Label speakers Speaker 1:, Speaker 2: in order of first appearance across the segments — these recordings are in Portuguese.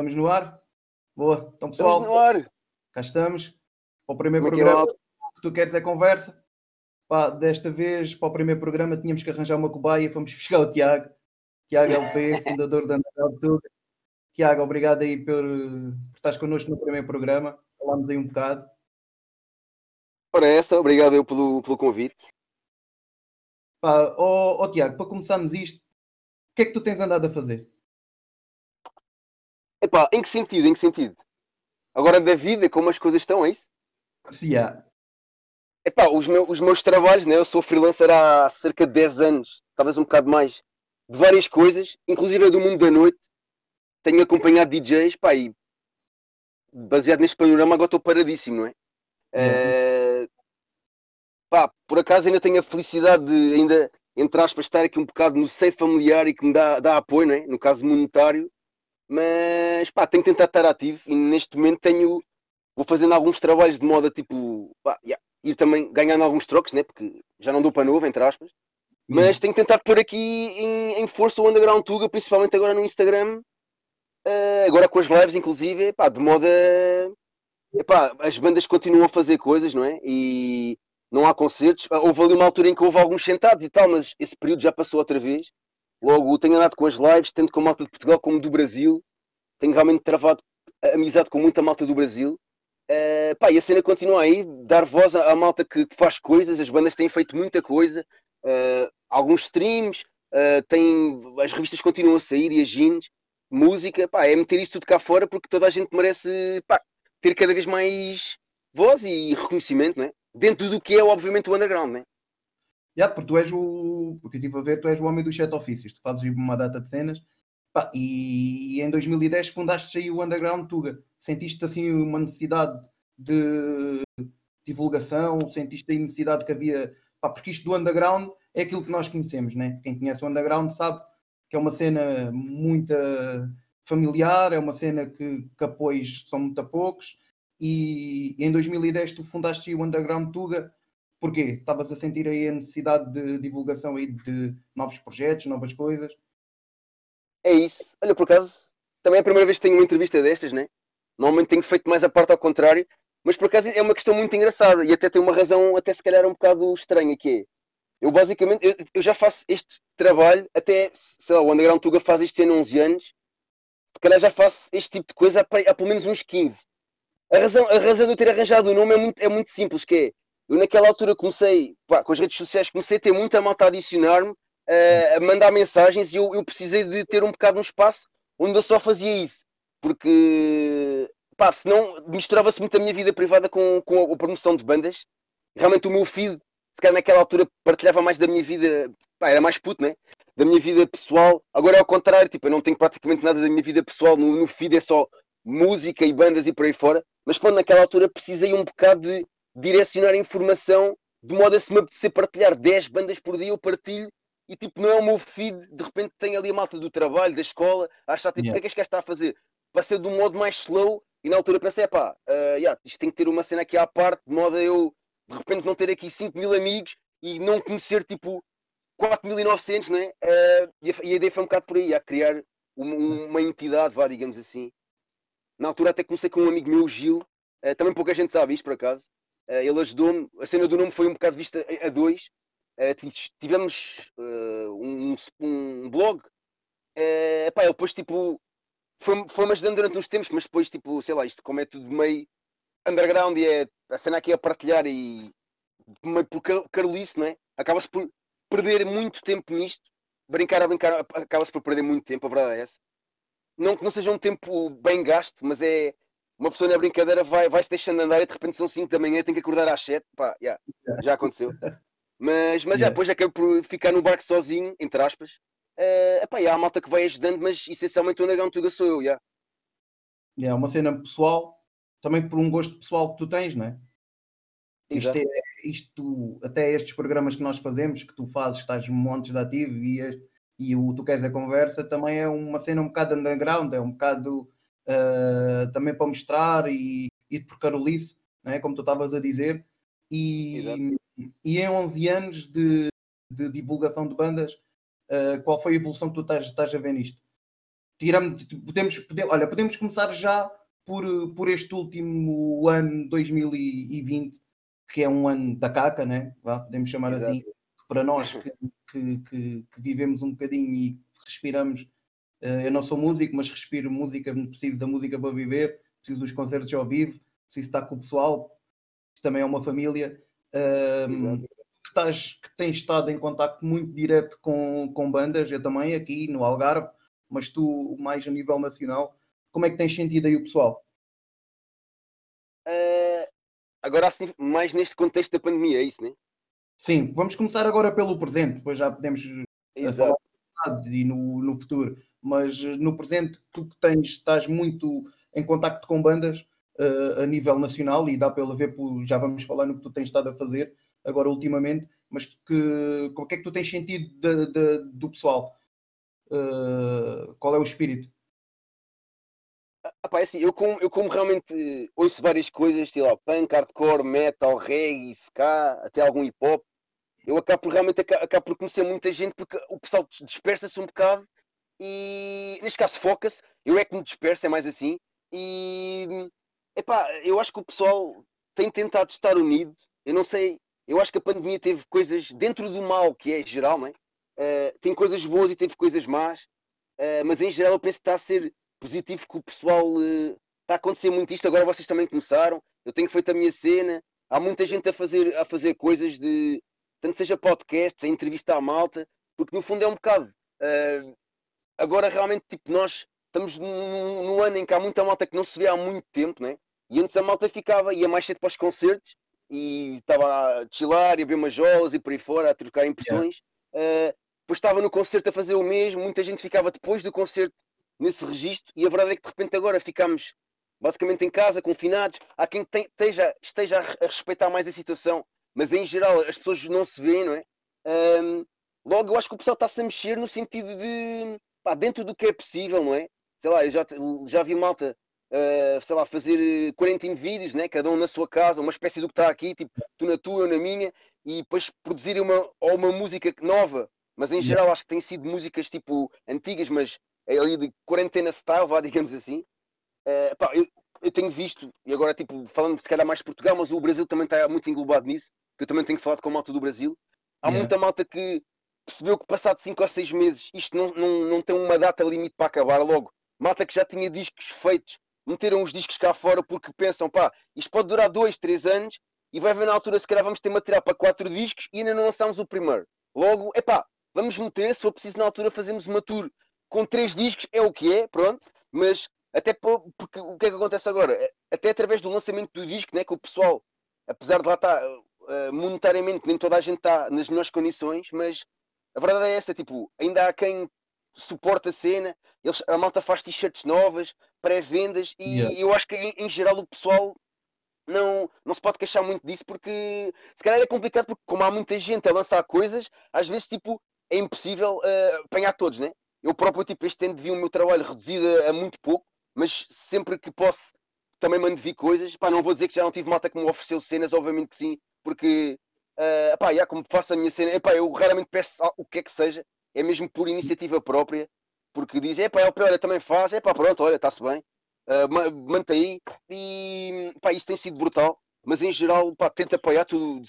Speaker 1: Estamos no ar? Boa. Então, pessoal,
Speaker 2: Estamos no ar.
Speaker 1: cá estamos. Para o primeiro
Speaker 2: Como é é,
Speaker 1: programa
Speaker 2: malta?
Speaker 1: que tu queres é conversa. Pá, desta vez, para o primeiro programa, tínhamos que arranjar uma cobaia. Fomos buscar o Tiago. Tiago LP, fundador da Tuga. Tiago, obrigado aí por, por estares connosco no primeiro programa. Falámos aí um bocado.
Speaker 2: Ora, essa, obrigado eu pelo, pelo convite.
Speaker 1: Pá, ó, ó, Tiago, para começarmos isto, o que é que tu tens andado a fazer?
Speaker 2: Epá, em que sentido? Em que sentido? Agora da vida, como as coisas estão, é isso?
Speaker 1: Se há.
Speaker 2: Epá, os, meus, os meus trabalhos, né? Eu sou freelancer há cerca de 10 anos, talvez um bocado mais, de várias coisas, inclusive do mundo da noite. Tenho acompanhado DJs, pá, e baseado neste panorama agora estou paradíssimo, não é? Eh, pá, por acaso ainda tenho a felicidade de ainda, entre aspas, estar aqui um bocado no seio familiar e que me dá, dá apoio, não é? No caso monetário, mas pá, tenho que tentar estar ativo e neste momento tenho, vou fazendo alguns trabalhos de moda tipo, pá, yeah, ir também ganhando alguns trocos, né? Porque já não dou para novo, entre aspas, mas tenho que tentar pôr aqui em, em força o Underground Tuga, principalmente agora no Instagram, eh, agora com as lives, inclusive, pá, de moda. Epá, as bandas continuam a fazer coisas, não é? E não há concertos. Houve ali uma altura em que houve alguns sentados e tal, mas esse período já passou outra vez. Logo, tenho andado com as lives, tanto com a malta de Portugal como do Brasil. Tenho realmente travado amizade com muita malta do Brasil. Eh, pá, e a cena continua aí, dar voz à, malta que, faz coisas. As bandas têm feito muita coisa, eh, alguns streams, eh, têm, as revistas continuam a sair e as jeans, música. Pá, é meter isto tudo cá fora porque toda a gente merece pá, ter cada vez mais voz e reconhecimento, né? Dentro do que é, obviamente, o underground, né?
Speaker 1: Já, porque tu és o. Porque eu estive a ver, tu és o homem dos sete ofícios. Tu fazes uma data de cenas. Pá, e, e em 2010 fundaste aí o Underground Tuga. Sentiste assim uma necessidade de divulgação? Sentiste a necessidade que havia. Pá, porque isto do underground é aquilo que nós conhecemos, né? Quem conhece o underground sabe que é uma cena muito familiar, é uma cena que, que apoios são muito poucos. E, e em 2010 tu fundaste o Underground Tuga. Porquê? Estavas a sentir aí a necessidade de divulgação aí de novos projetos, novas coisas?
Speaker 2: É isso. Olha, por acaso, também é a primeira vez que tenho uma entrevista destas, né? Normalmente tenho feito mais a parte ao contrário, mas por acaso é uma questão muito engraçada e até tem uma razão, até se calhar um bocado estranha, que é, eu basicamente, eu, eu já faço este trabalho até, sei lá, o Underground Tuga faz isto em 11 anos, se calhar já faço este tipo de coisa há, há pelo menos uns 15. A razão, a razão de eu ter arranjado o nome é muito, é muito simples, que é, eu naquela altura comecei, pá, com as redes sociais, comecei a ter muita malta a adicionar-me, eh, a mandar mensagens e eu, eu precisei de ter um bocado um espaço onde eu só fazia isso. Porque, pá, senão misturava-se muito a minha vida privada com, com a, a promoção de bandas. Realmente o meu feed, se calhar naquela altura partilhava mais da minha vida, pá, era mais puto, né? Da minha vida pessoal. Agora é ao contrário, tipo, eu não tenho praticamente nada da minha vida pessoal. No, no feed é só música e bandas e por aí fora. Mas quando naquela altura precisei um bocado de direcionar a informação de modo a se me apetecer partilhar 10 bandas por dia, eu partilho e tipo, não é o meu feed, de repente tem ali a malta do trabalho, da escola, a achar tipo, o que é que este gajo está a fazer? Para ser de um modo mais slow, e na altura pensei, pá, uh, yeah, isto tem que ter uma cena aqui à parte, de modo a eu de repente não ter aqui 5 mil amigos e não conhecer tipo 4.900, né? Uh, e, a, e a ideia foi um bocado por aí, a criar uma, uma entidade, vá, digamos assim. Na altura até comecei com um amigo meu, o Gil, uh, também pouca gente sabe isto por acaso. Uh, ele ajudou-me, a cena do nome foi um bocado vista a, dois. Uh, tivemos uh, um, um, blog. Epá, ele depois tipo foi-me foi ajudando durante uns tempos, mas depois tipo, sei lá, isto como é tudo meio underground e é a cena aqui a partilhar e meio por carolice, não é? Acaba-se por perder muito tempo nisto. Brincar a brincar acaba-se por perder muito tempo, a verdade é essa. Não que não seja um tempo bem gasto, mas é uma pessoa na brincadeira vai, vai se deixando andar e de repente são 5 da manhã tem que acordar às 7. Pá, yeah, já aconteceu. Mas, mas yeah. já, depois acabo por ficar no barco sozinho, entre aspas. Uh, epá, há a malta que vai ajudando, mas essencialmente o Underground Tuga sou eu, já. Yeah.
Speaker 1: É uma cena pessoal, também por um gosto pessoal que tu tens, não é? Isto, é, isto, até estes programas que nós fazemos, que tu fazes, estás montes de ativo e, e o Tu Queres a Conversa, também é uma cena um bocado underground, é um bocado uh, também para mostrar e ir por Carolice, não é? como tu estavas a dizer. E, e em 11 anos de, de divulgação de bandas, uh, qual foi a evolução que tu estás, estás a ver nisto? tiramos, podemos, podemos, olha, podemos começar já por, por este último ano 2020, que é um ano da caca, né? Vá, podemos chamar Exato. assim, para nós que, que, que, que, vivemos um bocadinho e respiramos. Uh, eu não sou músico, mas respiro música, preciso da música para viver, preciso dos concertos ao vivo, preciso estar com o pessoal, também é uma família. Uh, que, estás, que tens estado em contato muito direto com, com bandas, eu também aqui no Algarve, mas tu mais a nível nacional, como é que tens sentido aí o pessoal?
Speaker 2: Uh, agora assim, mais neste contexto da pandemia, é isso, né?
Speaker 1: Sim, vamos começar agora pelo presente, depois já podemos Exato. falar e no, no futuro, mas no presente tu que tens, estás muito em contacto com bandas uh, a nível nacional e dá pela ver, já vamos falar no que tu tens estado a fazer agora ultimamente, mas que, o que é que tu tens sentido de, de, do pessoal? Uh, qual é o espírito?
Speaker 2: Ah, pá, é assim, eu como, eu como realmente ouço várias coisas, sei lá, punk, hardcore, metal, reggae, ska, até algum hip hop, eu acabo por realmente acabo por conhecer muita gente porque o pessoal dispersa-se um bocado e neste caso foca-se, eu é que me disperso, é mais assim, e epá, eu acho que o pessoal tem tentado estar unido, eu não sei, eu acho que a pandemia teve coisas dentro do mal que é geral, não é? Uh, tem coisas boas e teve coisas más, uh, mas em geral eu penso que está a ser positivo que o pessoal uh, está a acontecer muito isto. Agora vocês também começaram, eu tenho feito a minha cena, há muita gente a fazer, a fazer coisas de tanto seja podcasts, a entrevista à malta, porque no fundo é um bocado. Uh, agora realmente, tipo, nós estamos num, num, ano em que há muita malta que não se vê há muito tempo, né? E antes a malta ficava, ia mais cedo para os concertos e estava a chilar e a ver majolas e por aí fora, a trocar impressões. Yeah. Uh, depois estava no concerto a fazer o mesmo, muita gente ficava depois do concerto nesse registro e a verdade é que de repente agora ficamos basicamente em casa, confinados. Há quem tem, esteja, esteja a respeitar mais a situação mas em geral as pessoas não se veem, não é? Um, logo eu acho que o pessoal está-se a mexer no sentido de pá, dentro do que é possível, não é? Sei lá, eu já, já vi malta, uh, sei lá, fazer 40 vídeos, né? cada um na sua casa, uma espécie do que está aqui, tipo, tu na tua, eu na minha, e depois produzirem uma, ou uma música nova, mas em geral acho que tem sido músicas tipo antigas, mas é ali de quarentena style, vá, digamos assim. Uh, pá, eu, eu tenho visto, e agora tipo, falando se calhar mais Portugal, mas o Brasil também está muito englobado nisso, que eu também tenho falado com a malta do Brasil. Há yeah. muita malta que percebeu que passado 5 ou 6 meses isto não, não, não tem uma data limite para acabar logo. Malta que já tinha discos feitos, meteram os discos cá fora porque pensam, pá, isto pode durar 2, 3 anos e vai ver na altura se calhar vamos ter material para 4 discos e ainda não lançámos o primeiro. Logo, é pá, vamos meter, se for preciso na altura fazemos uma tour com 3 discos, é o que é, pronto, mas até porque o que é que acontece agora? Até através do lançamento do disco, né, que o pessoal, apesar de lá estar uh, monetariamente nem toda a gente está nas melhores condições, mas a verdade é essa, tipo, ainda há quem suporta a cena, eles, a malta faz t-shirts novas, pré-vendas, e yeah. eu acho que em, em, geral o pessoal não, não se pode queixar muito disso porque se calhar é complicado porque como há muita gente a lançar coisas, às vezes tipo é impossível uh, apanhar todos, né? Eu próprio tipo este ano vi o meu trabalho reduzido a, a muito pouco, mas sempre que posso também mando vir coisas. Pá, não vou dizer que já não tive malta que me ofereceu cenas, obviamente que sim, porque uh, pá, já, como faço a minha cena, epá, eu raramente peço o que é que seja, é mesmo por iniciativa própria, porque dizem, epá, é olha, também faz, epá, pronto, olha, está-se bem, uh, mantém aí, e pá, isso tem sido brutal, mas em geral, pá, tento apoiar tudo,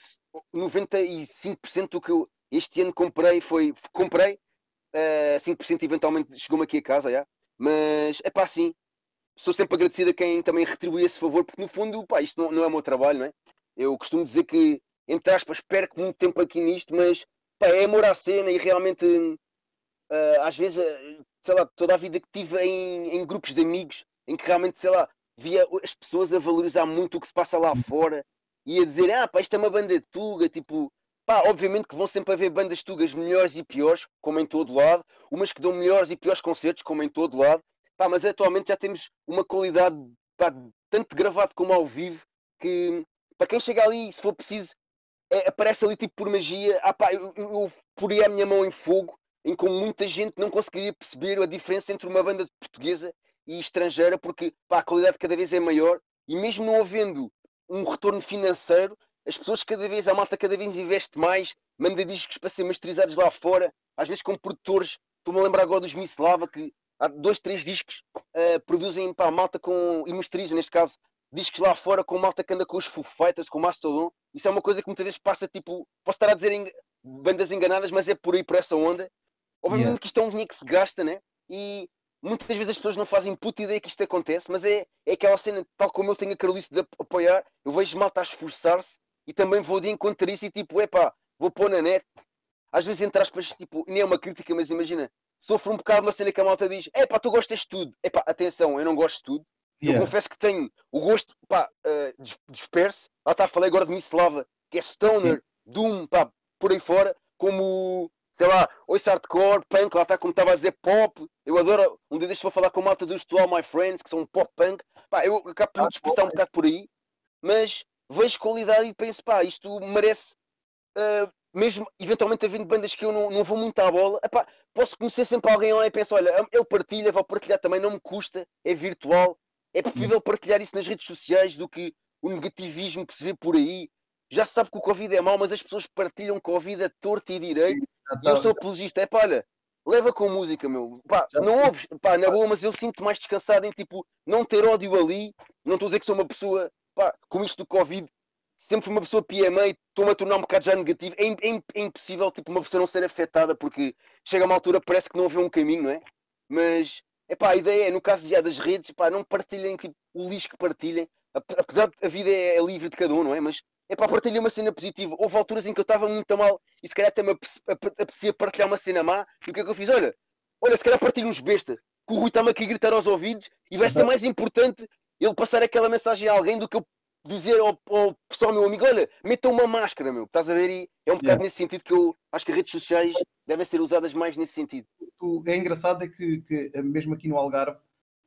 Speaker 2: 95% do que eu este ano comprei foi, comprei, uh, ah, 5% eventualmente chegou-me aqui a casa, já, mas é pá, sim, sou sempre agradecido a quem também retribui esse favor, porque no fundo, pá, isto não, não é o meu trabalho, não é? Eu costumo dizer que, entre aspas, perco muito tempo aqui nisto, mas pá, é amor à cena e realmente, uh, às vezes, uh, sei lá, toda a vida que tive em, em, grupos de amigos, em que realmente, sei lá, via as pessoas a valorizar muito o que se passa lá fora e a dizer, ah, pá, isto é uma banda tuga, tipo, pá, obviamente que vão sempre haver bandas tugas melhores e piores, como em todo lado, umas que dão melhores e piores concertos, como em todo lado, pá, mas atualmente já temos uma qualidade, pá, tanto gravado como ao vivo, que para quem chega ali, se for preciso, é, aparece ali tipo por magia. Ah, pá, eu, eu, eu poria a minha mão em fogo, em como muita gente não conseguiria perceber a diferença entre uma banda portuguesa e estrangeira, porque pá, a qualidade cada vez é maior e mesmo não havendo um retorno financeiro, as pessoas cada vez, a malta cada vez investe mais, manda discos para ser masterizados lá fora, às vezes com produtores. Estou-me a lembrar agora dos Miss Lava que há dois, três discos, uh, produzem pá, malta com, e masterizam, neste caso, discos lá fora com malta que anda com os Foo Fighters, com o Mastodon. Isso é uma coisa que muitas vezes passa, tipo, posso estar a dizer em, bandas enganadas, mas é por aí, por essa onda. Obviamente yeah. que isto é um dinheiro que se gasta, né? E muitas vezes as pessoas não fazem puta ideia que isto acontece, mas é, é aquela cena, tal como eu tenho a Carolice de apoiar, eu vejo malta a esforçar-se e também vou de encontrar isso e tipo, epá, vou pôr na net. Às vezes, entre aspas, tipo, nem é uma crítica, mas imagina, sofro um bocado uma cena que a malta diz: epá, tu gostas de tudo. Epá, atenção, eu não gosto de tudo. Yeah. Eu confesso que tenho o gosto, pá, uh, disperso. Lá está, falei agora de Misslava, que é Stoner, Doom, pá, por aí fora, como, sei lá, ouço hardcore, punk, lá está, como estava a dizer, pop. Eu adoro, um dia deixo vou falar com a malta dos To All My Friends, que são pop punk. Pá, eu acabo por me dispersar um bocado por aí, mas vejo qualidade e penso, pá, isto merece, uh, mesmo eventualmente havendo bandas que eu não, não vou muito à bola, epá, posso conhecer sempre alguém lá e penso, olha, ele partilha, vou partilhar também, não me custa, é virtual, é preferível partilhar isso nas redes sociais do que o negativismo que se vê por aí. Já se sabe que o Covid é mau, mas as pessoas partilham Covid a torto e direito. E eu sou apologista. É pá, olha, leva com música, meu. Pá, não ouves, pá, na boa, mas eu sinto mais descansado em tipo, não ter ódio ali. Não estou a dizer que sou uma pessoa, pá, com isto do Covid, sempre fui uma pessoa PMA e estou-me a tornar um bocado já negativo. É, é, é, impossível, tipo, uma pessoa não ser afetada porque chega a uma altura parece que não vê um caminho, não é? Mas Epá, a ideia é, no caso já das redes, epá, não partilhem tipo, o lixo que partilhem, apesar de a vida é, é livre de cada um, não é? Mas epá, partilhem uma cena positiva. Houve alturas em que eu estava muito mal e se calhar até me apetecia partilhar uma cena má. E o que é que eu fiz? Olha, olha, se calhar partilho uns besta, que o Rui está-me aqui a gritar aos ouvidos e vai ser mais importante ele passar aquela mensagem a alguém do que eu dizer ao, ao pessoal, meu amigo, olha, meta uma máscara, meu, estás a ver? E é um bocado yeah. nesse sentido que eu acho que as redes sociais devem ser usadas mais nesse sentido.
Speaker 1: É engraçado é que, que mesmo aqui no Algarve,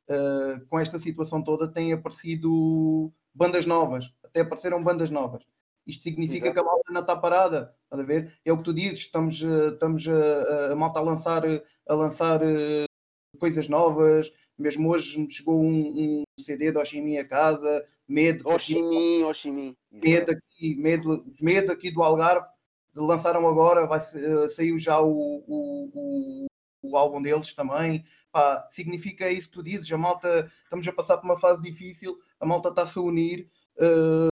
Speaker 1: uh, com esta situação toda, têm aparecido bandas novas, até apareceram bandas novas. Isto significa Exato. que a malta não está parada, estás a ver? É o que tu dizes, estamos, uh, estamos uh, a malta a lançar, a lançar coisas novas, mesmo hoje me chegou um, um CD de Oximi a casa, medo.
Speaker 2: Oximi, Oximi.
Speaker 1: Medo aqui, medo, medo aqui do Algarve. Lançaram agora, vai, uh, saiu já o, o, o, o, álbum deles também. Pá, significa isso que tu dizes. A malta, estamos a passar por uma fase difícil, a malta está-se a unir. Uh,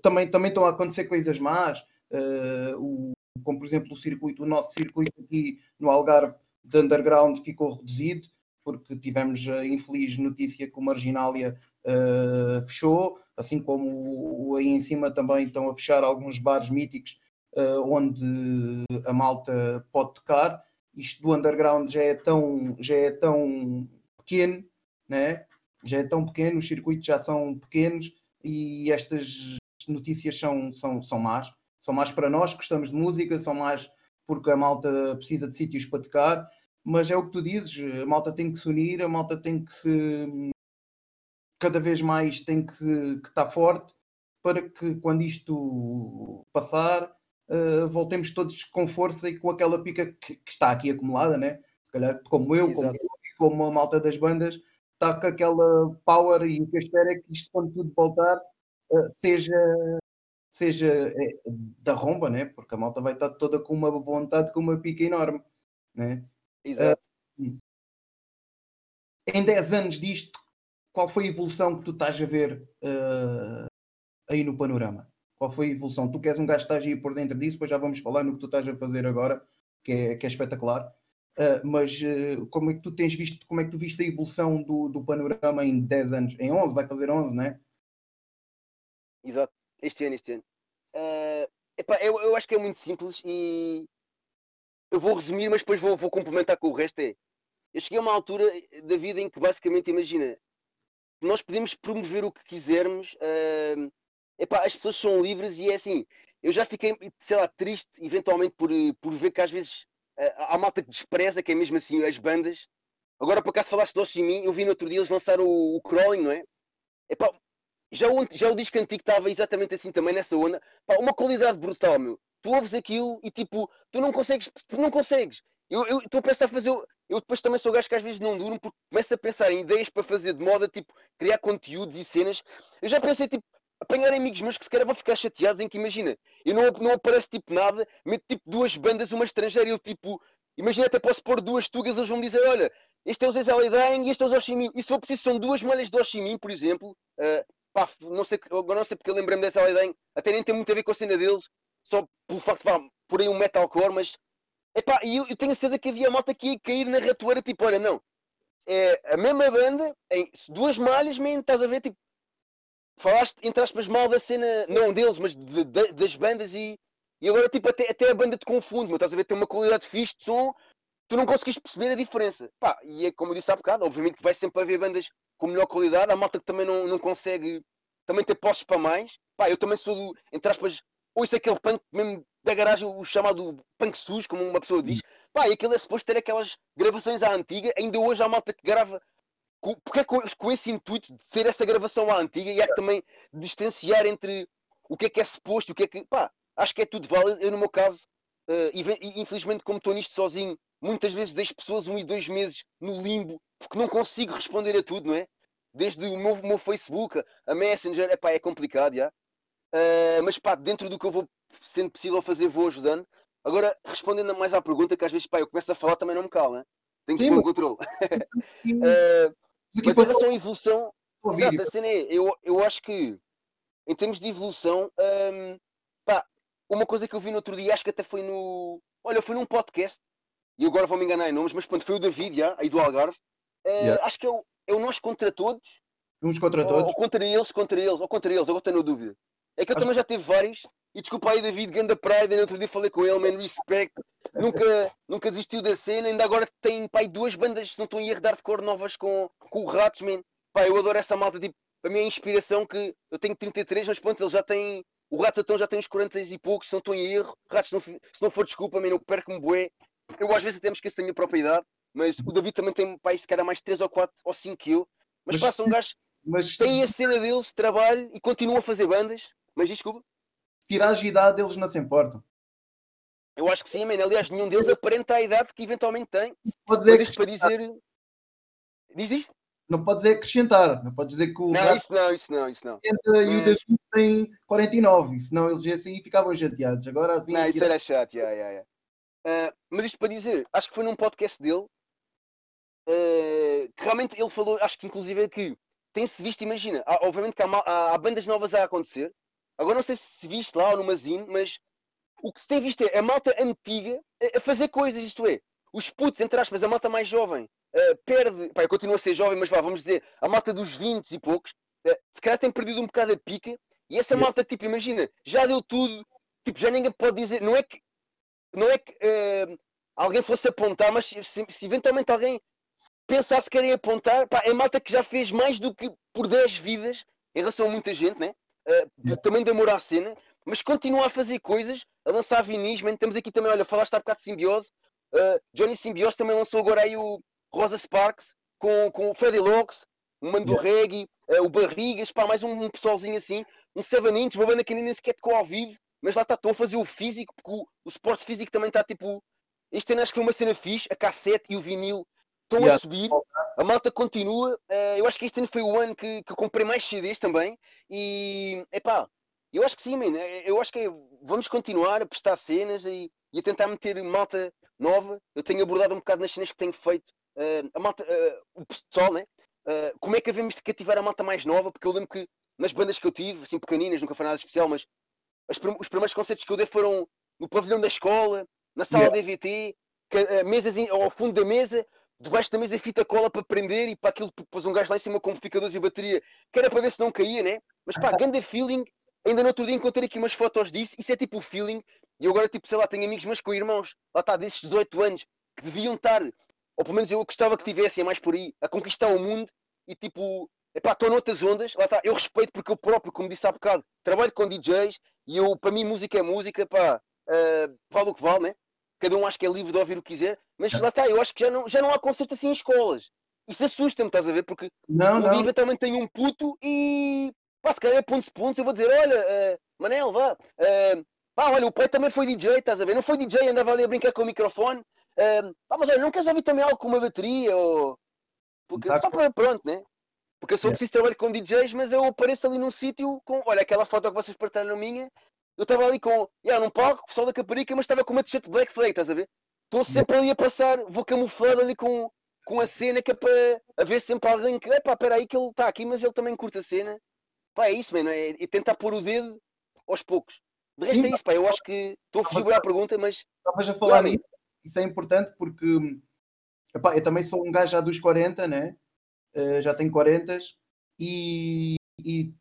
Speaker 1: também, também estão a acontecer coisas más. Uh, o, como por exemplo o circuito, o nosso circuito aqui no Algarve de underground ficou reduzido porque tivemos a infeliz notícia que o Marginália uh, fechou, assim como aí em cima também estão a fechar alguns bares míticos uh, onde a malta pode tocar. Isto do underground já é tão, já é tão pequeno, né? já é tão pequeno, os circuitos já são pequenos e estas notícias são, são, são más. São más para nós que gostamos de música, são más porque a malta precisa de sítios para tocar mas é o que tu dizes, a malta tem que se unir, a malta tem que se cada vez mais tem que, que estar forte para que quando isto passar uh, voltemos todos com força e com aquela pica que, que, está aqui acumulada, né? Se calhar como eu, como, como a malta das bandas, está com aquela power e o que eu espero é que isto quando tudo voltar uh, seja seja é, da romba, né? Porque a malta vai estar toda com uma vontade, com uma pica enorme, né?
Speaker 2: Exato.
Speaker 1: Uh, em 10 anos disto, qual foi a evolução que tu estás a ver uh, aí no panorama? Qual foi a evolução? Tu queres um gajo que estás aí por dentro disso, depois já vamos falar no que tu estás a fazer agora, que é, que é espetacular. Uh, mas uh, como é que tu tens visto, como é que tu viste a evolução do, do panorama em 10 anos? Em 11, vai fazer 11, não é?
Speaker 2: Exato, este ano, este ano. Epá, eu, eu acho que é muito simples e eu vou resumir, mas depois vou, vou complementar com o resto. É, eu cheguei a uma altura da vida em que basicamente, imagina, nós podemos promover o que quisermos, uh, epá, as pessoas são livres e é assim, eu já fiquei, sei lá, triste eventualmente por, por ver que às vezes uh, há malta que despreza, que é mesmo assim, as bandas. Agora, por acaso falaste do Oshimi, eu vi no outro dia eles lançaram o, o Crawling, não é? Epá, já o, já o disco antigo estava exatamente assim também nessa onda. Pá, uma qualidade brutal, meu tu ouves aquilo e tipo, tu não consegues, tu não consegues. Eu estou a pensar fazer. Eu depois também sou gajo que às vezes não durmo porque começo a pensar em ideias para fazer de moda, tipo, criar conteúdos e cenas. Eu já pensei, tipo, apanhar amigos meus que se calhar vão ficar chateados em que imagina, eu não, não aparece tipo nada, meto tipo duas bandas, uma estrangeira, eu tipo, imagina até posso pôr duas tugas, eles vão dizer, olha, este é o Zezé Leidang e este é o Oshimin. E se for preciso, são duas malhas de Oshimin, por exemplo. Uh, pá, não sei, não sei porque lembrei-me dessa Leidang, até nem tem muito a ver com a cena deles, só pelo facto de, pá, por aí um metalcore, mas Epá, e eu, eu, tenho a certeza que havia malta que ia cair na ratoeira, tipo, olha, não. É a mesma banda, em duas malhas, man, estás a ver, tipo, falaste, entre aspas, mal da cena, não deles, mas de, de, das bandas e, e agora, tipo, até, até a banda te confunde, mas estás a ver, tem uma qualidade fixe de som, tu não conseguiste perceber a diferença. Pá, e é como eu disse há bocado, obviamente que vai sempre haver bandas com melhor qualidade, há malta que também não, não consegue também ter postos para mais. Pá, eu também sou do, entre aspas, ouço aquele punk mesmo da garagem, o chamado punk sujo, como uma pessoa diz. Pá, e aquilo é suposto ter aquelas gravações à antiga, ainda hoje há malta que grava. Porque é com, com esse intuito de ser essa gravação à antiga e há que também distanciar entre o que é que é suposto e o que é que. Pá, acho que é tudo válido. Eu, no meu caso, uh, infelizmente, como estou nisto sozinho, muitas vezes deixo pessoas um e dois meses no limbo porque não consigo responder a tudo, não é? Desde o meu, meu Facebook, a Messenger, epá, é complicado, já. Uh, mas pá, dentro do que eu vou sendo possível fazer, vou ajudando. Agora, respondendo mais à pergunta, que às vezes pá, eu começo a falar também não me cala, né? tenho que pôr o controle. uh, mas em relação à evolução, exato, a cena é, eu, eu acho que em termos de evolução, um, pá, uma coisa que eu vi no outro dia, acho que até foi no. Olha, foi num podcast, e agora vou me enganar em nomes, mas pronto, foi o David, já, aí do Algarve. Uh, yeah. Acho que é o, é o Nós contra Todos.
Speaker 1: Uns contra todos. Ou,
Speaker 2: ou, contra eles, contra eles, ou contra eles, agora na dúvida. É que eu acho... também já tive vários, e desculpa aí, David, Ganda Pride, no outro dia falei com ele, man, respect. Nunca, nunca desistiu da cena, ainda agora tem pai, duas bandas, se não estou em erro, de cor novas com, com o Ratos, man. Pá, eu adoro essa malta, tipo, a minha inspiração que eu tenho 33, mas pronto, ele já tem. O Ratos então já tem uns 40 e poucos, se não estou em erro. Ratos, se não, se não for desculpa, man, eu perco-me bué. Eu às vezes até me esqueço da minha própria idade, mas o David também tem, pá, se calhar mais 3 ou 4 ou 5 que eu. Mas, mas pá, são gajos mas... tem a cena deles, trabalho e continua a fazer bandas. Mas desculpa
Speaker 1: tirares a idade, eles não se importam.
Speaker 2: Eu acho que sim, man. Aliás, nenhum deles aparenta a idade que eventualmente tem. Pode dizer Mas para dizer. Diz, diz?
Speaker 1: Não pode dizer acrescentar, não pode dizer que o.
Speaker 2: Não, isso não, isso não, isso não.
Speaker 1: E o David tem 49, senão eles assim ficavam chateados. Agora assim.
Speaker 2: Não, isso era chato, yeah, yeah, yeah. Uh, mas isto para dizer, acho que foi num podcast dele uh, que realmente ele falou, acho que inclusive que tem-se visto, imagina, há, obviamente que há, há, há bandas novas a acontecer, Agora não sei se viste lá ou no Mazine, mas o que se tem visto é a malta antiga a fazer coisas, isto é, os putos, entre aspas, a malta mais jovem, uh, perde, pá, eu continuo a ser jovem, mas vá, vamos dizer, a malta dos 20 e poucos, uh, se calhar tem perdido um bocado a pica, e essa malta, tipo, imagina, já deu tudo, tipo, já ninguém pode dizer, não é que, não é que uh, alguém fosse apontar, mas se, se, eventualmente alguém pensasse que queria apontar, pá, é malta que já fez mais do que por 10 vidas, em relação a muita gente, né? Uh, também à cena, mas continua a fazer coisas, a lançar vinis. Man. Temos aqui também, olha, falaste há bocado de Simbiose. Uh, Johnny Simbiose também lançou agora aí o Rosa Sparks com, com o Freddy Locks, o Mando yeah. Reggae, uh, o Barrigas, pá, mais um, um pessoalzinho assim, um Seven Inch, uma banda que nem sequer tocou ao vivo, mas lá está, estão a fazer o físico, porque o, o suporte físico também está tipo. Este ano acho que foi uma cena fixe, a cassete e o vinil estão yeah. a subir, a malta continua. Uh, eu acho que este ano foi o ano que, que comprei mais CDs também. E epá, eu acho que sim, man. Eh, eu acho que é, vamos continuar a prestar cenas e, e, a tentar meter malta nova. Eu tenho abordado um bocado nas cenas que tenho feito. Uh, a malta, uh, o pessoal, né? como é que devemos de cativar a malta mais nova? Porque eu lembro que nas bandas que eu tive, assim pequeninas, nunca foi nada especial, mas as, os primeiros concertos que eu dei foram no pavilhão da escola, na sala yeah. DVT, mesas ao fundo da mesa, debaixo da mesa fita cola para prender e para aquilo pôs um gajo lá em cima com amplificadores e bateria, que era para ver se não caía, né? Mas pá, ganda feeling. Ainda no outro dia encontrei aqui umas fotos disso, isso é tipo o feeling. E agora, tipo, sei lá, tenho amigos meus com irmãos, lá está, desses 18 anos, que deviam estar, ou pelo menos eu gostava que tivessem, é mais por aí, a conquistar o mundo e tipo, epá, estou noutras ondas, lá está, eu respeito porque eu próprio, como disse há bocado, trabalho com DJs e eu, para mim, música é música, pá, uh, vale o que vale, né? Cada um acho que é livre de ouvir o que quiser, mas lá está, eu acho que já não, já não há concerto assim em escolas. Isso assusta-me, estás a ver? Porque
Speaker 1: não,
Speaker 2: o Liva também tem um puto e pá, se calhar é pontos pontos, eu vou dizer, olha, uh, Manel, vá, uh, pá, olha, o pai também foi DJ, estás a ver? Não foi DJ, andava ali a brincar com o microfone. Uh, pá, mas olha, não queres ouvir também algo com uma bateria? Ou... Porque, tá. só para pronto, né? Porque eu sou preciso trabalhar com DJs, mas eu apareço ali num sítio com, olha, aquela foto que vocês partilharam minha, eu estava ali com, yeah, num palco, o pessoal da Caparica, mas estava com uma t-shirt Black Flag, estás a ver? Estou sempre ali a passar, vou camuflado ali com, com a cena que é para haver sempre alguém que, epá, espera aí que ele está aqui, mas ele também curta a cena. Pá, é isso, mano, é, é tentar pôr o dedo aos poucos. De resto Sim, é isso, pá, eu acho que estou a fugir bem à pergunta, mas...
Speaker 1: Estavas a falar nisso, isso é importante porque, epá, eu também sou um gajo já dos 40, né? Uh, já tenho 40 e, e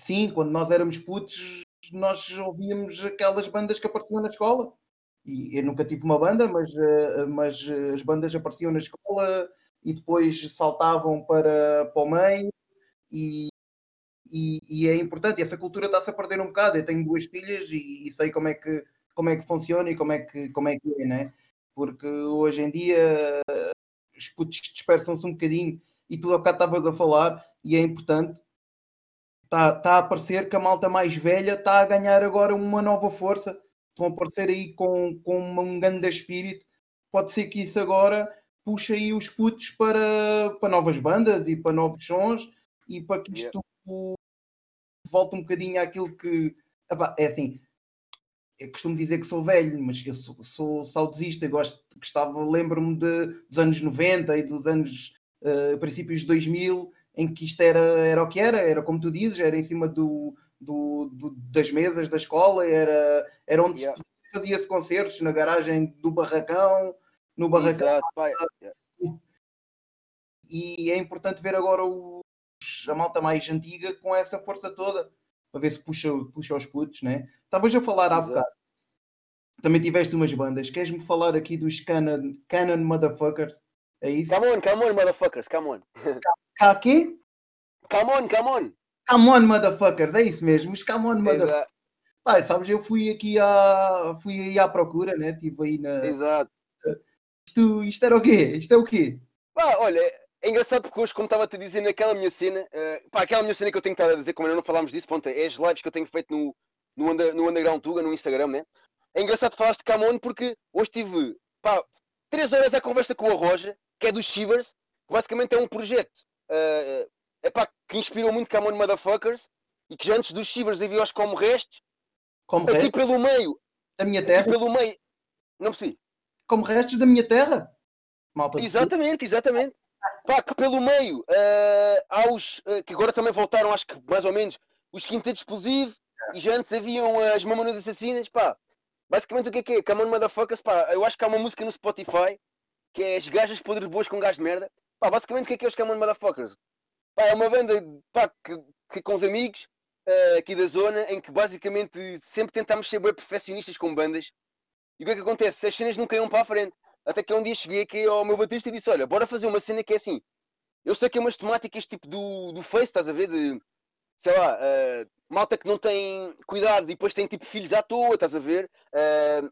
Speaker 1: sim, quando nós éramos putos, nós ouvíamos aquelas bandas que apareciam na escola. E eu nunca tive uma banda, mas, uh, mas as bandas apareciam na escola e depois saltavam para, para o meio e, e, e é importante. Essa cultura está-se a perder um bocado. Eu tenho duas filhas e, e, sei como é que como é que funciona e como é que como é que é, né? Porque hoje em dia os putos dispersam-se um bocadinho e tu há bocado estavas a falar e é importante. Está, está a aparecer que a malta mais velha está a ganhar agora uma nova força. Estão a aparecer aí com, com um grande espírito. Pode ser que isso agora puxe aí os putos para, para novas bandas e para novos sons e para que isto yeah. volte um bocadinho àquilo que. É assim, eu costumo dizer que sou velho, mas eu sou, sou saudosista, gosto, gostava, lembro-me dos anos 90 e dos anos uh, princípios de 2000, em que isto era, era o que era, era como tu dizes, era em cima do, do, do das mesas da escola, era, era onde yeah. fazia-se concertos, na garagem do barracão, no barracão. Exato, e é importante ver agora os, a malta mais antiga com essa força toda para ver se puxa, puxa os putos, né? Estavas a falar há bocado. Também tiveste umas bandas. Queres-me falar aqui dos Canon, Canon Motherfuckers? É isso?
Speaker 2: Come on, come on, motherfuckers, come on.
Speaker 1: Cá aqui?
Speaker 2: Come on, come on.
Speaker 1: Come on, motherfuckers, é isso mesmo. Os come on, motherfuckers. Pai, sabes, eu fui aqui à, fui aí à procura, né? Estive aí na.
Speaker 2: Exato.
Speaker 1: Isto, isto era o quê? Isto é o quê?
Speaker 2: Pá, olha, é engraçado porque hoje, como estava a te dizer, naquela minha cena, uh, pá, aquela minha cena que eu tenho estado a dizer, como ainda não falámos disso, ponto, é as lives que eu tenho feito no, no, under, no Underground Tuga, no Instagram, né? É engraçado falaste de Camon porque hoje tive, pá, três horas à conversa com a Roja, que é dos Shivers, que basicamente é um projeto, uh, é pá, que inspirou muito Camon Motherfuckers, e que já antes dos Shivers havia os como restos,
Speaker 1: como
Speaker 2: aqui
Speaker 1: restos?
Speaker 2: pelo meio,
Speaker 1: da minha terra,
Speaker 2: pelo meio, não percebi.
Speaker 1: Como restos da minha terra?
Speaker 2: Malta exatamente, exatamente. Pá, que pelo meio uh, há os uh, que agora também voltaram, acho que mais ou menos, os Quinteto Explosivo e já antes haviam as Mamonas Assassinas. Pá, basicamente o que é que é? Come on Motherfuckers. Pá, eu acho que há uma música no Spotify que é As Gajas Podres Boas com Gás de Merda. Pá, basicamente o que é que é os Come on Motherfuckers? Pá, é uma banda pá, que, que com os amigos uh, aqui da zona em que basicamente sempre tentamos ser bem perfeccionistas com bandas. E o que é que acontece? As cenas nunca iam para a frente. Até que um dia cheguei aqui ao meu batista e disse: Olha, bora fazer uma cena que é assim. Eu sei que é umas temáticas tipo do, do Face, estás a ver? De sei lá, uh, malta que não tem cuidado e depois tem tipo filhos à toa, estás a ver? Uh,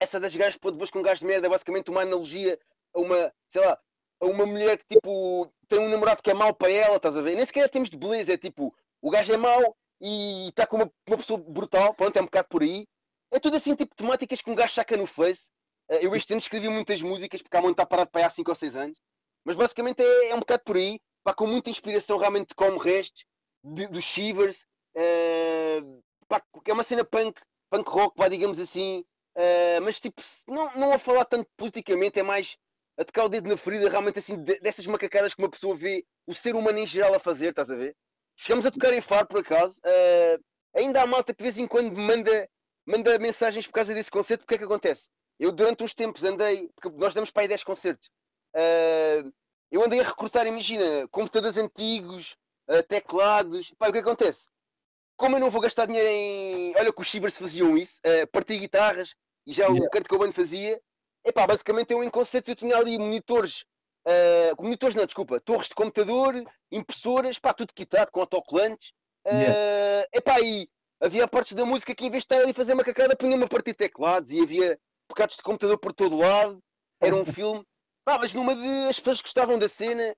Speaker 2: essa das gajas pôr depois com um gajo de merda é basicamente uma analogia a uma, sei lá, a uma mulher que tipo tem um namorado que é mau para ela, estás a ver? Nem sequer temos de beleza, é tipo, o gajo é mau e está com uma, uma pessoa brutal, pronto, é um bocado por aí. É tudo assim, tipo, temáticas que um gajo saca no Face eh, eu este ano escrevi muitas músicas, porque há muito está parado para aí há 5 ou 6 anos, mas basicamente é, é, um bocado por aí, pá, com muita inspiração realmente de como restos, dos Shivers, uh, pá, é uma cena punk, punk rock, vá, digamos assim, uh, mas tipo, não, não a falar tanto politicamente, é mais a tocar o dedo na ferida, realmente assim, dessas macacadas que uma pessoa vê o ser humano em geral a fazer, estás a ver? Chegamos a tocar em Faro, por acaso, uh, ainda há malta que de vez em quando manda, manda mensagens por causa desse concerto, porque é que acontece? Eu durante uns tempos andei, porque nós damos para aí 10 concertos, uh, eu andei a recrutar, imagina, computadores antigos, teclados. Pá, o que acontece? Como eu não vou gastar dinheiro em. Olha que os Shivers faziam isso, uh, partir guitarras, e já yeah. o Kurt Cobain fazia. Epá, basicamente eu em concertos eu tinha ali monitores, uh, monitores não, desculpa, torres de computador, impressoras, pá, tudo quitado com autocolantes. Uh, yeah. Epá, e havia partes da música que em vez de estar ali a fazer uma cacada, punha-me a partir teclados e havia pecados de computador por todo lado, era um filme. Pá, mas numa de as pessoas gostavam da cena,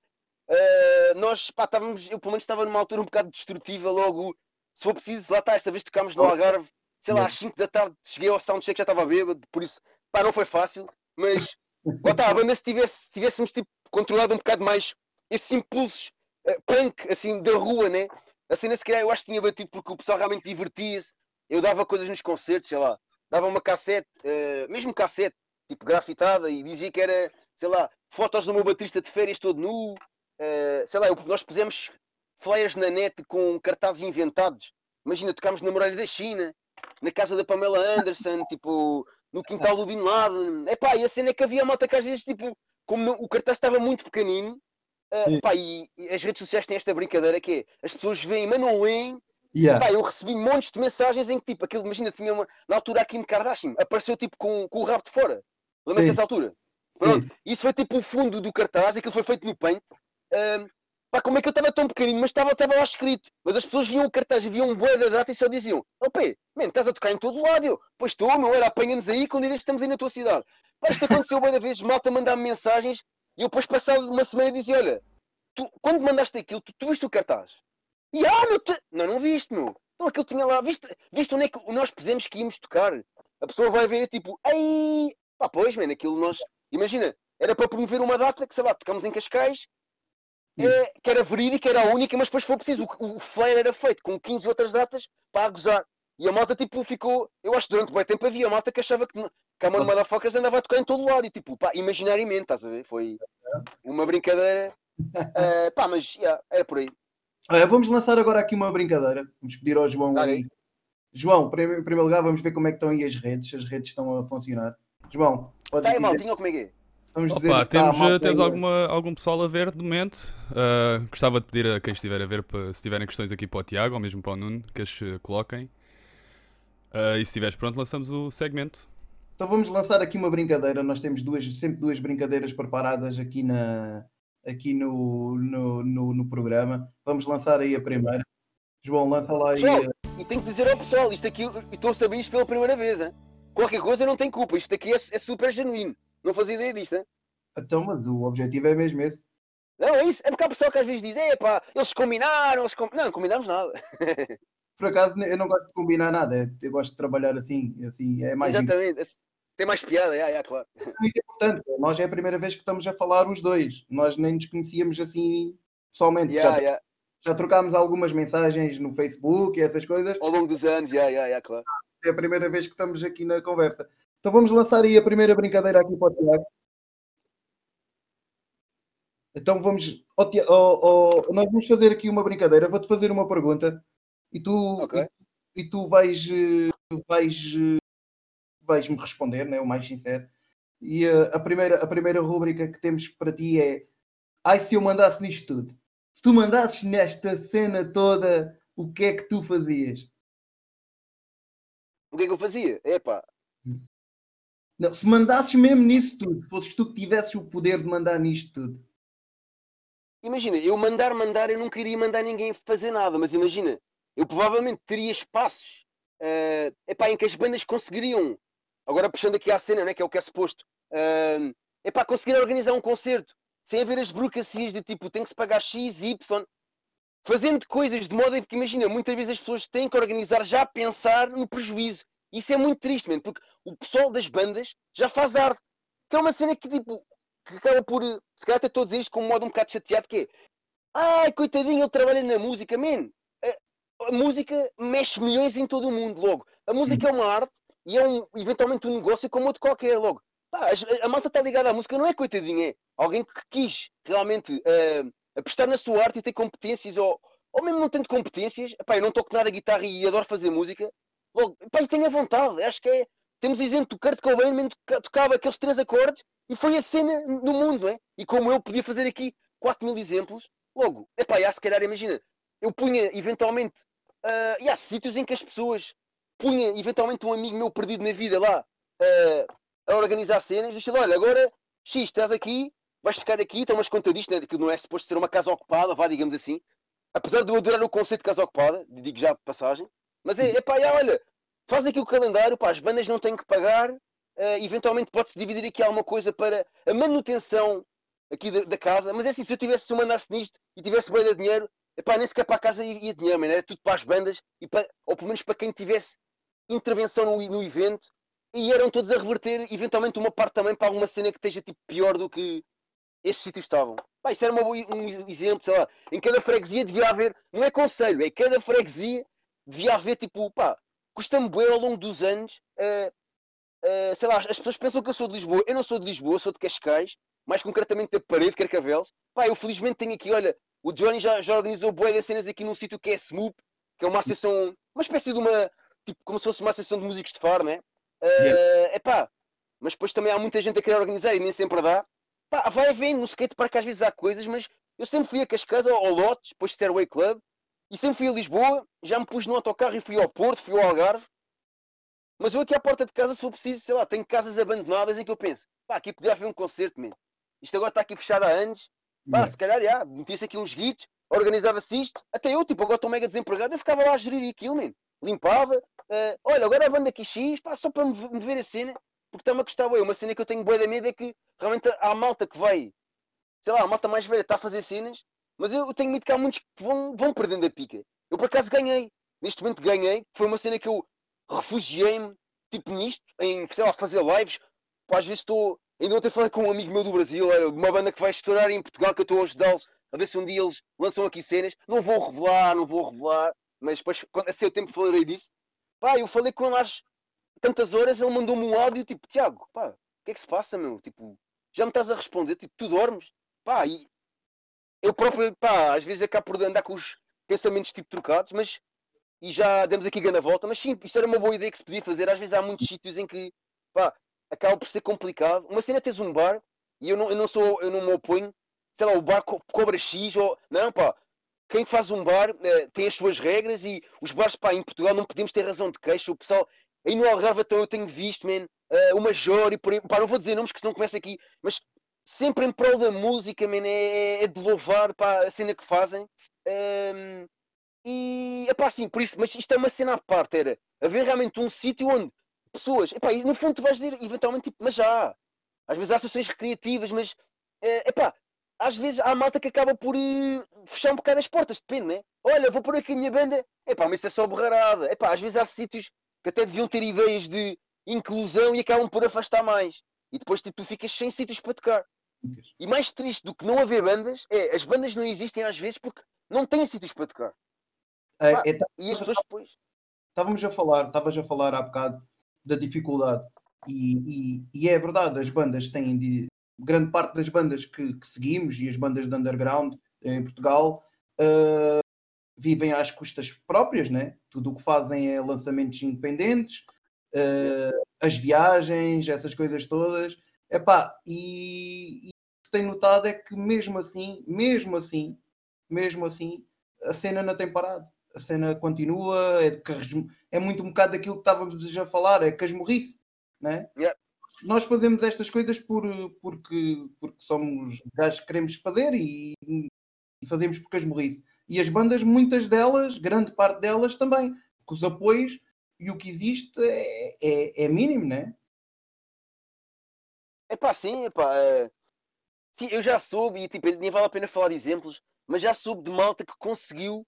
Speaker 2: uh, nós pá, estávamos, eu pelo menos estava numa altura um bocado destrutiva logo. Se for preciso, lá está, esta vez tocámos no Algarve, sei lá, às 5 da tarde, cheguei ao soundcheck já estava bêbado, por isso, pá, não foi fácil, mas lá está, a banda se, tivesse, se tivéssemos tipo, controlado um bocado mais esses impulsos uh, punk, assim, da rua, né? A cena se calhar eu acho que tinha batido porque o pessoal realmente divertia-se, eu dava coisas nos concertos, sei lá, dava uma cassete, uh, mesmo cassete, tipo grafitada, e dizia que era, sei lá, fotos do meu baterista de férias todo nu. Uh, sei lá, eu, nós pusemos flyers na net com cartazes inventados. Imagina, tocámos na muralha da China, na casa da Pamela Anderson, tipo, no quintal do Bin Laden. Epá, e a cena é que havia malta que às vezes, tipo, como o cartaz estava muito pequenino, uh, epá, e, e, as redes sociais têm esta brincadeira que é, as pessoas veem, mas não leem. Yeah. Epá, eu recebi montes de mensagens em que, tipo, aquilo, imagina, tinha uma, na altura a Kim Kardashian, apareceu, tipo, com, com o rabo de fora. Lembras dessa altura? Pronto, isso foi tipo o fundo do cartaz, aquilo foi feito no Paint. Pá, como é que eu estava tão pequenino, mas estava, lá escrito. Mas as pessoas viam o cartaz e viam um boa da data e só diziam: Ó man, estás a tocar em todo lado. Eu, pois estou, meu, era apanha-nos aí quando ainda estamos aí na tua cidade. Pá, isto aconteceu boa da vez, malta mandar-me mensagens e eu depois passado uma semana dizia: Olha, tu, quando mandaste aquilo, tu, tu viste o cartaz? E ah, meu, te... não, não viste, meu. Então aquilo tinha lá, viste, viste onde é que nós pusemos que íamos tocar? A pessoa vai ver tipo, ai, pá, pois, mano, aquilo nós Imagina, era para promover uma data que, sei lá, tocamos em Cascais, é, que era verídica, era a única, mas depois foi preciso. O, o flare era feito com 15 outras datas para gozar. E a malta, tipo, ficou. Eu acho que durante muito tempo havia a malta que achava que, que a mão de Motherfuckers andava a tocar em todo lado. E, tipo, pá, imaginariamente, estás a ver? Foi uma brincadeira. uh, pá, mas yeah, era por aí.
Speaker 1: Uh, vamos lançar agora aqui uma brincadeira. Vamos pedir ao João tá aí. João, em primeiro lugar, vamos ver como é que estão aí as redes, as redes estão a funcionar. João,
Speaker 2: pode Está aí, maltinho, como é que é?
Speaker 3: Vamos Opa, dizer temos, eh, temos alguma, algum pessoal a ver de momento. Uh, gostava de pedir a quem estiver a ver para, se tiverem questões aqui para o Tiago ou mesmo para o Nuno que as uh, coloquem. Uh, e se estiveres pronto, lançamos o segmento.
Speaker 1: Então vamos lançar aqui uma brincadeira. Nós temos duas, sempre duas brincadeiras preparadas aqui, na, aqui no, no, no, no programa. Vamos lançar aí a primeira. João, lança lá aí.
Speaker 2: E tenho que dizer ao pessoal, isto aqui, estou a saber isto pela primeira vez. Hein? Qualquer coisa não tem culpa, isto aqui é, é super genuíno. Não fazia ideia disto, hein?
Speaker 1: Então, mas o objetivo é mesmo esse.
Speaker 2: Não, é isso. É porque há pessoal que às vezes diz, pá, eles combinaram, eles com... não, combinamos nada.
Speaker 1: Por acaso, eu não gosto de combinar nada, eu gosto de trabalhar assim, assim é mais.
Speaker 2: Exatamente, tem mais piada, é, é claro.
Speaker 1: É muito importante, nós é a primeira vez que estamos a falar os dois, nós nem nos conhecíamos assim pessoalmente.
Speaker 2: Yeah, já, yeah.
Speaker 1: já trocámos algumas mensagens no Facebook e essas coisas.
Speaker 2: Ao longo dos anos, yeah, yeah, yeah, claro.
Speaker 1: É a primeira vez que estamos aqui na conversa. Então vamos lançar aí a primeira brincadeira aqui para o Tiago. Então vamos. Oh, oh, oh, nós vamos fazer aqui uma brincadeira. Vou-te fazer uma pergunta e tu, okay. e, e, tu vais, vais, vais me responder, né, o mais sincero. E a, a, primeira, a primeira rúbrica que temos para ti é: Ai, se eu mandasse nisto tudo, se tu mandasses nesta cena toda, o que é que tu fazias?
Speaker 2: O que é que eu fazia? Epá.
Speaker 1: Não, se mandasses mesmo nisso tudo, fosses tu que tivesses o poder de mandar nisto tudo
Speaker 2: imagina, eu mandar, mandar, eu não queria mandar ninguém fazer nada, mas imagina, eu provavelmente teria espaços uh, epá, em que as bandas conseguiriam, agora puxando aqui à cena, né, que é o que é suposto, uh, epá, conseguir organizar um concerto sem haver as burocracias de tipo, tem que se pagar X, Y, fazendo coisas de modo que imagina, muitas vezes as pessoas têm que organizar já a pensar no prejuízo. Isso é muito triste, man, porque o pessoal das bandas já faz arte. Que é uma cena que tipo, que acaba por, se calhar até estou a dizer isto com um modo um bocado chateado, que é ai, coitadinho, ele trabalha na música, man, a, a, música mexe milhões em todo o mundo, logo. A música é uma arte e é um, eventualmente um negócio como outro qualquer, logo. Pá, a, a, malta está ligada à música, não é coitadinho, é alguém que quis realmente uh, apostar na sua arte e ter competências, ou, ou mesmo não tendo competências, pá, eu não toco nada guitarra e adoro fazer música, logo, pá, e vontade, acho que é, temos exemplo do Kurt Cobain, tocava aqueles três acordes e foi a cena no mundo, é? E como eu podia fazer aqui 4 mil exemplos, logo, epá, já se calhar, imagina, eu punha eventualmente, uh, e há sítios em que as pessoas punha eventualmente um amigo meu perdido na vida lá uh, a organizar cenas, disse olha, agora X, estás aqui, vais ficar aqui, tomas conta disto, né? que não é suposto ser uma casa ocupada, vá, digamos assim. Apesar de eu adorar o conceito de casa ocupada, digo já de passagem, mas é, epá, já, olha, faz aqui o calendário, pá, as bandas não têm que pagar, uh, eventualmente pode-se dividir aqui alguma coisa para a manutenção aqui da, da, casa, mas é assim, se eu tivesse, se eu mandasse nisto e tivesse bem de dinheiro, epá, nem sequer para a casa ia, dinheiro, era tudo para as bandas, e para, ou pelo menos para quem tivesse intervenção no, no evento, e eram todos a reverter eventualmente uma parte também para alguma cena que esteja tipo pior do que esses sítios estavam. Pá, isso era uma, um exemplo, sei lá, em cada freguesia devia haver, não é conselho, é cada freguesia devia haver tipo, pá, custa-me bem ao longo dos anos uh, Uh, sei lá, as pessoas pensam que eu sou de Lisboa. Eu não sou de Lisboa, sou de Cascais. mais concretamente da parede de Carcavelos. Pá, eu felizmente tenho aqui, olha, o Johnny já, já organizou boa de cenas aqui num sítio que é Smoop, que é uma associação, uma espécie de uma, tipo, como se fosse uma associação de músicos de faro, né? Uh, yeah. Epá, mas depois também há muita gente a querer organizar e nem sempre dá. Pá, vai havendo no skatepark às vezes há coisas, mas eu sempre fui a Cascais, ao, ao Lotes, depois Stairway Club, e sempre fui a Lisboa, já me pus no autocarro e fui ao Porto, fui ao Algarve. Mas eu aqui à porta de casa, se for preciso, sei lá, tenho casas abandonadas em que eu penso, pá, aqui podia haver um concerto, mesmo. Isto agora está aqui fechado há anos. Pá, yeah. se calhar, já, metia-se aqui uns guitos, organizava-se isto. Até eu, tipo, agora estou mega desempregado, eu ficava lá a gerir aquilo, man. Limpava. Uh, olha, agora a banda aqui X, pá, só para me, ver a cena. Porque está-me a gostar, Uma cena que eu tenho boa da medo é que realmente há a malta que vai, sei lá, a malta mais velha está a fazer cenas, mas eu tenho medo que há muitos que vão, vão perdendo a pica. Eu por acaso ganhei. Neste momento ganhei. Foi uma cena que eu refugiei-me, tipo, nisto, em, sei lá, fazer lives. Às vezes estou Ainda ontem falei com um amigo meu do Brasil, era uma banda que vai estourar em Portugal, que eu estou a ajudá-los a ver se um dia eles lançam aqui cenas. Não vou revelar, não vou revelar, mas depois, quando a seu tempo, falarei disso. Pá, eu falei com ele às tantas horas, ele mandou-me um áudio tipo: Tiago, pá, o que é que se passa, meu? Tipo, já me estás a responder, tipo, tu dormes? Pá, e eu próprio, pá, às vezes acabo por andar com os pensamentos tipo trocados, mas e já demos aqui grande volta, mas sim, isto era uma boa ideia que se podia fazer. Às vezes há muitos sítios em que, pá, acaba por ser complicado. Uma cena tens um bar e eu não, eu não sou, eu não me oponho, sei lá, o bar co cobra X ou. Não, pá, quem faz um bar uh, tem as suas regras e os bares, pá, em Portugal não podemos ter razão de queixa. O pessoal, aí no Algarve, então eu tenho visto, man, uh, o Major e por aí, pá, não vou dizer nomes que senão começa aqui, mas sempre em prol da música, man, é, é de louvar, pá, a cena que fazem. Um, e, é pá, assim, por isso, mas isto é uma cena à parte, era haver realmente um sítio onde pessoas. Epá, e no fundo tu vais dizer eventualmente tipo, mas já. Às vezes há sessões recreativas, mas é, epá, às vezes há malta que acaba por uh, fechar um bocado as portas, depende, né? Olha, vou pôr aqui a minha banda, epá, mas isso é só borrarada. Epá, às vezes há sítios que até deviam ter ideias de inclusão e acabam por afastar mais. E depois tipo, tu ficas sem sítios para tocar. E mais triste do que não haver bandas é as bandas não existem às vezes porque não têm sítios para tocar.
Speaker 1: É, é, e as pessoas depois. Estávamos a falar, estavas a falar há bocado da dificuldade. E, e, e, é verdade, as bandas têm de, grande parte das bandas que, que, seguimos e as bandas de underground em Portugal uh, vivem às custas próprias, né? Tudo o que fazem é lançamentos independentes, uh, as viagens, essas coisas todas. Epá, e, e o que tem notado é que mesmo assim, mesmo assim, mesmo assim, a cena não tem parado a cena continua, é, é muito um bocado daquilo que estávamos a falar, é casmurrice, né? Yeah. Nós fazemos estas coisas por, porque, porque somos gajos que queremos fazer e, e fazemos por casmurrice. E as bandas, muitas delas, grande parte delas também, porque os apoios e o que existe é, é, é mínimo, né?
Speaker 2: É pá, sim, é pá. É... Sim, eu já soube, e tipo, nem vale a pena falar de exemplos, mas já soube de malta que conseguiu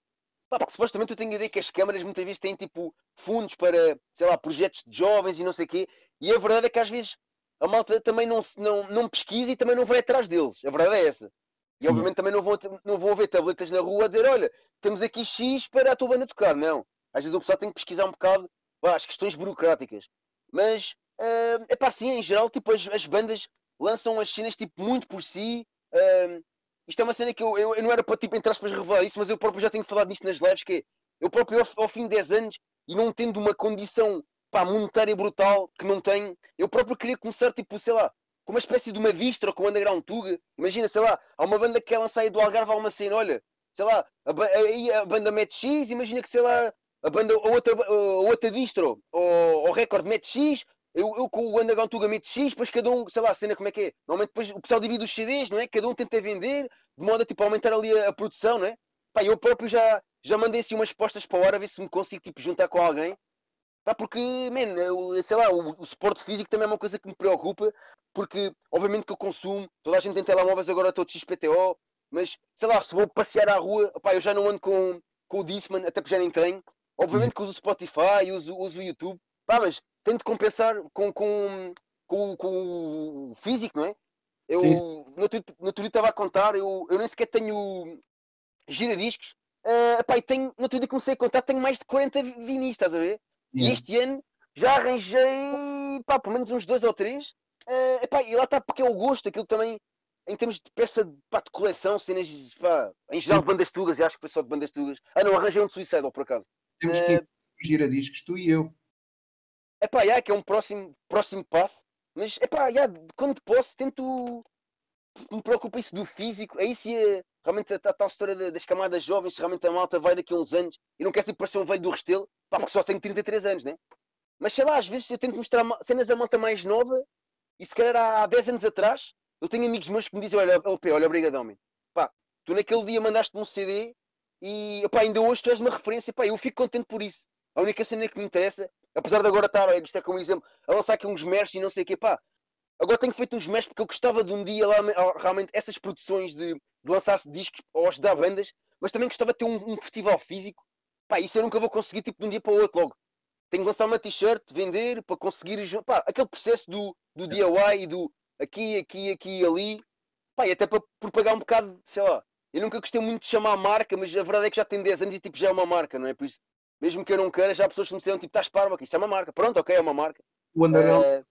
Speaker 2: Pá, porque supostamente eu tenho a ideia que as câmaras muitas vezes têm tipo fundos para, sei lá, projetos de jovens e não sei o quê. E a verdade é que às vezes a malta também não, não, não pesquisa e também não vai atrás deles. A verdade é essa. E obviamente também não vou, não vou ver tabletas na rua a dizer, olha, temos aqui X para a tua banda tocar. Não. Às vezes o pessoal tem que pesquisar um bocado pá, as questões burocráticas. Mas é uh, pá, sim, em geral, tipo, as, as bandas lançam as cenas tipo, muito por si. Uh, isto é uma cena que eu, eu, eu não era para, tipo, entre aspas, revelar isso, mas eu próprio já tenho falado nisto nas lives, que é, eu próprio, ao, ao, fim de 10 anos, e não tendo uma condição, pá, monetária brutal, que não tenho, eu próprio queria começar, tipo, sei lá, com uma espécie de uma distro com o Underground Tuga. Imagina, sei lá, há uma banda que quer lançar aí do Algarve há uma cena, olha, sei lá, aí a, a, banda mete X, imagina que, sei lá, a banda, a outra, a outra distro, ou o recorde mete X, eu, eu com o Underground Tuga meto X, depois cada um, sei lá, a cena como é que é. Normalmente depois o pessoal divide os CDs, não é? Cada um tenta vender, de modo a tipo, aumentar ali a, a, produção, não é? Pá, eu próprio já, já mandei assim umas postas para a hora, ver se me consigo tipo, juntar com alguém. Pá, porque, man, eu, sei lá, o, o suporte físico também é uma coisa que me preocupa, porque obviamente que eu consumo, toda a gente tem telemóveis agora todos XPTO, mas sei lá, se vou passear à rua, pá, eu já não ando com, com o Discman, até porque já nem tenho. Obviamente que uso o Spotify, uso, uso o YouTube, pá, mas tento compensar com, com, com, com o físico, não é? Eu no outro dia estava a contar, eu, eu nem sequer tenho giradiscos. Uh, epá, tenho, no outro dia comecei a contar, tenho mais de 40 vinis, estás a ver? Yeah. E este ano já arranjei pá, pelo menos uns dois ou três. Uh, epá, e lá está porque é o gosto, aquilo também em termos de peça de, pá, de coleção, cenas pá, em geral de bandas tugas, e acho que foi só de bandas tugas. Ah não, arranjei um de Suicidal por acaso.
Speaker 1: Temos que ir gira discos, tu e eu.
Speaker 2: É pá, yeah, que é um próximo, próximo passo, mas é pá, yeah, quando posso, tento me preocupa isso do físico, aí se é, realmente a, a, tal história das camadas jovens, se realmente a malta vai daqui a uns anos e não quer tipo, parecer um velho do Restelo, pá, porque só tenho 33 anos, né? Mas sei lá, às vezes eu tento mostrar cenas a malta mais nova e se calhar há 10 anos atrás eu tenho amigos meus que me dizem: Olha, LP, olha, obrigadão, man. pá, tu naquele dia mandaste-me um CD e pá, ainda hoje tu és uma referência, pá, eu fico contente por isso. A única cena que me interessa, apesar de agora estar, olha, isto é como exemplo, a lançar aqui uns merch e não sei o quê, pá, agora tenho feito uns mestres porque eu gostava de um dia lá, realmente essas produções de, de lançar discos ou ajudar bandas, mas também gostava de ter um, um, festival físico. Pá, isso eu nunca vou conseguir tipo de um dia para o outro logo. Tenho que lançar uma t-shirt, vender para conseguir pá, aquele processo do, do DIY e do aqui, aqui, aqui e ali. Pá, e até para propagar um bocado, sei lá. Eu nunca gostei muito de chamar marca, mas a verdade é que já tem 10 anos e tipo já é uma marca, não é? Por isso, mesmo que eu não queira, já há pessoas que me disseram tipo, estás parvo aqui, isso é uma marca. Pronto, ok, é uma marca.
Speaker 1: O Underground uh,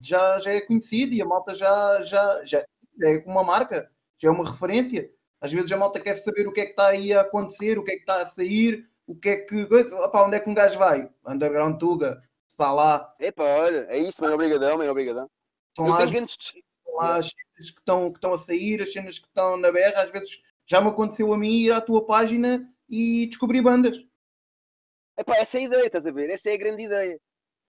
Speaker 1: já, já é conhecido e a malta já, já, já, já é uma marca, já é uma referência. Às vezes a malta quer saber o que é que está aí a acontecer, o que é que está a sair, o que é que. Opa, onde é que um gajo vai? Underground Tuga, está lá.
Speaker 2: Epá, olha, é isso, mano, obrigadão, mano, obrigadão.
Speaker 1: Estão lá, as, estão lá as que estão, que estão a sair, as cenas que estão na berra, às vezes já me aconteceu a mim ir à tua página e descobrir bandas.
Speaker 2: Epá, essa é a ideia, estás a ver? Essa é a grande ideia.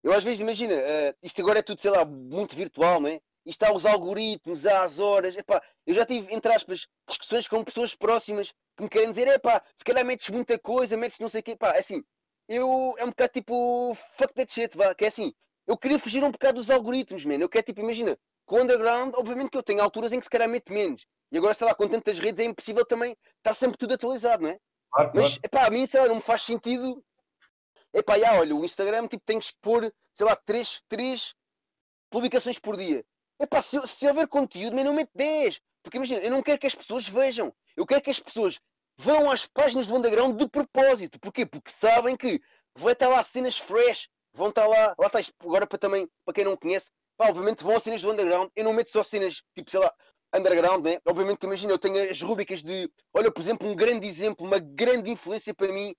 Speaker 2: Eu às vezes imagina, uh, isto agora é tudo, sei lá, muito virtual, não é? Isto há os algoritmos, há as horas. Epá, eu já tive, entre aspas, discussões com pessoas próximas que me querem dizer, epá, se calhar metes muita coisa, metes não sei o quê. Epá, é assim, eu, é um bocado tipo, fuck that shit, vá, que é assim, eu queria fugir um bocado dos algoritmos, man. Eu quero, tipo, imagina, com o underground, obviamente que eu tenho alturas em que se calhar meto menos. E agora, sei lá, com tantas redes é impossível também estar sempre tudo atualizado, não é? Claro, Mas, claro. epá, a mim, sei lá, não me faz sentido Epá, já, olha, o Instagram tipo, tem que expor, sei lá, 3, 3 publicações por dia. Epá, se, se houver conteúdo, mas não mete 10. Porque imagina, eu não quero que as pessoas vejam. Eu quero que as pessoas vão às páginas do underground de propósito. Porquê? Porque sabem que vai estar lá cenas fresh. Vão estar lá, lá está, agora para também, para quem não conhece, pá, obviamente vão a cenas do underground. Eu não meto só cenas, tipo, sei lá, underground, né? Obviamente que imagina, eu tenho as rubricas de, olha, por exemplo, um grande exemplo, uma grande influência para mim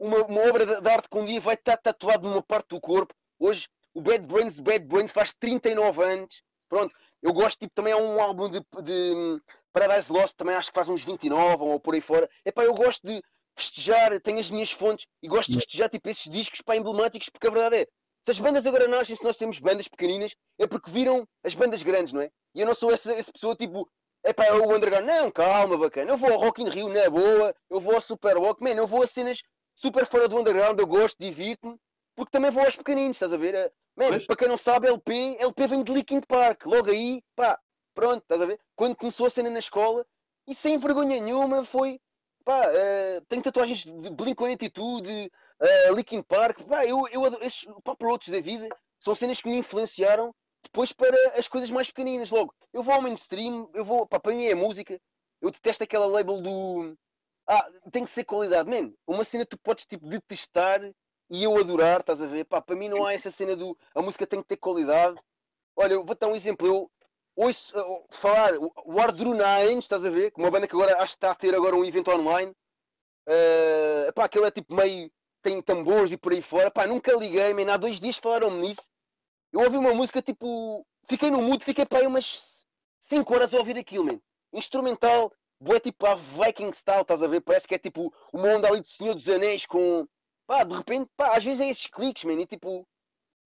Speaker 2: uma, uma obra de, arte que um dia vai estar tatuado numa parte do corpo. Hoje, o Bad Brains Bad Brains faz 39 anos. Pronto, eu gosto, tipo, também há um álbum de, de hum, Paradise Lost, também acho que faz uns 29 ou por aí fora. Epá, eu gosto de festejar, tenho as minhas fontes e gosto de festejar, tipo, esses discos, pá, emblemáticos, porque a verdade é, se as bandas agora nascem, se nós temos bandas pequeninas, é porque viram as bandas grandes, não é? E eu não sou essa, essa pessoa, tipo, é pá, o underground, não, calma, bacana, eu vou ao Rock in Rio na boa, eu vou ao Super Rock, man, eu vou a cenas super fora do underground, eu gosto, divirto-me, porque também vou aos pequeninos, estás a ver? Eh, man, para quem não sabe, LP, LP vem de Linkin Park, logo aí, pá, pronto, estás a ver? Quando começou a cena na escola, e sem vergonha nenhuma, foi, pá, uh, tenho tatuagens de Blink-182, uh, Linkin Park, pá, eu, eu adoro, esses paparotes da vida, são cenas que me influenciaram depois para as coisas mais pequeninas, logo, eu vou ao mainstream, eu vou, pá, para mim é música, eu detesto aquela label do ah, tem que ser qualidade, man. Uma cena tu podes tipo detestar e eu adorar, estás a ver? Pá, para mim não há essa cena do a música tem que ter qualidade. Olha, eu vou dar um exemplo. Eu ouço uh, falar o Ardru Nines, estás a ver? Uma banda que agora acho que está a ter agora um evento online. Uh, pá, aquele é tipo meio. Tem tambores e por aí fora. Pá, nunca liguei, man. Há dois dias falaram-me nisso. Eu ouvi uma música tipo. Fiquei no mudo, fiquei para aí umas 5 horas a ouvir aquilo, man. Instrumental, Boé tipo a Viking style, estás a ver? Parece que é tipo uma onda ali do Senhor dos Anéis com. Pá, de repente, pá, às vezes é esses cliques, man. E tipo.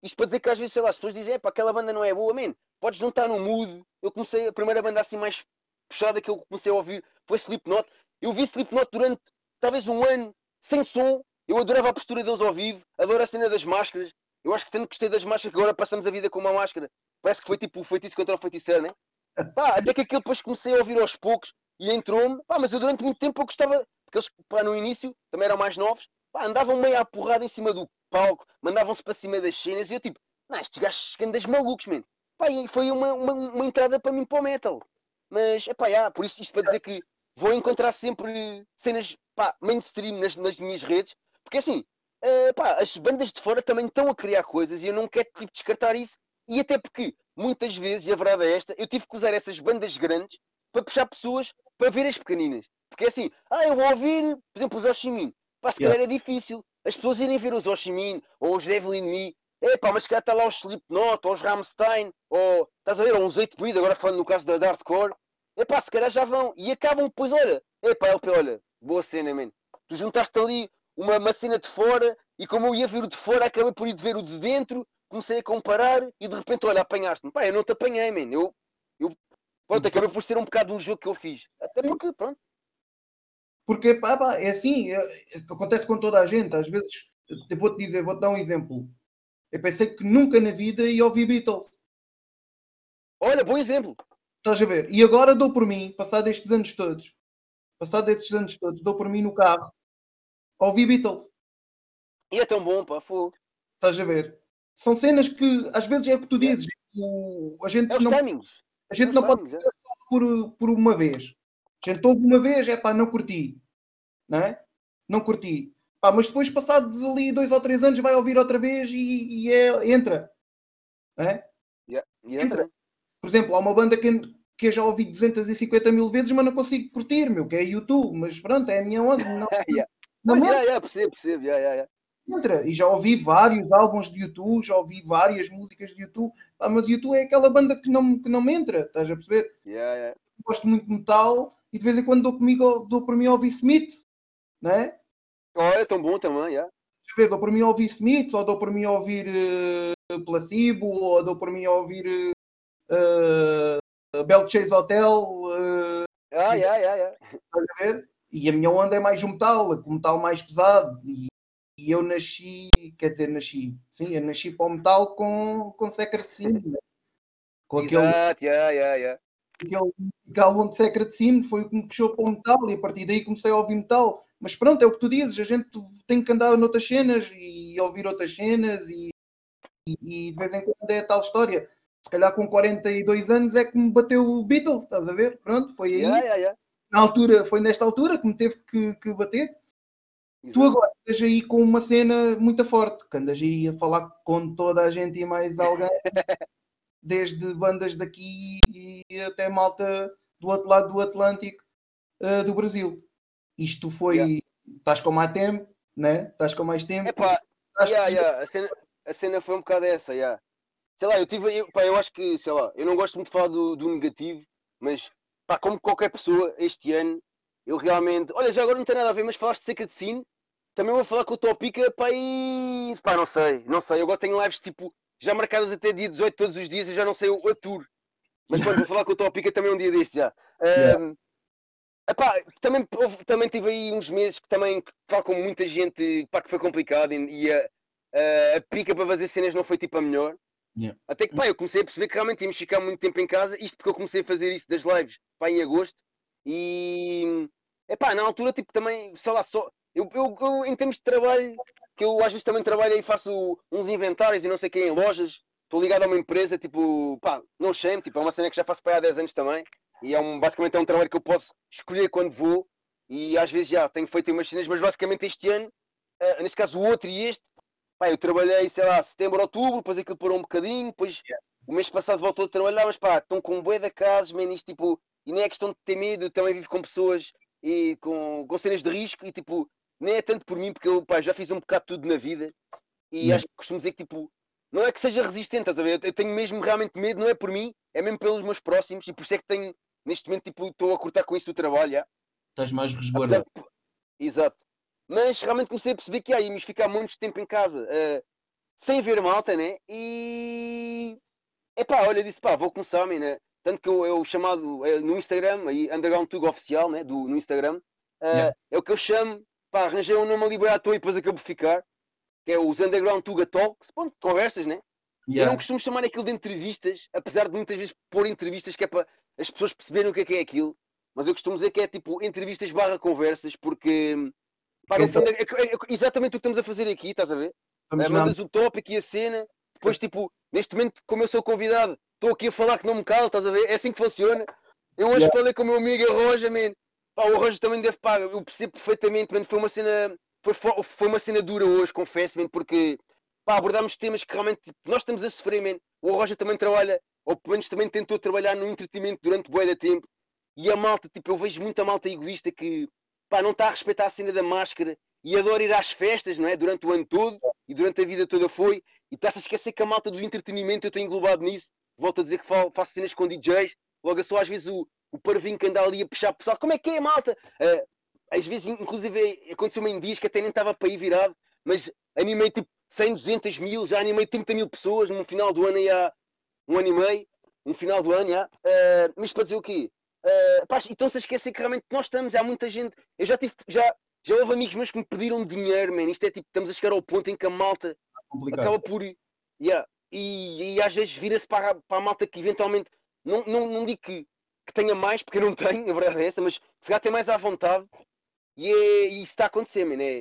Speaker 2: Isto para dizer que às vezes, sei lá, as pessoas dizem, pá, aquela banda não é boa, man. Podes não estar no mood. Eu comecei, a primeira banda assim mais puxada que eu comecei a ouvir foi Slipknot. Eu vi Slipknot durante talvez um ano, sem som. Eu adorava a postura deles ao vivo, adoro a cena das máscaras. Eu acho que tanto gostei das máscaras que agora passamos a vida com uma máscara. Parece que foi tipo o feitiço contra o feiticeiro, né? Pá, até que aquilo depois comecei a ouvir aos poucos e entrou-me, pá, mas eu durante muito tempo eu gostava, porque eles, pá, no início também eram mais novos, pá, andavam meio à porrada em cima do palco, mandavam-se para cima das cenas e eu tipo, não, estes gajos das malucos, mano. Pá, e foi uma, uma, uma, entrada para mim para o metal. Mas, é pá, yeah, por isso isto para dizer que vou encontrar sempre cenas, pá, mainstream nas, nas minhas redes, porque assim, uh, pá, as bandas de fora também estão a criar coisas e eu não quero tipo, descartar isso, E até porque, muitas vezes, e a verdade é esta, eu tive que usar essas bandas grandes para puxar pessoas para ver as pequeninas. Porque é assim, ah, eu vou ouvir, por exemplo, os Oshimin. Pá, se yeah. calhar é difícil. As pessoas irem ver os Oshimin ou os Devil in Me. É pá, mas se calhar está lá os Slipknot ou os Rammstein ou, estás a ver, ou uns 8 Breed, agora falando no caso da Hardcore. É pá, se calhar já vão. E acabam depois, olha, é pá, LP, olha, boa cena, man. Tu juntaste ali uma, cena de fora e como eu ia ver o de fora, acabei por ir ver o de dentro, comecei a comparar e de repente, olha, apanhaste-me. Pá, eu não te apanhei, man. Eu, eu pronto, acabei por ser um bocado um jogo que eu fiz. Até porque, pronto.
Speaker 1: Porque, pá, pá, é assim, é, acontece com toda a gente. Às vezes, eu vou-te dizer, vou-te dar um exemplo. Eu pensei que nunca na vida ia ouvir Beatles.
Speaker 2: Olha, bom exemplo.
Speaker 1: Estás a ver? E agora dou por mim, passado estes anos todos, passado estes anos todos, dou por mim no carro, ouvir Beatles.
Speaker 2: E é tão bom, pá, fogo.
Speaker 1: Estás a ver? São cenas que às vezes é o que tu dizes. O, a gente
Speaker 2: é
Speaker 1: não,
Speaker 2: timings.
Speaker 1: A gente
Speaker 2: é
Speaker 1: não pode é. por, por uma vez. A gente ouve uma vez, é pá, não curti. Não é? Não curti. Pá, mas depois, passados ali dois ou três anos, vai ouvir outra vez e, e é, entra. Não é?
Speaker 2: Yeah, entra. entra.
Speaker 1: Por exemplo, há uma banda que, que eu já ouvi 250 mil vezes, mas não consigo curtir, meu, que é YouTube. Mas pronto, é a minha onda. Não,
Speaker 2: yeah. Não mas, yeah, yeah, percebo, percebo. Yeah, yeah, yeah.
Speaker 1: Entra. E já ouvi vários álbuns de YouTube, já ouvi várias músicas de YouTube. Ah, mas YouTube é aquela banda que não, que não me entra, estás a perceber?
Speaker 2: Yeah, yeah.
Speaker 1: Gosto muito de metal e de vez em quando dou, comigo, dou por mim a ouvir Smith, não é?
Speaker 2: Olha, é tão bom também, yeah.
Speaker 1: ver, dou por mim a ouvir Smith, ou dou por mim a ouvir uh, Placebo, ou dou por mim a ouvir uh, Bell Chase Hotel. Uh,
Speaker 2: ah, yeah, yeah, yeah.
Speaker 1: a ver? E a minha onda é mais um metal, um metal mais pesado. E, e, eu nasci, quer dizer, nasci, sim, eu nasci para o metal com, com Secret Sin, né?
Speaker 2: com aquele, Exato, yeah, yeah, yeah.
Speaker 1: aquele, aquele álbum de Secret Sin foi o que me puxou para o metal e a partir daí comecei a ouvir metal. Mas pronto, é o que tu dizes, a gente tem que andar noutras cenas e ouvir outras cenas e, e, e de vez em quando é a tal história. Se calhar com 42 anos é que me bateu o Beatles, estás a ver? Pronto, foi aí.
Speaker 2: Yeah, yeah, yeah
Speaker 1: na altura, foi nesta altura que me teve que, que bater. Exato. Tu agora estás aí com uma cena muito forte, que andas aí a falar com toda a gente e mais alguém, desde bandas daqui e até malta do outro lado do Atlântico uh, do Brasil. Isto foi. Yeah. Estás com mais tempo, né? Estás com mais tempo.
Speaker 2: Epá, yeah, yeah. A, cena, a cena foi um bocado essa, yeah. Sei lá, eu tive. Eu, pá, eu acho que, sei lá, eu não gosto muito de falar do, do negativo, mas pá, como qualquer pessoa, este ano, eu realmente. Olha, já agora não tem nada a ver, mas falaste de Secret Scene, também vou falar com o Topica, pá, e. pá, não sei, não sei. Eu agora tenho lives tipo, já marcadas até dia 18 todos os dias, eu já não sei o, a tour. Mas quando vou falar com o Topica também um dia deste já. Yeah. Um, epá, também, também tive aí uns meses que também pá, com muita gente pá, que foi complicado e, e a, a, a, pica para fazer cenas não foi tipo a melhor.
Speaker 1: Yeah.
Speaker 2: Até que pá, eu comecei a perceber que realmente tínhamos ficar muito tempo em casa, isto porque eu comecei a fazer isso das lives pá, em agosto e é pá, na altura tipo também, sei lá, só eu, eu, eu, em termos de trabalho, que eu às vezes também trabalho e faço uns inventários e não sei quem em lojas, estou ligado a uma empresa, tipo, pá, não shame, tipo, é uma cena que já faço para há 10 anos também e é um, basicamente é um trabalho que eu posso escolher quando vou e às vezes já tenho feito umas cenas, mas basicamente este ano, uh, neste caso o outro e este, Pá, eu trabalhei, sei lá, setembro, outubro, depois aquilo parou um bocadinho, depois yeah. o mês passado voltou a trabalhar, mas pá, estão com um bué de casos, isto tipo, e nem é questão de ter medo, eu também vivo com pessoas e com, com cenas de risco e tipo, nem é tanto por mim, porque eu pá, já fiz um bocado tudo na vida e yeah. acho que costumo dizer que tipo, não é que seja resistente, estás a ver? Eu tenho mesmo realmente medo, não é por mim, é mesmo pelos meus próximos e por isso é que tenho, neste momento, tipo, estou a cortar com isso do trabalho. Já.
Speaker 1: Estás mais resguardado. De...
Speaker 2: Exato. Mas realmente comecei a perceber que aí íamos ficar muito tempo em casa uh, sem ver malta, né? E epá, olha, disse pá, vou começar, né? Tanto que eu, eu chamado é, no Instagram, aí Underground Tug Oficial, né? Do, no Instagram, uh, yeah. é o que eu chamo, pá, arranjei um nome ali à toa e depois acabo de ficar, que é os Underground Tuga Talks, ponto, conversas, né? Yeah. Eu não costumo chamar aquilo de entrevistas, apesar de muitas vezes pôr entrevistas que é para as pessoas perceberem o que é que é aquilo, mas eu costumo dizer que é tipo entrevistas barra conversas, porque Pá, no então, fundo, é, é, é, exatamente o que estamos a fazer aqui, estás a ver? É, mandas o tópico e a cena, depois, tipo, neste momento, como eu sou convidado, estou aqui a falar que não me calo, estás a ver? É assim que funciona. Eu hoje yeah. falei com o meu amigo Roja, man. Pá, o Roja também deve pagar, eu percebo perfeitamente, man. Foi uma cena, foi, foi uma cena dura hoje, confesso, man, porque pá, abordámos temas que realmente tipo, nós estamos a sofrer, man. O Roger também trabalha, ou pelo menos também tentou trabalhar no entretenimento durante boa de tempo. E a malta, tipo, eu vejo muita malta egoísta que, pá, não está a respeitar a cena da máscara e adora ir às festas, não é? Durante o ano todo e durante a vida toda foi. E está-se a esquecer que a malta do entretenimento, eu estou englobado nisso. Volto a dizer que faço cenas com DJs. Logo só às vezes o, o parvinho que anda ali a puxar pessoal. Como é que é, malta? Uh, às vezes, inclusive, aconteceu-me em dias que até nem estava para ir virado, mas animei tipo 100, 200 mil, já animei 30 mil pessoas no final do ano, há um ano e meio, no final do ano, já. Uh, mas para dizer o quê? Uh, pá, então se esquecem que realmente nós estamos, há muita gente, eu já tive, já, já houve amigos meus que me pediram dinheiro, man. Isto é tipo, estamos a chegar ao ponto em que a malta Complicado. acaba por. Yeah, e, e às vezes vira-se para, para a malta que eventualmente não, não, não digo que, que tenha mais, porque não tenho, a verdade é essa, mas se calhar tem mais à vontade e, é, e isso está a acontecer. É,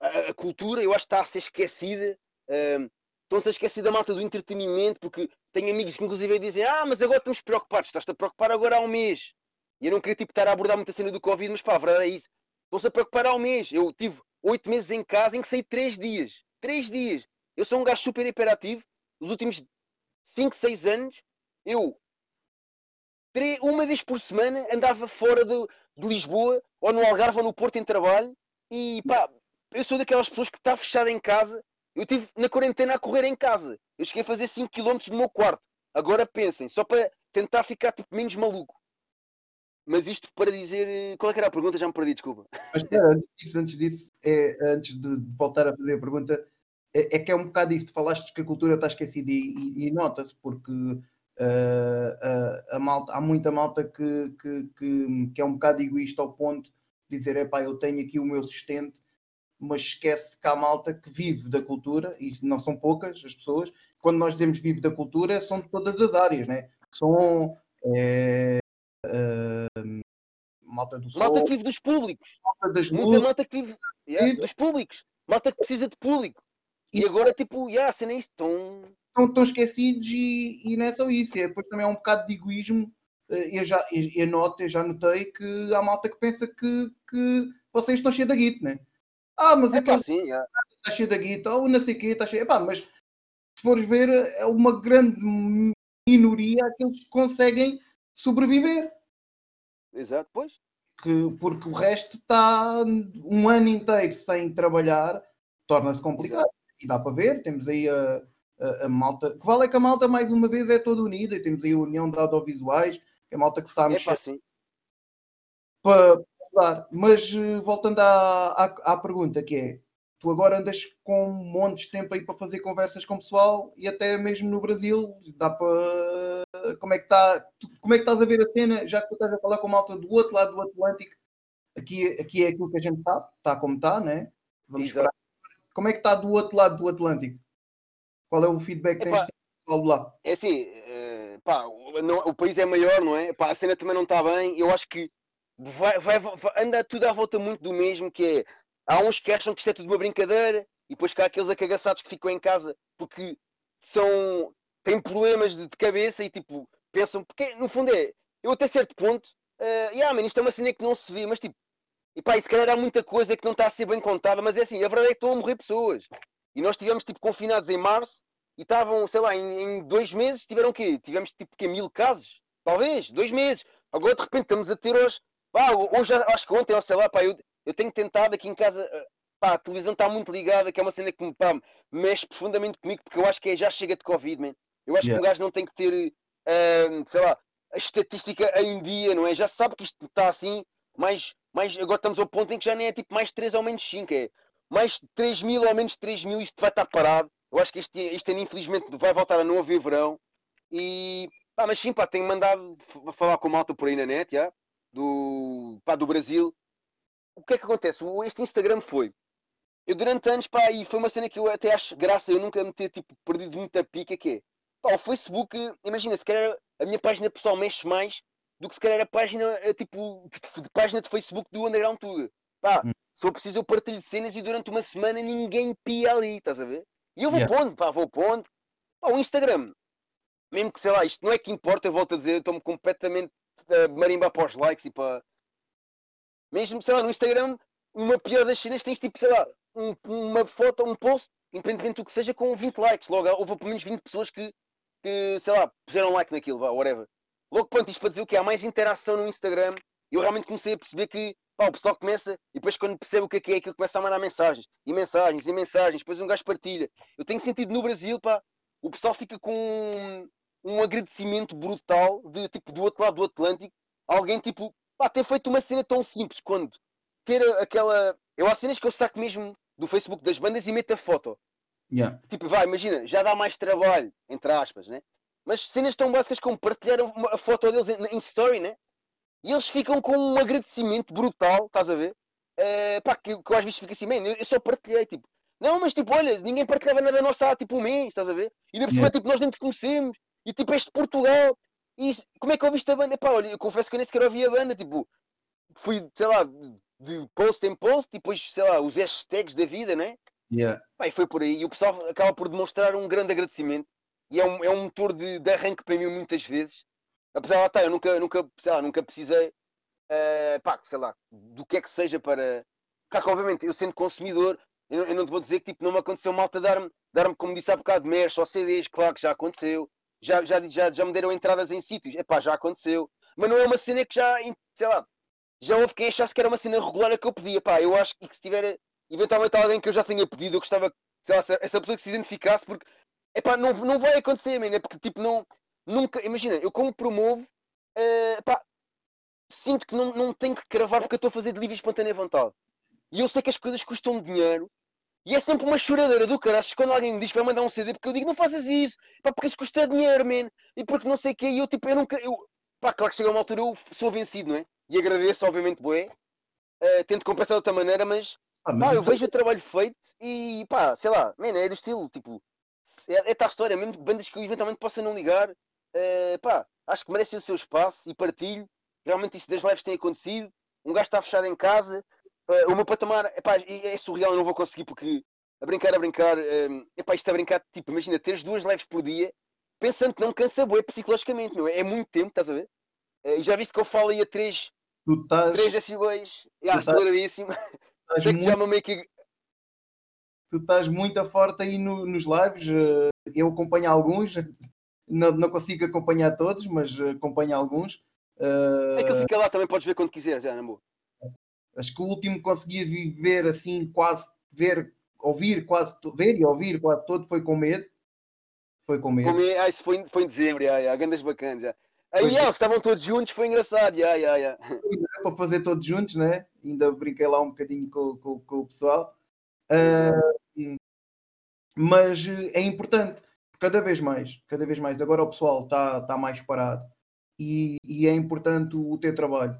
Speaker 2: a, a, cultura eu acho que está a ser esquecida. Um, estão-se a esquecer da malta do entretenimento, porque tenho amigos que inclusive dizem, ah, mas agora estamos preocupados, estás-te a preocupar agora há um mês. E eu não queria tipo, estar a abordar muita cena do Covid, mas pá, a verdade é isso. Estão-se a preocupar há um mês. Eu tive oito meses em casa em que saí três dias. Três dias. Eu sou um gajo super hiperativo. Nos últimos 5, 6 anos, eu uma vez por semana andava fora de, de, Lisboa, ou no Algarve, ou no Porto em trabalho. E pá, eu sou daquelas pessoas que está fechada em casa. Eu estive na quarentena a correr em casa. Eu cheguei a fazer 5 km no meu quarto. Agora pensem, só para tentar ficar tipo, menos maluco. Mas isto para dizer. Eh, qual é que era a pergunta? Já me perdi, desculpa.
Speaker 1: Mas espera, antes disso, antes, disso é, antes de voltar a fazer a pergunta, é, é que é um bocado isso. Falaste que a cultura está esquecida e, e, e nota-se, porque uh, a malta, há muita malta que, que, que, que, é um bocado egoísta ao ponto de dizer: é pá, eu tenho aqui o meu sustento, mas esquece que há malta que vive da cultura, e não são poucas as pessoas. Quando nós dizemos vive da cultura, são de todas as áreas, né? São. É, uh, malta do
Speaker 2: sol. Malta que vive dos públicos. Malta das Muita malta que vive yeah, dos públicos. Malta que precisa de público. E, agora, tipo, yeah, a cena é isto. Estão...
Speaker 1: Estão, estão esquecidos e, e não é só isso. É, depois também há um bocado de egoísmo. Eh, eu já eu, eu noto, eu já notei que há malta que pensa que, que vocês estão cheios da guita, né? Ah, mas é que
Speaker 2: assim, yeah.
Speaker 1: está cheio da guita, ou não sei o quê, está cheio. Epá, mas se fores ver, é uma grande minoria aqueles que conseguem sobreviver.
Speaker 2: Exato, pois.
Speaker 1: Que, porque o resto está um ano inteiro sem trabalhar, torna-se complicado. Exato. E dá para ver, temos aí a, a, a, malta. Que vale é que a malta, mais uma vez, é toda unida. E temos aí a União de Audiovisuais, que é a malta que se está a mexer.
Speaker 2: É
Speaker 1: para ajudar. Mas eh, voltando à, à, à pergunta, que é tu agora andas com um monte de tempo aí para fazer conversas com o pessoal e até mesmo no Brasil dá para como é que está como é que estás a ver a cena já que tu estás a falar com a malta do outro lado do Atlântico aqui, aqui é aquilo que a gente sabe está como está, né? Vamos esperar. Como é que está do outro lado do Atlântico qual é o feedback que tens de lá?
Speaker 2: É assim uh, pá, não, o país é maior, não é? Pá, a cena também não está bem eu acho que vai, vai, vai, anda tudo à volta muito do mesmo que é há uns que acham que isto é tudo uma brincadeira e depois cá aqueles acagaçados que ficam em casa porque são têm problemas de, de cabeça e tipo pensam, porque no fundo é, eu até certo ponto, uh, yeah, man, isto é uma cena que não se vê, mas tipo, e pá, e se calhar há muita coisa que não está a ser bem contada, mas é assim, a verdade é que estão a morrer pessoas. E nós estivemos tipo confinados em março e estavam, sei lá, em, em, dois meses tiveram o quê? Tivemos tipo que mil casos? Talvez, dois meses. Agora de repente estamos a ter hoje, pá, hoje acho que ontem, ou sei lá, pá, eu, eu tenho tentado aqui em casa, eh, pá, a televisão está muito ligada, que é uma cena que pá, mexe profundamente comigo, porque eu acho que é, já chega de Covid, man. Eu acho yeah. que um gajo não tem que ter, uh, sei lá, a estatística em dia, não é? Já sabe que isto está assim, mas, mas agora estamos ao ponto em que já nem é tipo mais 3 ou menos 5, é mais 3 mil ou menos 3 mil, isto vai estar parado. Eu acho que este, este ano, infelizmente, vai voltar a não haver verão. E, pá, mas sim, pá, tenho mandado falar com a malta por aí na net, já, do, pá, do Brasil, o que é que acontece? Este Instagram foi. Eu durante anos, pá, e foi uma cena que eu até acho graça eu nunca me ter tipo, perdido muita pica, que é, pá, o Facebook, imagina, se calhar a minha página pessoal mexe mais do que se calhar a página, eh, tipo, de, de página de Facebook do Underground Tuga. Pá, hum. só preciso eu partilho cenas e durante uma semana ninguém pia ali, estás a ver? E eu vou yeah. pondo, pá, vou pondo. Pá, o Instagram, mesmo que sei lá, isto não é que importa, eu volto a dizer, eu estou-me completamente a marimbar para os likes e para mesmo, sei lá, no Instagram, uma pior das cenas tens tipo, sei lá, um, uma foto, um post independentemente do que seja, com 20 likes. Logo, houve pelo menos 20 pessoas que, que sei lá, puseram like naquilo, vá, whatever. Logo, pronto, isto para dizer o que há mais interação no Instagram. Eu realmente comecei a perceber que pá, o pessoal começa, e depois quando percebe o que é que é, aquilo começa a mandar mensagens, e mensagens, e mensagens, depois um gajo partilha. Eu tenho sentido no Brasil, pá, o pessoal fica com um, um agradecimento brutal de tipo do outro lado do Atlântico, alguém tipo, pá, ter feito uma cena tão simples quando ter aquela. Eu há cenas que eu saco mesmo do Facebook das bandas e meto a foto.
Speaker 1: Yeah.
Speaker 2: Tipo, vai, imagina, já dá mais trabalho, entre aspas, né? Mas cenas tão básicas como partilhar a foto deles em, em story, né? E eles ficam com um agradecimento brutal, estás a ver? Uh, pá, que, que eu às vezes fico assim, man, eu, só partilhei, tipo, não, mas tipo, olha, ninguém partilhava nada nossa há tipo um mês, estás a ver? E ainda por cima,
Speaker 1: Yeah.
Speaker 2: tipo, nós nem te conhecemos, e tipo, este Portugal, e como é que ouviste a banda? Pá, olha, eu confesso que eu nem sequer ouvi a banda, tipo, fui, sei lá, de post em post, e depois, sei lá, os hashtags da vida, né?
Speaker 1: Yeah.
Speaker 2: Pá, e foi por aí. E o pessoal acaba por demonstrar um grande agradecimento. E é um, é um motor de, de arranque para mim muitas vezes. Apesar lá estar, eu nunca, nunca, sei lá, nunca precisei, eh, pá, sei lá, do que é que seja para. Claro que, obviamente, eu sendo consumidor, eu, não- eu não te vou dizer que tipo, não me aconteceu malta dar-me, dar-me como disse há bocado, merch ou CDs, claro que já aconteceu. Já, já, já, já me deram entradas em sítios, é pá, já aconteceu. Mas não é uma cena que já, sei lá, já houve quem achasse que era uma cena regular que eu pedia, pá, eu acho que se tiver eventualmente alguém que eu já tenha pedido, eu gostava que sei lá, essa pessoa que se identificasse, porque epá, não, não vai acontecer, man, é porque tipo, não, nunca, imagina, eu como promovo, eh, pá, sinto que não, não tenho que cravar porque eu estou a fazer de livre e espontânea vontade. E eu sei que as coisas custam dinheiro. E é sempre uma choradeira do caraças quando alguém me diz que vai mandar um CD, porque eu digo, não faças isso, pá, porque isso custa dinheiro, man, e porque não sei o quê, e eu tipo, eu nunca, eu, pá, claro que chega uma altura eu sou vencido, não é? E agradeço, obviamente, bué, eh, tento compensar de outra maneira, mas
Speaker 1: Ah, mas
Speaker 2: Pá, eu
Speaker 1: isso-
Speaker 2: vejo o trabalho feito e pá, sei lá, man, é do estilo, tipo, é, é tal história, mesmo bandas que eu eventualmente possa não ligar, eh, pá, acho que merecem o seu espaço e partilho. Realmente isso das lives tem acontecido. Um gajo está fechado em casa, eh, o meu patamar, epá, é surreal, eu não vou conseguir porque a brincar, a brincar, eh, epá, isto a brincar, tipo, imagina, teres duas lives por dia, pensando que não me cansa bué psicologicamente, meu, é muito tempo, estás a ver? E já viste que eu falo aí a 3,
Speaker 1: tu estás,
Speaker 2: 3 decibéis,
Speaker 1: estás-
Speaker 2: aceleradíssimo,
Speaker 1: estás
Speaker 2: que já
Speaker 1: muito,
Speaker 2: me meio que
Speaker 1: tu estás muito forte aí no- nos lives. eh, Eu acompanho alguns, não, não consigo acompanhar todos, mas eh, acompanho alguns. Eh,
Speaker 2: É que ele fica lá, também podes ver quando quiseres, é, boa.
Speaker 1: acho que o último que conseguia viver assim, quase ver, ouvir quase, ver e ouvir quase todo foi com medo. Foi com medo.
Speaker 2: Como é- ah, isso foi, em- foi em dezembro, já, já, grandes bacanas. Aí
Speaker 1: é.
Speaker 2: estavam todos juntos, foi engraçado. Já, já.
Speaker 1: Ainda deu para fazer todos juntos, né? Ainda brinquei lá um bocadinho com, com- com o pessoal. Ah, mas eh, é importante, cada vez mais, cada vez mais. Agora o pessoal está tá mais parado e, e é importante o teu trabalho.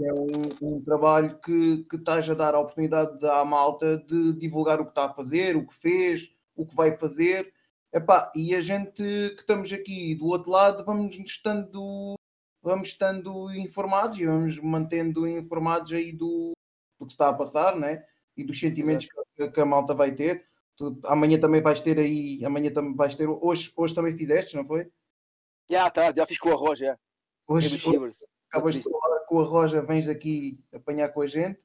Speaker 1: É um, um trabalho que, que estás a dar a oportunidade à malta de divulgar o que está a fazer, o que fez, o que vai fazer. Epá, e a gente que estamos aqui do outro lado vamos estando, vamos estando informados e vamos mantendo informados aí do, do que está a passar, né? E dos sentimentos que, que a malta vai ter. Tu, amanhã também vais ter aí, amanhã também vais ter, hoje, hoje também fizeste, não foi?
Speaker 2: Já, tá, já fiz com o arroz, já. É
Speaker 1: Hoje,
Speaker 2: Shivers.
Speaker 1: acabas de falar com a Roja, vens aqui apanhar com a gente.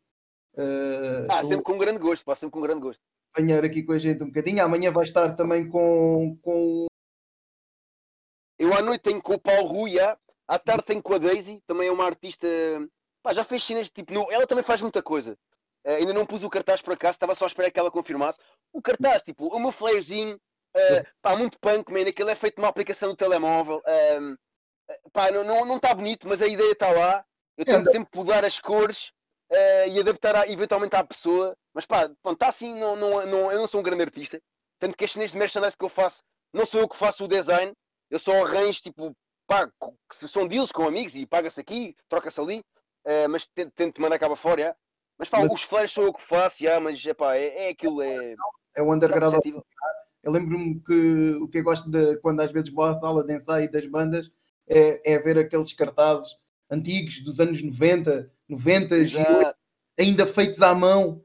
Speaker 1: Uh,
Speaker 2: Ah,
Speaker 1: tu-
Speaker 2: sempre com um grande gosto, pá, sempre com um grande gosto.
Speaker 1: apanhar aqui com a gente um bocadinho. Amanhã vai estar também com, com
Speaker 2: Eu à noite tenho com o Paulo Rui, já. à tarde tenho com a Daisy, também é uma artista. Pá, já fez cenas, tipo, no- ela também faz muita coisa. Eh, ainda não pus o cartaz por acaso, estava só a esperar que ela confirmasse. O cartaz, tipo, o meu flyerzinho, eh, pá, muito punk, man, aquilo é feito numa aplicação do telemóvel. ehm, eh, pá, não está não, não tá bonito, mas a ideia está lá. Eu tento sempre mudar as cores eh, e adaptar a- eventualmente à pessoa. Mas pá, está assim, não, não, não, eu não sou um grande artista. Tanto que as cenas de merchandise que eu faço, não sou eu que faço o design, eu só arranjo, tipo, pá, que são deals com amigos e paga-se aqui, troca-se ali, eh, mas tento, tento mandar cá para fora, já. Mas pá,
Speaker 1: Mas-
Speaker 2: os flyers sou eu que faço, já, mas epá, é, é aquilo, é.
Speaker 1: é o underground.
Speaker 2: perceptível.
Speaker 1: Eu lembro-me que o que eu gosto de quando às vezes vou à sala de ensaio das bandas é, é ver aqueles cartazes antigos dos anos 90, 90 e
Speaker 2: Exato,
Speaker 1: ainda feitos à mão,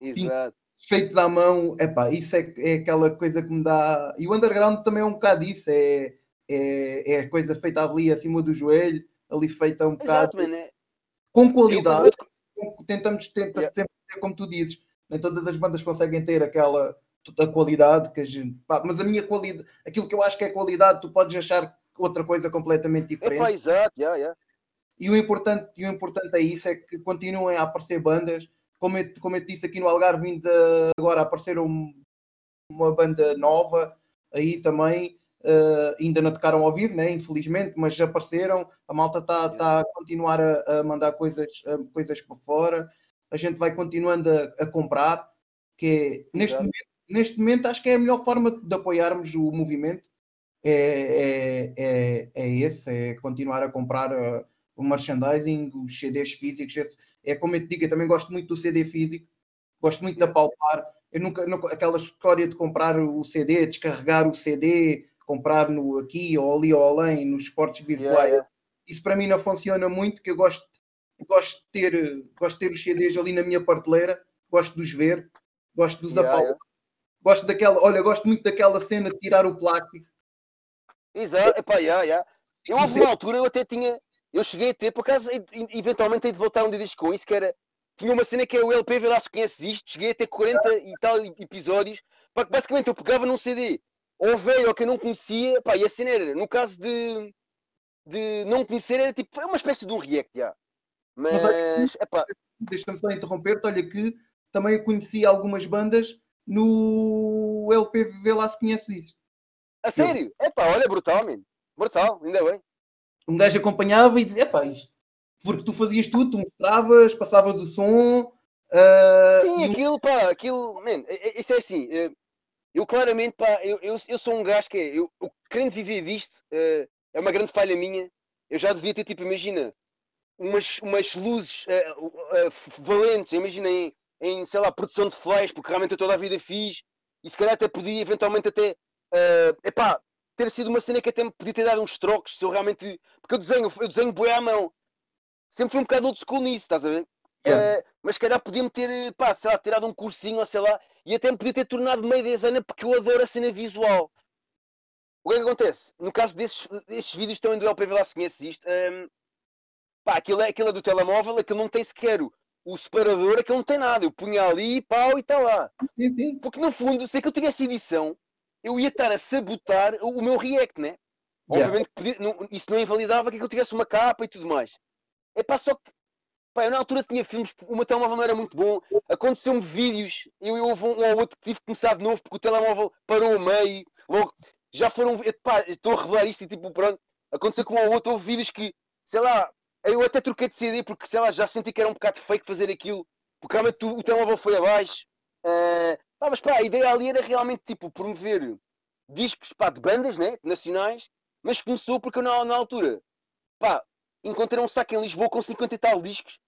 Speaker 2: exato.
Speaker 1: feitos à mão, epá, isso é, é aquela coisa que me dá. E o underground também é um bocado isso, é, é, é a coisa feita ali acima do joelho, ali feita um bocado
Speaker 2: Exato, é-
Speaker 1: com
Speaker 2: eu
Speaker 1: qualidade. com- tentamos tenta
Speaker 2: Yeah.
Speaker 1: sempre ter, como tu dizes, nem todas as bandas conseguem ter aquela, da qualidade que a gente, pá, mas a minha qualidade, aquilo que eu acho que é qualidade, tu podes achar outra coisa completamente diferente.
Speaker 2: Epá, exato, yeah, yeah.
Speaker 1: E o importante, e o importante é isso, é que continuem a aparecer bandas, como eu, como eu te disse aqui no Algarve, ainda agora apareceram uma banda nova aí também, uh, ainda não tocaram ao vivo, né? infelizmente, mas já apareceram, a malta está tá a continuar a, a mandar coisas, a, coisas por fora, a gente vai continuando a, a comprar, que é, neste momento, neste momento acho que é a melhor forma de apoiarmos o movimento, é, é, é, é esse, é continuar a comprar uh, o merchandising, os CDs físicos, é como eu te digo, eu também gosto muito do CD físico, gosto muito de apalpar, eu nunca, nunca, aquela história de comprar o CD, descarregar o CD, comprar no aqui ou ali ou além, nos esportes virtuais, yeah, yeah. isso para mim não funciona muito, que eu gosto, gosto, de ter, gosto de ter os CDs ali na minha prateleira, gosto de os ver, gosto de os yeah, apalpar. Gosto daquela, olha, gosto muito daquela cena de tirar o plástico.
Speaker 2: Exato, epá, yeah, yeah. Eu houve uma altura, eu até tinha, eu cheguei a ter, por acaso, eventualmente hei de voltar um dia com isso, que era, tinha uma cena que é o LP, vê lá se conheces isto, cheguei a ter 40 e tal episódios, pá, que basicamente eu pegava num CD, ou veio ou que eu não conhecia, pá, e a cena era, no caso de, de não conhecer, era tipo, é uma espécie de um react, já. Mas, Mas epá...
Speaker 1: Deixa-me só interromper-te, olha que também eu conheci algumas bandas no LP Vê lá se conheces isto.
Speaker 2: A sério? É pá, olha, brutal, mano. Brutal, ainda bem.
Speaker 1: Um gajo acompanhava e dizia, é pá, isto. Porque tu fazias tudo, tu mostravas, passavas o som. Uh,
Speaker 2: Sim, aquilo, pá, aquilo, man, é, é, isso é assim. Eh, eu claramente, pá, eu, eu, eu sou um gajo que é, eu, eu querendo viver disto, uh, é uma grande falha minha. Eu já devia ter, tipo, imagina, umas, umas luzes uh, uh, valentes, imagina em, em, sei lá, produção de flash, porque realmente eu toda a vida fiz, e se calhar até podia eventualmente até uh, epá, ter sido uma cena que até me podia ter dado uns trocos se eu realmente. Porque eu desenho, eu desenho boi à mão. Sempre fui um bocado old school nisso, estás a ver? Yeah. Uh, mas se calhar podia-me ter, pá, sei lá, tirado um cursinho ou sei lá, e até me podia ter tornado meio designer porque eu adoro a cena visual. O que é que acontece? No caso desses, desses vídeos também do LPV lá se conhece isto, um, ehm, pá, aquilo é, aquilo é do telemóvel, aquilo não tem sequer o, o separador, aquilo não tem nada. Eu punha ali, pau, e está lá.
Speaker 1: Sim, sim.
Speaker 2: Porque no fundo, se aquilo tivesse edição, eu ia estar a sabotar o meu react, né? Yeah. Obviamente podia, não, isso não invalidava que eu tivesse uma capa e tudo mais. É pá, só que pá, eu na altura tinha filmes, o meu telemóvel não era muito bom, aconteceu-me vídeos, eu, eu houve um ou outro que tive que começar de novo porque o telemóvel parou a meio, logo já foram, pá, estou a revelar isto e tipo, pronto, aconteceu com um ou outro, houve vídeos que, sei lá, eu até troquei de CD porque, sei lá, já senti que era um bocado fake fazer aquilo, porque realmente o, o telemóvel foi abaixo. Uh, ah, mas pá, a ideia ali era realmente tipo promover discos pá, de bandas né, nacionais, mas começou porque eu na, na altura pá, encontrei um saco em Lisboa com 50 e tal discos.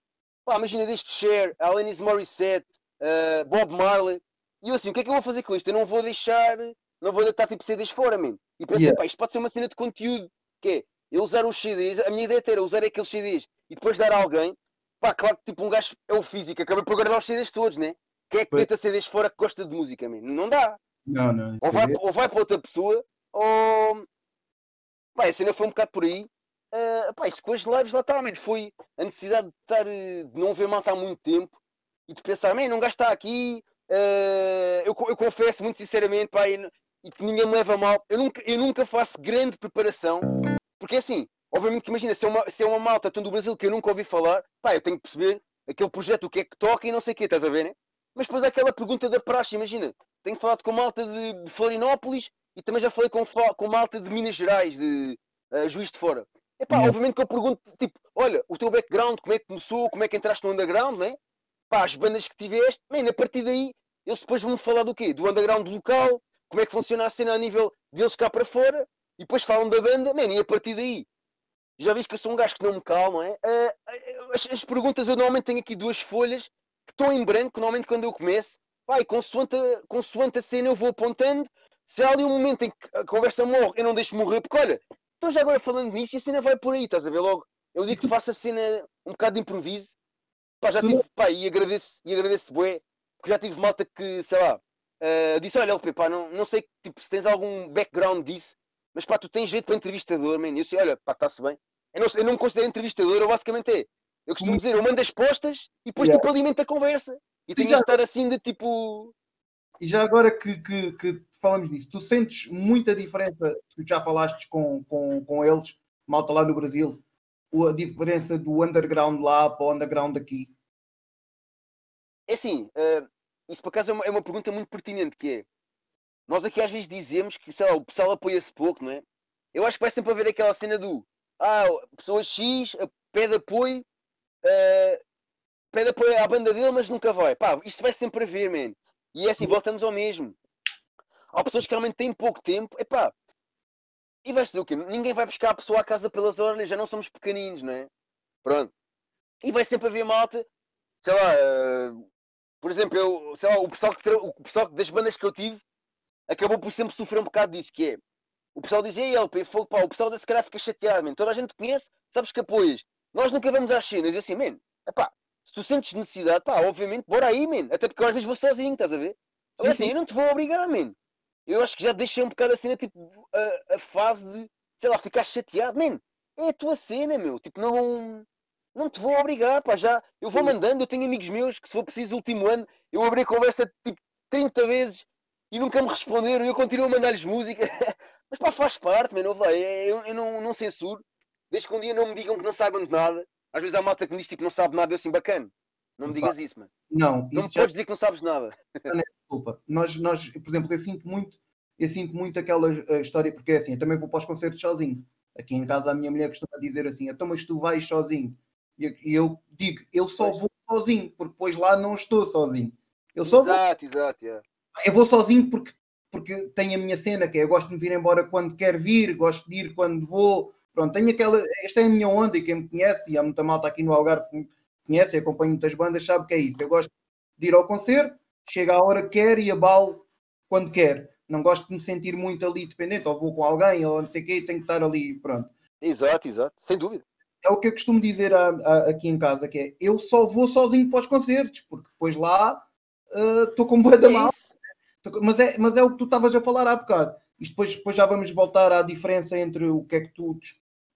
Speaker 2: Pá, imagina desde Cher, Alanis Morissette, uh, Bob Marley. E eu assim, o que é que eu vou fazer com isto? Eu não vou deixar, não vou deitar tipo CDs fora, man. E pensei, yeah. pá, isto pode ser uma cena de conteúdo, que é eu usar os CDs, a minha ideia era usar aqueles CDs e depois dar a alguém. Pá, claro que tipo um gajo é o físico, acaba por guardar os CDs todos, né? Quem é que deita CDs fora que gosta de música, man? Não dá.
Speaker 1: Não, não.
Speaker 2: Ou vai, ou vai para outra pessoa, ou. Pá, a cena foi um bocado por aí. Uh, pá, isso com as lives está, foi a necessidade de, estar, eh, de não ver malta há muito tempo e de pensar, man, não gasta aqui. Uh, eu, eu confesso muito sinceramente, pá, e, e que ninguém me leva mal. Eu nunca, eu nunca faço grande preparação, porque assim, obviamente que imagina, se é uma, se é uma malta tanto do Brasil que eu nunca ouvi falar, pá, eu tenho que perceber aquele projeto, o que é que toca e não sei o que, estás a ver, né? Mas depois há aquela pergunta da praxe, imagina, tenho falado com malta de Florinópolis e também já falei com, com malta de Minas Gerais, de uh, Juiz de Fora. Epá, yeah. obviamente que eu pergunto, tipo, olha, o teu background, como é que começou, como é que entraste no underground, né? Pá, as bandas que tiveste, man, a partir daí, eles depois vão-me falar do quê? Do underground local, como é que funciona a cena a nível deles cá para fora, e depois falam da banda, man, e a partir daí, já viste que eu sou um gajo que não me calma, é? Uh, as, as perguntas, eu normalmente tenho aqui duas folhas que estão em branco, normalmente quando eu começo, vai, consoante a, consoante a cena eu vou apontando. Se há ali um momento em que a conversa morre, eu não deixo morrer, porque olha, então já agora falando nisso, a cena vai por aí, estás a ver logo? Eu digo que faço a cena um bocado de improviso, pá, já tive, pá, e agradeço, e agradeço bué, porque já tive malta que, sei lá, uh, disse, olha LP, pá, não, não sei tipo, se tens algum background disso, mas pá, tu tens jeito para entrevistador, man. Eu sei, olha, pá, está-se bem. Eu não, eu não me considero entrevistador, eu basicamente é, eu costumo dizer, eu mando as postas e depois yeah. tipo alimento a conversa. E tenho yeah. de estar assim de tipo.
Speaker 1: E já agora que, que, que, falamos nisso, tu sentes muita diferença, tu já falaste com, com, com eles, malta lá no Brasil, a diferença do underground lá para o underground aqui?
Speaker 2: É assim, uh, isso por acaso é uma, é uma, pergunta muito pertinente, que é, nós aqui às vezes dizemos que, sei lá, o pessoal apoia-se pouco, não é? Eu acho que vai sempre haver aquela cena do, ah, pessoa X pede apoio, uh, pede apoio à banda dele, mas nunca vai. Pá, isto vai sempre haver, man. E é assim, voltamos ao mesmo. Há pessoas que realmente têm pouco tempo, epá, e vai ser o quê? Ninguém vai buscar a pessoa à casa pelas orelhas, já não somos pequeninos, não é? Pronto. E vai sempre haver malta, sei lá, uh, por exemplo, eu, sei lá, o pessoal, que, o pessoal das bandas que eu tive acabou por sempre sofrer um bocado disso, que é o pessoal dizia, ei LP, fogo, pá, o pessoal desse cara fica chateado, man. toda a gente conhece, sabes que apoias. Nós nunca vamos às cenas, e assim, man, epá, se tu sentes necessidade, pá, obviamente, bora aí, man. Até porque eu às vezes vou sozinho, estás a ver? Agora assim, eu não te vou obrigar, man. Eu acho que já deixei um bocado a cena, tipo, a, a fase de, sei lá, ficar chateado, man. É a tua cena, meu. Tipo, não. Não te vou obrigar, pá, já. Eu vou mandando, eu tenho amigos meus que, se for preciso, último ano, eu abri a conversa tipo 30 vezes e nunca me responderam e eu continuo a mandar-lhes música. Mas pá, faz parte, mano. Eu, eu não, não censuro. Desde que um dia não me digam que não saibam de nada. Às vezes há malta que me diz tipo, que não sabe nada, eu assim, bacana. Não me digas isso, mano.
Speaker 1: Não,
Speaker 2: não me já... podes dizer que não sabes nada.
Speaker 1: Não, desculpa. Nós, nós, por exemplo, eu sinto muito, eu sinto muito aquela uh, história, porque é assim, eu também vou para os concertos sozinho. Aqui em casa a minha mulher costuma dizer assim, então mas tu vais sozinho. E, e eu digo, eu só pois. vou sozinho, porque depois lá não estou sozinho. Eu só
Speaker 2: exato, vou... exato, yeah.
Speaker 1: Eu vou sozinho porque, porque tenho a minha cena, que é eu gosto de me vir embora quando quero vir, gosto de ir quando vou. Pronto, tenho aquela. Esta é a minha onda e quem me conhece, e há muita malta aqui no Algarve que me conhece e acompanha muitas bandas, sabe que é isso. Eu gosto de ir ao concerto, chega a hora que quer e abalo quando quer. Não gosto de me sentir muito ali dependente, ou vou com alguém, ou não sei o quê, tenho que estar ali, pronto.
Speaker 2: Exato, exato, sem dúvida.
Speaker 1: É o que eu costumo dizer a, a, aqui em casa, que é eu só vou sozinho para os concertos, porque depois lá estou uh, com boa da é mal. Mas é, mas é o que tu estavas a falar há bocado. Isto depois, depois já vamos voltar à diferença entre o que é que tu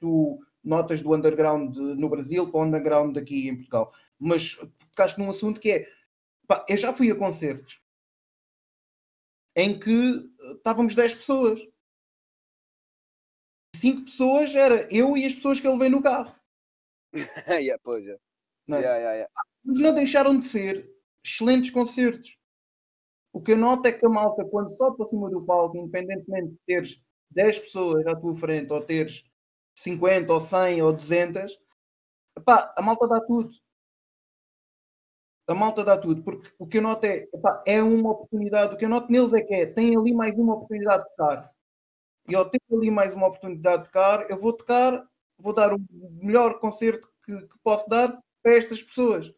Speaker 1: tu notas do underground no Brasil para o underground aqui em Portugal. Mas tocaste num assunto que é pá, eu já fui a concertos em que eh, estávamos 10 pessoas. 5 pessoas era eu e as pessoas que ele veio no carro.
Speaker 2: yeah, pois é. Não, é? Yeah, yeah.
Speaker 1: Mas não deixaram de ser excelentes concertos. O que eu noto é que a malta, quando só para cima do palco, independentemente de teres 10 pessoas à tua frente ou teres 50 ou 100 ou 200, epá, a malta dá tudo. A malta dá tudo, porque o que eu noto é, epá, é uma oportunidade. O que eu noto neles é que é, tem ali mais uma oportunidade de tocar. E ao ter ali mais uma oportunidade de tocar, eu vou tocar, vou dar o melhor concerto que, que posso dar para estas pessoas.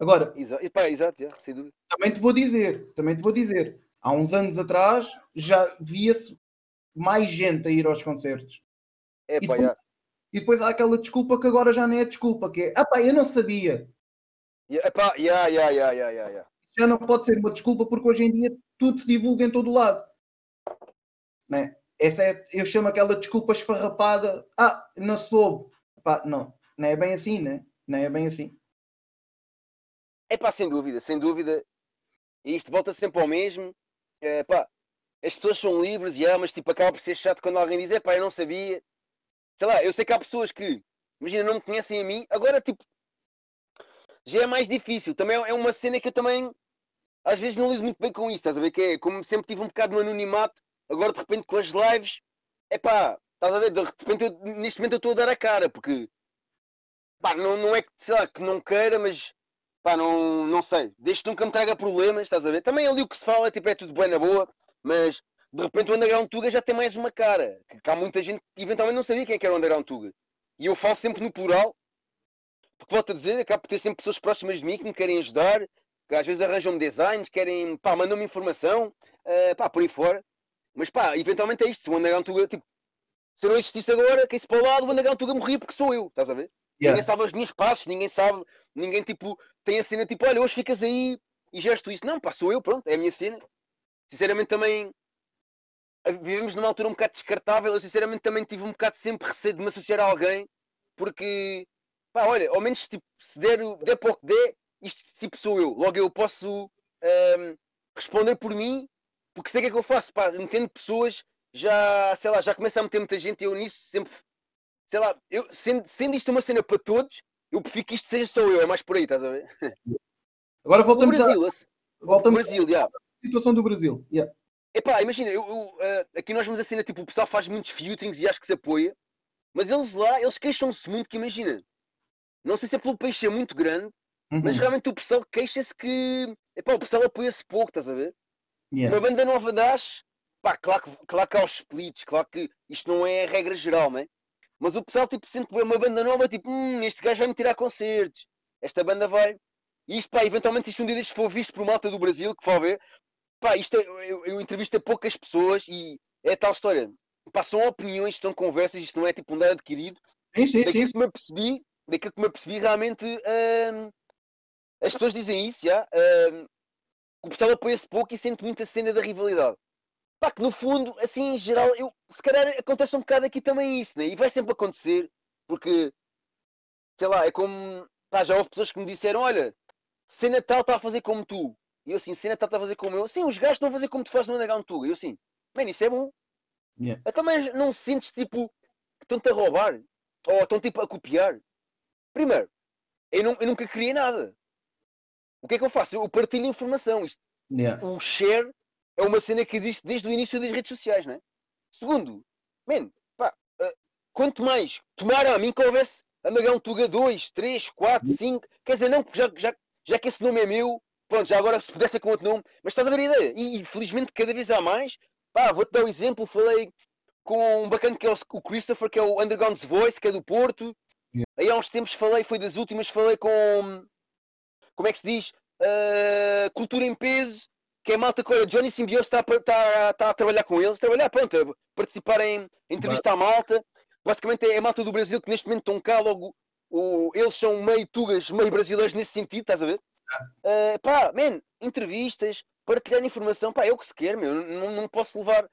Speaker 1: Agora,
Speaker 2: exato, epá, exato sem dúvida.
Speaker 1: Também te vou dizer, também te vou dizer, há uns anos atrás já via-se mais gente a ir aos concertos.
Speaker 2: É,
Speaker 1: e,
Speaker 2: pá,
Speaker 1: depois, e depois há aquela desculpa que agora já nem é desculpa, que é ah pá, eu não sabia.
Speaker 2: Epá, yeah, yeah, yeah, yeah, yeah.
Speaker 1: Já não pode ser uma desculpa porque hoje em dia tudo se divulga em todo lado. Né? Essa é, eu chamo aquela desculpa esfarrapada. Ah, não soube. Epá, não, não é bem assim, né? Não é bem assim.
Speaker 2: É pá, sem dúvida, sem dúvida. E isto volta sempre ao mesmo. É, pá, as pessoas são livres, e yeah, mas tipo, acaba por ser chato quando alguém diz, é pá, eu não sabia. Sei lá, eu sei que há pessoas que, imagina, não me conhecem a mim, agora tipo, já é mais difícil. Também é uma cena que eu também, às vezes, não lido muito bem com isso, estás a ver? Que é, como sempre tive um bocado no anonimato, agora de repente com as lives, é pá, estás a ver? De repente, eu, neste momento eu estou a dar a cara, porque, pá, não, não é que, sei lá, que não queira, mas pá, não, não sei, desde que nunca me traga problemas, estás a ver? Também ali o que se fala tipo, é tudo bem na boa, mas de repente o Underground Tuga já tem mais uma cara. Que há muita gente que eventualmente não sabia quem é que era o Underground Tuga. E eu falo sempre no plural, porque volto a dizer, acabo por ter sempre pessoas próximas de mim que me querem ajudar, que às vezes arranjam-me designs, querem, pá, mandam-me informação, uh, pá, por aí fora. Mas pá, eventualmente é isto. Se o Underground Tuga, tipo, se eu não existisse agora, quem se para o lado, o Underground Tuga morria porque sou eu, estás a ver? Yeah. Ninguém sabe os meus passos, ninguém sabe, ninguém tipo, tem a cena tipo, olha, hoje ficas aí e gesto isso. Não, pá, sou eu, pronto, é a minha cena sinceramente também vivemos numa altura um bocado descartável. Eu sinceramente também tive um bocado sempre receio de me associar a alguém, porque pá, olha, ao menos tipo, se der, der para o que der, isto tipo sou eu. Logo eu posso um, responder por mim, porque sei o que é que eu faço, pá, metendo pessoas, já, sei lá, já começa a meter muita gente eu nisso sempre, sei lá, eu, sendo, sendo isto uma cena para todos, eu prefiro que isto seja só eu, é mais por aí, estás a ver?
Speaker 1: Agora voltamos
Speaker 2: o Brasil,
Speaker 1: a... voltamos
Speaker 2: Brasil, já.
Speaker 1: situação do Brasil. Yeah.
Speaker 2: Epá, imagina, eu, eu, uh, aqui nós vemos a cena, tipo, o pessoal faz muitos filtrings e acho que se apoia, mas eles lá, eles queixam-se muito que imagina, não sei se é pelo país ser muito grande, uhum. mas realmente o pessoal queixa-se que, epá, o pessoal apoia-se pouco, estás a ver? Yeah. Uma banda nova das, pá, claro que, claro que há os splits, claro que isto não é a regra geral, né? Mas o pessoal, tipo, sente uma banda nova, tipo, hum, este gajo vai me tirar concertos, esta banda vai. E isto, pá, eventualmente, se isto um dia for visto por malta do Brasil, que for ver, pá, isto é, eu, eu entrevisto a poucas pessoas e é tal história. Pá, são opiniões, estão conversas, isto não é tipo um dado adquirido.
Speaker 1: Sim, sim,
Speaker 2: daquilo
Speaker 1: sim.
Speaker 2: que me apercebi, daquilo que me apercebi, realmente hum, as pessoas dizem isso, já. Hum, o pessoal apoia-se pouco e sente muita cena da rivalidade. Pá, que no fundo, assim em geral, eu, se calhar acontece um bocado aqui também isso, né? E vai sempre acontecer, porque sei lá, é como pá, já houve pessoas que me disseram: olha, se Natal está a fazer como tu, e eu assim, Natal está a fazer como eu, sim, os gajos estão a fazer como tu fazes no Underground Tuga, e eu assim, mano, isso é bom.
Speaker 1: Yeah.
Speaker 2: Então, mas não sentes tipo que estão-te a roubar ou estão tipo a copiar? Primeiro, eu, não, eu nunca criei nada. O que é que eu faço? Eu partilho informação. Isto,
Speaker 1: yeah.
Speaker 2: O share é uma cena que existe desde o início das redes sociais, não é? Segundo, man, pá, uh, quanto mais tomara a mim que houvesse Amagão Tuga 2, 3, 4, 5, quer dizer, não, já, já, já que esse nome é meu, pronto, já agora se pudesse ser com outro nome, mas estás a ver a ideia? E, e felizmente cada vez há mais. Pá, vou-te dar um exemplo, falei com um bacana que é o, Christopher, que é o Underground's Voice, que é do Porto.
Speaker 1: Yeah.
Speaker 2: Aí há uns tempos falei, foi das últimas, falei com. Como é que se diz? Uh, cultura em peso, que é malta que olha, Johnny Simbiose está, está, está a trabalhar com eles, trabalhar, pronto, a participar em entrevista à malta. Basicamente é a malta do Brasil que neste momento estão cá logo. O, eles são meio tugas, meio brasileiros nesse sentido, estás a ver? Uh, pá, man, entrevistas, partilhar informação, pá, é o que se quer, meu. Não, não posso levar.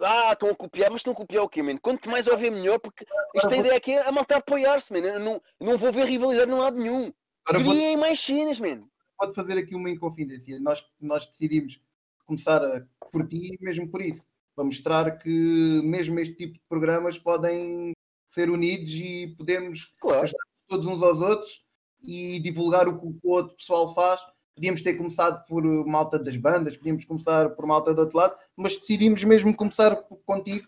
Speaker 2: Ah, estão a copiar, mas estão a copiar o quê, man? Quanto mais ouvir, melhor, porque esta ideia aqui é a malta apoiar-se, man. Eu não, não vou ver rivalidade de lado nenhum. Criem vou... mais cenas, man
Speaker 1: pode fazer aqui uma inconfidência. Nós, nós decidimos começar a, por ti mesmo por isso. Para mostrar que mesmo este tipo de programas podem ser unidos e podemos
Speaker 2: claro.
Speaker 1: todos uns aos outros e divulgar o que o outro pessoal faz. Podíamos ter começado por malta das bandas, podíamos começar por malta do outro lado, mas decidimos mesmo começar contigo,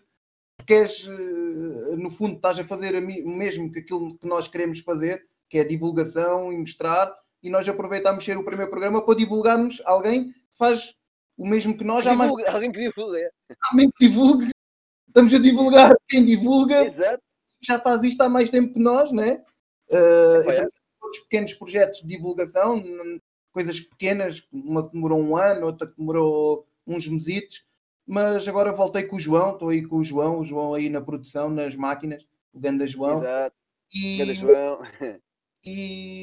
Speaker 1: porque és, eh, no fundo, estás a fazer o mesmo que aquilo que nós queremos fazer, que é divulgação e mostrar, e nós aproveitamos ser o primeiro programa para divulgarmos alguém que faz o mesmo que nós.
Speaker 2: Que divulga, mais... Alguém que divulga. É.
Speaker 1: Alguém que divulgue. Estamos a divulgar quem divulga.
Speaker 2: Exato.
Speaker 1: Já faz isto há mais tempo que nós, né? Uh, é. Outros pequenos projetos de divulgação, coisas pequenas, uma que demorou um ano, outra que demorou uns mesitos, mas agora voltei com o João, estou aí com o João, o João aí na produção, nas máquinas, o Ganda João.
Speaker 2: Exato. E, Ganda João.
Speaker 1: E,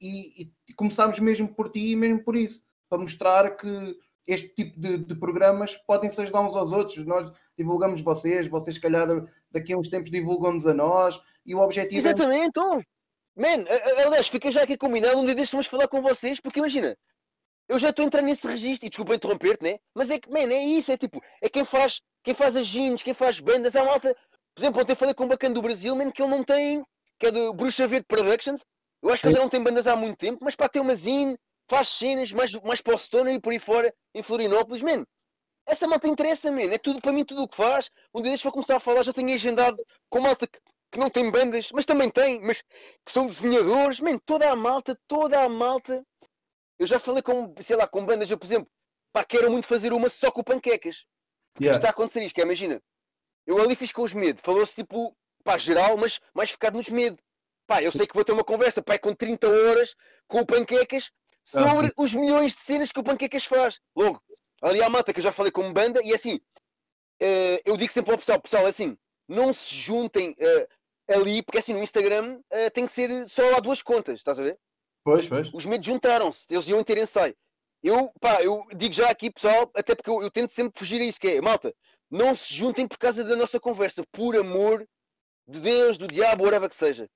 Speaker 1: e, e começámos mesmo por ti e mesmo por isso, para mostrar que este tipo de, de programas podem-se ajudar uns aos outros. Nós divulgamos vocês, vocês, se calhar, daqui a uns tempos divulgam-nos a nós, e o objetivo
Speaker 2: é Exatamente, é... então. Man, aliás, fica já aqui combinado um dia destes vamos falar com vocês, porque imagina, eu já estou entrando nesse registro, e desculpa interromper-te, né? Mas é que, man, é isso, é tipo, é quem faz, quem faz as jeans, quem faz bandas, há malta. Por exemplo, ontem falei com um bacana do Brasil, man, que ele não tem, que é do Bruxa Verde Productions, eu acho que ele já não tem bandas há muito tempo, mas para ter uma zine, faz cenas mais, mais para o Stoner e por aí fora, em Florianópolis, man. Essa malta interessa, man. É tudo, para mim, tudo o que faz. Um dia deixa eu começar a falar, já tenho agendado com malta que, não tem bandas, mas também tem, mas que são desenhadores, man. Toda a malta, toda a malta. Eu já falei com, sei lá, com bandas, eu, por exemplo, pá, quero muito fazer uma só com panquecas. Yeah. Está a acontecer isto, que é, imagina. Eu ali fiz com os medo, falou-se tipo, pá, geral, mas mais focado nos medo. Pá, eu sei que vou ter uma conversa pá, com 30 horas com o Panquecas sobre ah, os milhões de cenas que o Panquecas faz. Logo, ali há a mata que eu já falei como banda e é assim, uh, eu digo sempre ao pessoal, pessoal, é assim, não se juntem uh, ali, porque assim no Instagram uh, tem que ser só há duas contas, estás a ver?
Speaker 1: Pois, pois.
Speaker 2: Os medos juntaram-se, eles iam ter ensaio. Eu, pá, eu digo já aqui, pessoal, até porque eu, eu tento sempre fugir a isso, que é, malta, não se juntem por causa da nossa conversa, por amor de Deus, do diabo, whatever que seja.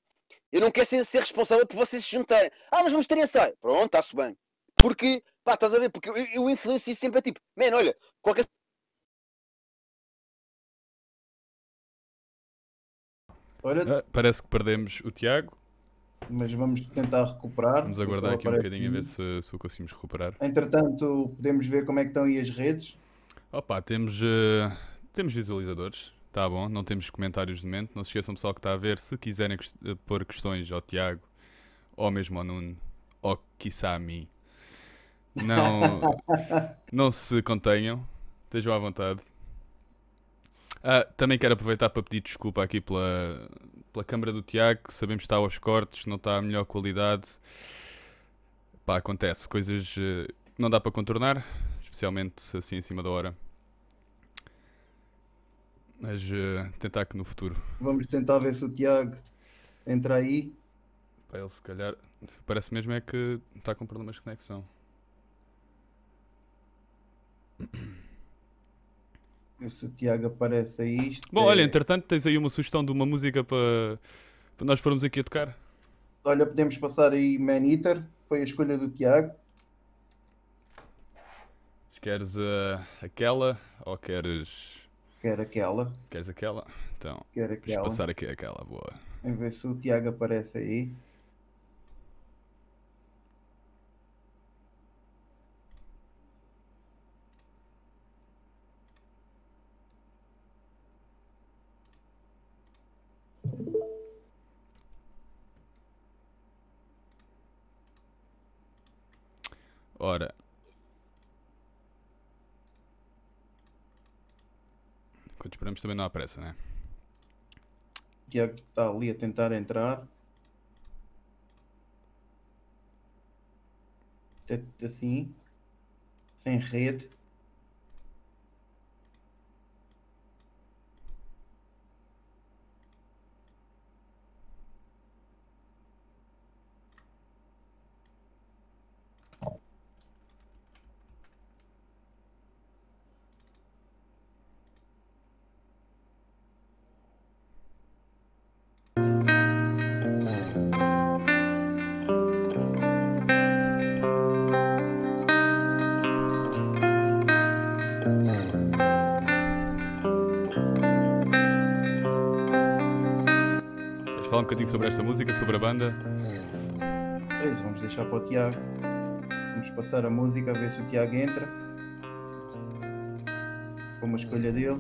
Speaker 2: Eu não quero ser, ser responsável por vocês se juntarem. Ah, mas vamos ter ensaio. Pronto, está-se bem. Porque, pá, estás a ver? Porque eu, eu influencio sempre a tipo, man, olha, qualquer.
Speaker 3: Olha, ah, parece que perdemos o Tiago.
Speaker 1: Mas vamos tentar recuperar.
Speaker 3: Vamos aguardar aqui um bocadinho a ver se, se o conseguimos recuperar.
Speaker 1: Entretanto, podemos ver como é que estão aí as redes.
Speaker 3: Opa, temos, uh, temos visualizadores. Tá bom, não temos comentários de momento. Não se esqueçam, pessoal, que está a ver. Se quiserem eh, pôr questões ao Tiago, ou mesmo ao Nuno, ou quiçá a mim, não, não se contenham. Estejam à vontade. Ah, também quero aproveitar para pedir desculpa aqui pela, pela câmara do Tiago, que sabemos que está aos cortes, não está a melhor qualidade. Pá, acontece, coisas uh, não dá para contornar, especialmente assim em cima da hora. Mas uh, tentar que no futuro.
Speaker 1: Vamos tentar ver se o Tiago entra aí.
Speaker 3: Para ele se calhar. Parece mesmo é que está com problemas de conexão.
Speaker 1: Se o Tiago aparece aí. Isto
Speaker 3: Bom, é... olha, entretanto, tens aí uma sugestão de uma música para, para nós formos aqui a tocar.
Speaker 1: Olha, podemos passar aí Man Eater, foi a escolha do Tiago.
Speaker 3: Queres uh, aquela ou queres
Speaker 1: Quer aquela.
Speaker 3: Queres aquela? Então,
Speaker 1: Quer aquela.
Speaker 3: vamos passar aqui aquela, boa.
Speaker 1: Vamos ver se o Tiago aparece aí.
Speaker 3: Ora, Quando esperamos também não há pressa, né?
Speaker 1: Tiago está ali a tentar entrar. Assim, sem rede.
Speaker 3: Um bocadinho sobre esta música, sobre a banda?
Speaker 1: vamos deixar para o Tiago. Vamos passar a música a ver se o Tiago entra. Foi uma escolha dele.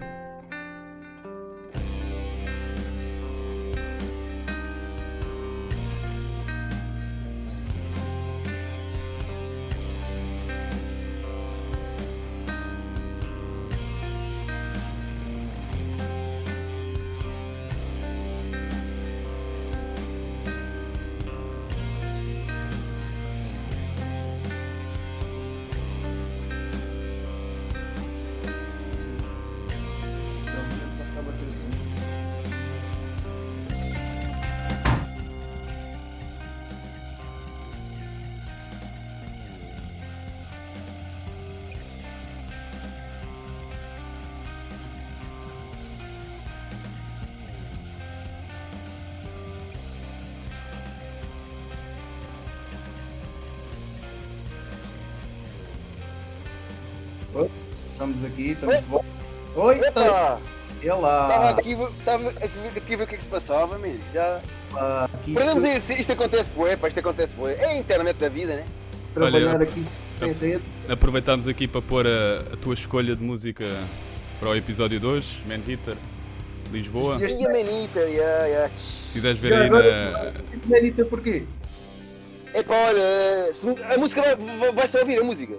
Speaker 1: Aqui,
Speaker 2: estava aqui, aqui a ver o que é que se passava, amigo. Já. Ah, Podemos isto... isso, isto acontece bué, pá, isto acontece bué. É a internet da vida, né?
Speaker 1: Trabalhar Olha, aqui.
Speaker 3: Aproveitámos aqui para pôr a, a, tua escolha de música para o episódio 2, Man Hitter, Lisboa.
Speaker 2: E a Man Hitter, yeah, yeah.
Speaker 3: Se quiseres ver aí na.
Speaker 1: Man Hitter porquê?
Speaker 2: É pá, olha, a música vai, vai, se ouvir, a música.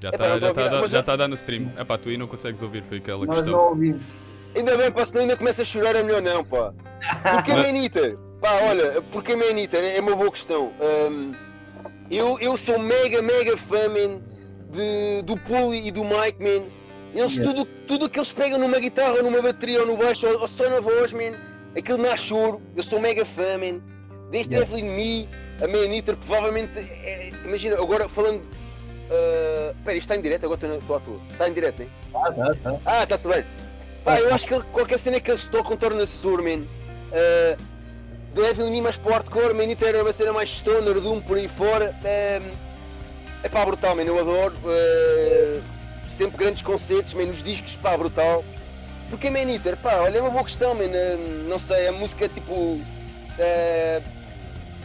Speaker 3: Já está já tá, já tá dando stream. É pá, tu aí não consegues ouvir, foi aquela
Speaker 1: Nós
Speaker 3: questão.
Speaker 1: não ouvimos.
Speaker 2: Ainda bem, pá, senão ainda começa a chorar é melhor não, pá. Porque a Maniter, pá, olha, porque a Maniter é uma boa questão. Um, eu, eu sou mega, mega fã, man, de, do Puli e do Mike, man. Eles, yeah. tudo, tudo que eles pegam numa guitarra, numa bateria ou no baixo, ou, ou só na voz, man, aquilo nasce choro. Eu sou mega fã, man. Desde yeah. Evelyn Me, a Maniter, provavelmente, é, imagina, agora falando Uh, pera, isto está em direto? Agora estou à toa. Está em direto, né?
Speaker 1: Ah, tá, tá.
Speaker 2: Ah, está-se bem. Pá, eu acho que qualquer cena que eles tocam torna-se duro, man. Uh, deve mim mais para o hardcore, Manita era uma cena mais stoner, Doom por aí fora. É, é pá, brutal, man, eu adoro. É, sempre grandes concertos, man, os discos, pá, brutal. Porque Eater, pá, olha, é uma boa questão, man, não sei, a música tipo. É,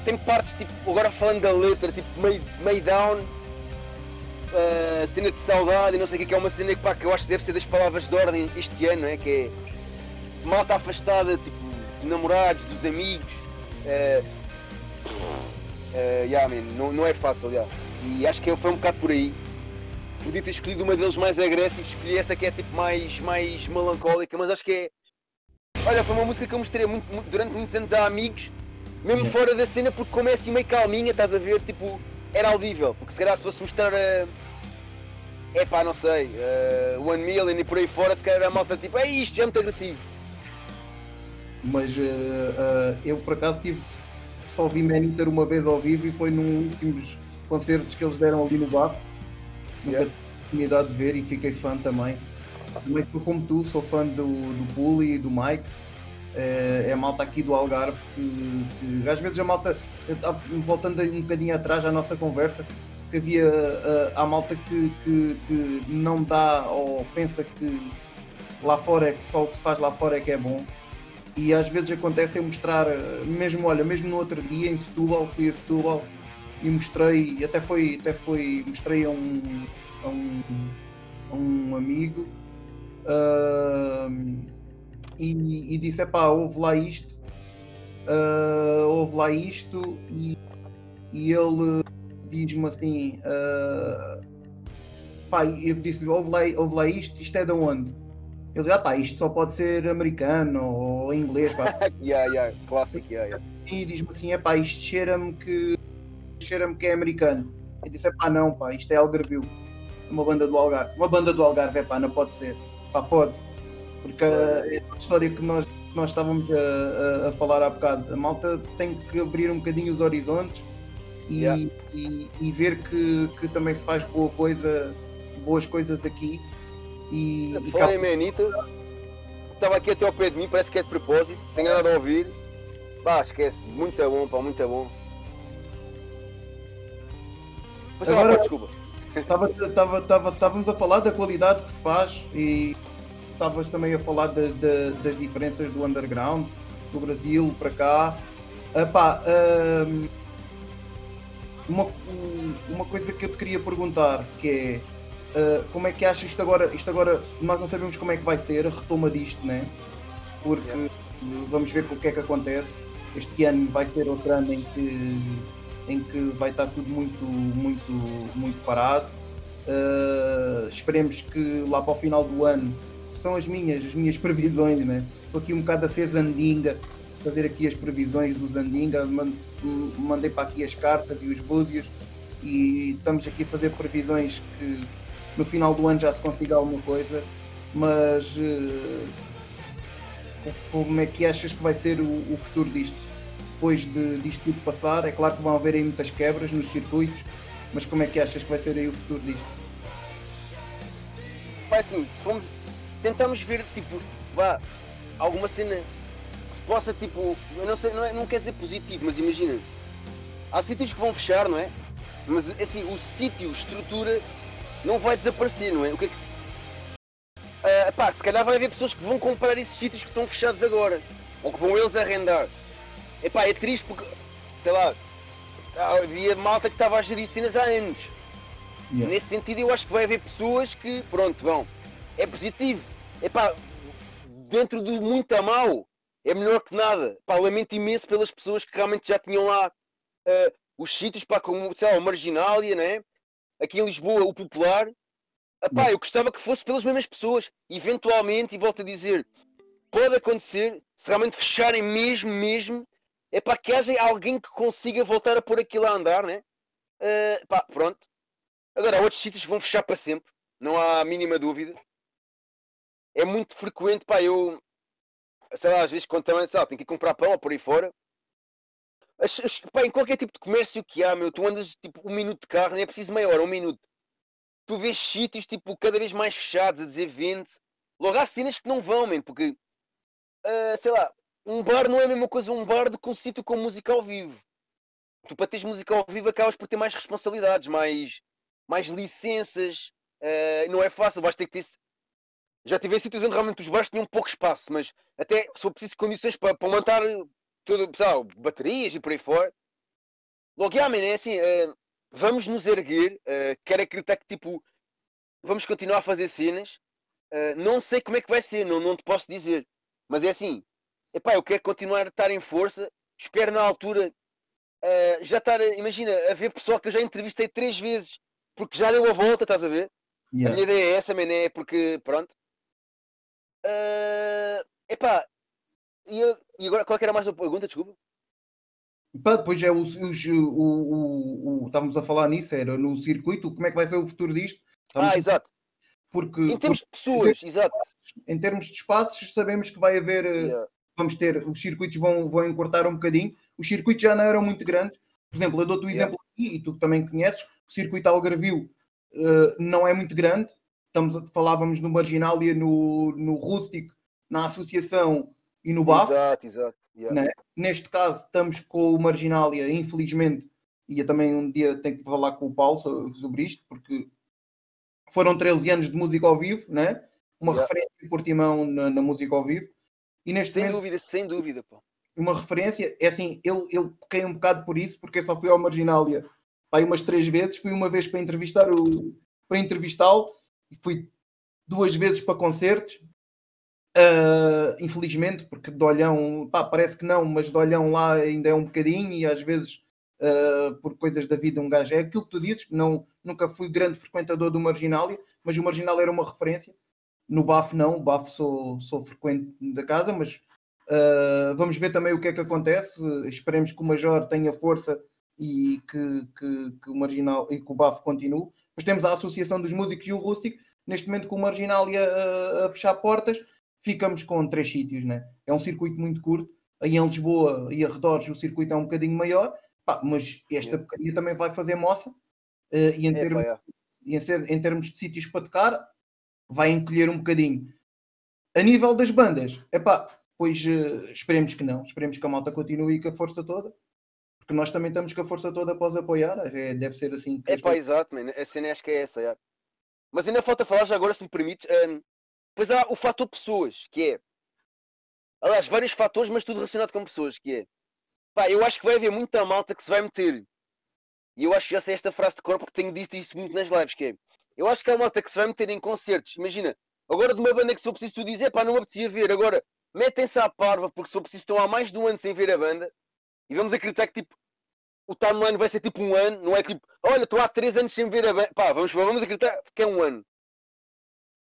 Speaker 2: tem partes tipo, agora falando da letra, tipo meio, meio down, uh, cena de saudade e não sei o que, que é uma cena que, pá, que eu acho que deve ser das palavras de ordem este ano, não é? Que é malta afastada, tipo, de namorados, dos amigos. Uh, uh, yeah, man, não, não é fácil, yeah. E acho que foi um bocado por aí. Podia ter escolhido uma deles mais agressivos, escolhi essa que é tipo mais, mais melancólica, mas acho que é. Olha, foi uma música que eu mostrei muito, muito, durante muitos anos a amigos, mesmo fora da cena, porque como é assim meio calminha, estás a ver, tipo, era audível, porque se calhar se fosse mostrar a. É pá, não sei, uh, One Million e por aí fora, se calhar a malta tipo, é isto, já é muito agressivo.
Speaker 1: Mas uh, uh, eu por acaso tive. Só vi Maniter uma vez ao vivo e foi num últimos concertos que eles deram ali no bar. Nunca yeah. tive oportunidade de ver e fiquei fã também. Também como tu, sou fã do, do Bully e do Mike. É, é a malta aqui do Algarve que, que às vezes a malta, voltando um bocadinho atrás à nossa conversa, que havia a, a malta que, que, que, não dá ou pensa que lá fora é que só o que se faz lá fora é que é bom. E às vezes acontece eu mostrar, mesmo olha, mesmo no outro dia em Setúbal, fui a Setúbal e mostrei, até foi, até foi, mostrei a um, a um, a um amigo uh, e, e disse, epá, houve lá isto, uh, houve lá isto e, e ele diz-me assim, uh, pá, eu disse-lhe, houve lá, houve lá isto, isto é de onde? Ele diz, ah pá, isto só pode ser americano ou inglês, pá.
Speaker 2: yeah, yeah, clássico, yeah, yeah.
Speaker 1: E diz-me assim, é pá, isto cheira-me que cheira-me que é americano. Eu disse, pá, não, pá, isto é Algarvio. Uma banda do Algarve. Uma banda do Algarve, é pá, não pode ser. Pá, pode. Porque é a história que nós, nós estávamos a, a, a, falar há bocado. A malta tem que abrir um bocadinho os horizontes e, yeah. e, e, ver que, que também se faz boa coisa, boas coisas aqui. E,
Speaker 2: e cá... Anitta, estava aqui até ao pé de mim, parece que é de propósito, tenho nada a ouvir. Pá, esquece, muito bom, pá, muito bom. Agora, desculpa.
Speaker 1: Estávamos a falar da qualidade que se faz e estavas também a falar de, de, das diferenças do underground, do Brasil para cá. Epá, um, uma, uma coisa que eu te queria perguntar que é uh, como é que achas isto agora? Isto agora nós não sabemos como é que vai ser a retoma disto, né? Porque yeah. vamos ver o que é que acontece. Este ano vai ser outro ano em que em que vai estar tudo muito, muito, muito parado. Uh, esperemos que lá para o final do ano são as minhas, as minhas previsões, né? Estou aqui um bocado a ser Zandinga, fazer aqui as previsões do Zandinga, mandei para aqui as cartas e os búzios e estamos aqui a fazer previsões que no final do ano já se consiga alguma coisa, mas uh, como é que achas que vai ser o, futuro disto? depois de, disto tudo passar? É claro que vão haver aí muitas quebras nos circuitos, mas como é que achas que vai ser aí o futuro disto?
Speaker 2: Vai assim, se, formos, tentamos ver tipo, vá, alguma cena que se possa tipo, eu não sei, não, é, não quer dizer positivo, mas imagina, há sítios que vão fechar, não é? Mas assim, o sítio, estrutura, não vai desaparecer, não é? O que é que. Uh, pá, se calhar vai haver pessoas que vão comprar esses sítios que estão fechados agora, ou que vão eles arrendar. Epá, é triste porque, sei lá, havia malta que estava a gerir cenas há anos. Yeah. Nesse sentido, eu acho que vai haver pessoas que, pronto, vão. É positivo. Epá, dentro do muito a mal, é melhor que nada. Pá, lamento imenso pelas pessoas que realmente já tinham lá uh, os sítios, pá, como, sei lá, o Marginália, né? Aqui em Lisboa, o Popular. Epá, eu gostava que fosse pelas mesmas pessoas. Eventualmente, e volto a dizer, pode acontecer, se realmente fecharem mesmo, mesmo, é para que haja alguém que consiga voltar a pôr aquilo a andar, né? Uh, pá, pronto. Agora, outros sítios vão fechar para sempre, não há a mínima dúvida. É muito frequente, pá, eu, sei lá, às vezes quando também, sei lá, tenho que ir comprar pão ou por aí fora. As, as, pá, em qualquer tipo de comércio que há, meu, tu andas tipo um minuto de carro, nem é preciso meia hora, um minuto. Tu vês sítios tipo cada vez mais fechados, a dizer vende. Logo há cenas que não vão, man, porque, uh, sei lá, um bar não é a mesma coisa um bar do que um sítio com música ao vivo. Tu para teres música ao vivo acabas por ter mais responsabilidades, mais, mais licenças. Uh, não é fácil, vais ter que ter. Já tive sítios onde realmente os bares tinham pouco espaço, mas até se for preciso condições para, para montar tudo, pessoal, baterias e por aí fora. Logo, yeah, man, é assim, uh, vamos nos erguer, uh, quero acreditar que tipo, vamos continuar a fazer cenas. Uh, não sei como é que vai ser, não, não te posso dizer. Mas é assim, epá, eu quero continuar a estar em força, espero na altura uh, já estar, imagina, a ver pessoal que eu já entrevistei três vezes, porque já deu a volta, estás a ver? Yeah. A minha ideia é essa, man, é porque, pronto. Uh, epá, e, eu, e agora qual é era mais uma pergunta, desculpa?
Speaker 1: Pá, depois é o, o, o, o, estávamos a falar nisso, era no circuito, como é que vai ser o futuro disto?
Speaker 2: Ah, exato.
Speaker 1: Porque,
Speaker 2: em termos de pessoas,
Speaker 1: em
Speaker 2: exato.
Speaker 1: Em termos de espaços, sabemos que vai haver, eh, yeah. vamos ter, os circuitos vão, vão encurtar um bocadinho. Os circuitos já não eram muito grandes. Por exemplo, eu dou-te o exemplo yeah. aqui, e tu também conheces, o circuito Algarvio uh, não é muito grande. Estamos falávamos no Marginália, no, no Rústico, na Associação e no BAF.
Speaker 2: Exato, exato. Yeah.
Speaker 1: Né? Neste caso, estamos com o Marginália, infelizmente, e eu também um dia tenho que falar com o Paulo sobre isto, porque foram 13 anos de música ao vivo, né? uma yeah. referência em Portimão na, na, música ao vivo.
Speaker 2: E neste sem momento, dúvida, sem dúvida. Pô.
Speaker 1: Uma referência, é assim, eu, eu pequei um bocado por isso, porque eu só fui ao Marginália aí umas três vezes. Fui uma vez para entrevistar o para entrevistá-lo e fui duas vezes para concertos. Uh, infelizmente, porque de olhão, pá, parece que não, mas de olhão lá ainda é um bocadinho e às vezes uh, por coisas da vida um gajo é aquilo que tu dizes, não, nunca fui grande frequentador do Marginália, mas o Marginal era uma referência. No BAF não, o BAF sou, sou frequente da casa, mas uh, vamos ver também o que é que acontece. Esperemos que o Major tenha força e que, que, que o Marginal e que o BAF continue. Depois temos a Associação dos Músicos e o Rústico, neste momento com o Marginal a, a fechar portas, ficamos com três sítios, né? É um circuito muito curto. Aí em Lisboa e arredores o circuito é um bocadinho maior, Pá, mas esta porcaria também vai fazer moça. Uh, e, em é, termos, é. e em, ser, em, termos de sítios para tocar, vai encolher um bocadinho. A nível das bandas, é pá, pois uh, esperemos que não. Esperemos que a malta continue com a força toda. Porque nós também estamos com a força toda após apoiar. É, deve ser assim.
Speaker 2: É pá, exato, man. a cena acho que é essa. É. Mas ainda falta falar já agora, se me permites. Um, pois há o fator pessoas, que é. Aliás, vários fatores, mas tudo relacionado com pessoas, que é Pá, eu acho que vai haver muita malta que se vai meter. E eu acho que já sei esta frase de cor porque tenho dito isso muito nas lives, que é, eu acho que há malta que se vai meter em concertos. Imagina, agora de uma banda que se eu preciso tu dizer, pá, não me apetecia ver. Agora, metem-se à parva porque se eu preciso estão há mais de um ano sem ver a banda. E vamos acreditar que tipo, o timeline vai ser tipo um ano, não é tipo, olha, estou há três anos sem ver a banda. Pá, vamos, vamos acreditar que é um ano.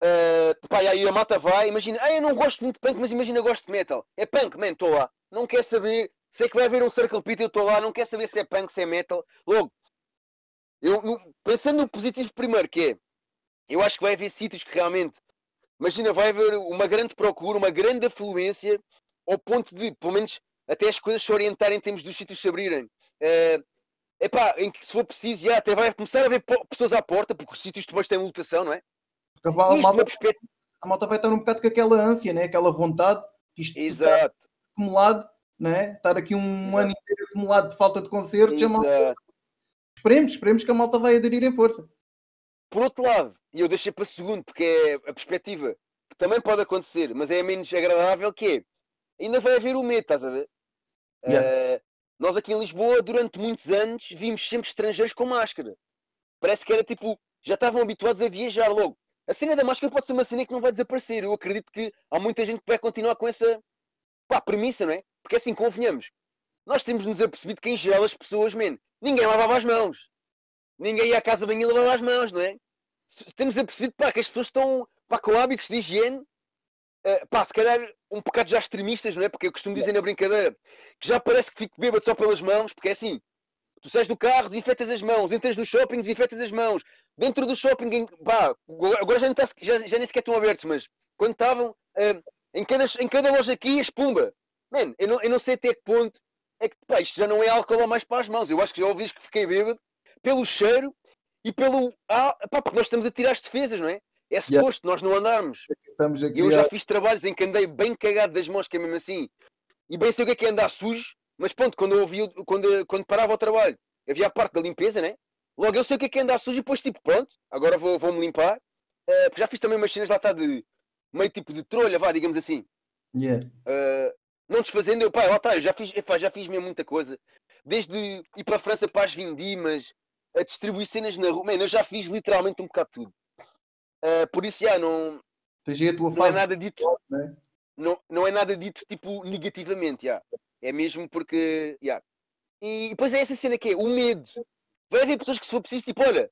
Speaker 2: Uh, pá, e aí a malta vai, imagina, ah, eu não gosto muito de punk, mas imagina, gosto de metal. É punk, man, estou lá. Não quer saber, Sei que vai haver um Circle Pit, eu estou lá, não quero saber se é punk, se é metal. Logo, eu, no, pensando no positivo primeiro, que é, eu acho que vai haver sítios que realmente, imagina, vai haver uma grande procura, uma grande afluência, ao ponto de, pelo menos, até as coisas se orientarem em termos dos sítios se abrirem. Uh, epá, em que se for preciso, já até vai começar a haver pessoas à porta, porque os sítios depois têm lotação, não é?
Speaker 1: Porque a, malta, a malta vai estar um bocado com aquela ânsia, né? aquela vontade, isto
Speaker 2: Exato.
Speaker 1: acumulado né? estar aqui um Exato. ano inteiro acumulado de falta de concertos. Malta... Esperemos, esperemos que a malta vai aderir em força.
Speaker 2: Por outro lado, e eu deixei para segundo, porque é a perspectiva que também pode acontecer, mas é menos agradável, que é, ainda vai haver o medo, estás a ver? Yeah. Uh, nós aqui em Lisboa, durante muitos anos, vimos sempre estrangeiros com máscara. Parece que era tipo, já estavam habituados a viajar logo. A cena da máscara pode ser uma cena que não vai desaparecer. Eu acredito que há muita gente que vai continuar com essa pá, premissa, não é? Porque assim, convenhamos, nós temos nos apercebido que em geral as pessoas, man, ninguém lavava as mãos. Ninguém ia à casa bem e lavava as mãos, não é? Temos apercebido pá, que as pessoas estão pá, com hábitos de higiene, uh, pá, se calhar um bocado já extremistas, não é? Porque eu costumo dizer na brincadeira que já parece que fico bêbado só pelas mãos, porque é assim, tu sais do carro, desinfetas as mãos, entras no shopping, desinfetas as mãos, dentro do shopping, pá, agora já, não está, já, já nem sequer estão abertos, mas quando estavam, uh, em, cada, em cada loja aqui, espumba, Man, eu não, eu não sei até que ponto é que pá, isto já não é álcool mais para as mãos. Eu acho que já ouvi que fiquei bêbado pelo cheiro e pelo. Ah, pá, porque nós estamos a tirar as defesas, não é? É suposto yeah. nós não andarmos.
Speaker 1: Estamos aqui
Speaker 2: eu já fiz trabalhos em que andei bem cagado das mãos, que é mesmo assim. e bem sei o que é que é andar sujo, mas pronto, quando eu ouvia, quando, quando parava o trabalho, havia a parte da limpeza, né? Logo eu sei o que é que é andar sujo e depois tipo, pronto, agora vou, vou-me limpar. Uh, já fiz também umas cenas lá está de meio tipo de trolha, vá, digamos assim.
Speaker 1: Yeah.
Speaker 2: Uh, não desfazendo, eu, pá, lá está, eu já fiz, já fiz mesmo muita coisa. Desde ir para a França para as vindimas, a distribuir cenas na rua, Mano, eu já fiz literalmente um bocado de tudo. Uh, por isso, já, não, não é nada dito, né? não, não é nada dito tipo negativamente, já. é mesmo porque, já. E depois é essa cena que é o medo. Vai haver pessoas que se for preciso, tipo, olha,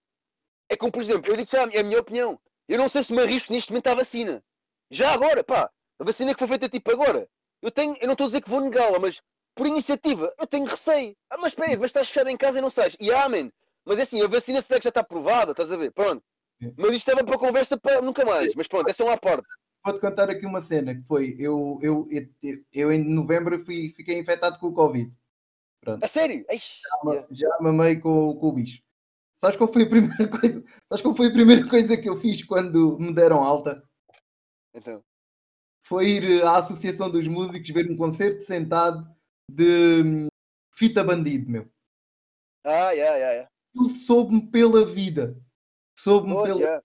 Speaker 2: é como por exemplo, eu digo já, é a minha opinião, eu não sei se me arrisco neste momento à vacina. Já agora, pá, a vacina que foi feita tipo agora, eu tenho, eu não estou a dizer que vou negá-la, mas por iniciativa, eu tenho receio. Ah, mas espera aí, mas estás fechado em casa e não sais. E amém. Mas é assim, a vacina será que já está aprovada, estás a ver? Pronto. Mas isto estava para conversa para nunca mais. Mas pronto, é só uma parte.
Speaker 1: Vou-te contar aqui uma cena que foi: eu, eu, eu, eu em novembro fui, fiquei infectado com o Covid.
Speaker 2: Pronto. A sério?
Speaker 1: Já, já mamei com, com o bicho. Sabes qual foi a primeira coisa? Sabes qual foi a primeira coisa que eu fiz quando me deram alta?
Speaker 2: Então.
Speaker 1: Foi ir à Associação dos Músicos ver um concerto sentado de hum, fita bandido, meu.
Speaker 2: Ah, yeah, yeah, yeah.
Speaker 1: Ele soube-me pela vida. Soube-me pela. Yeah.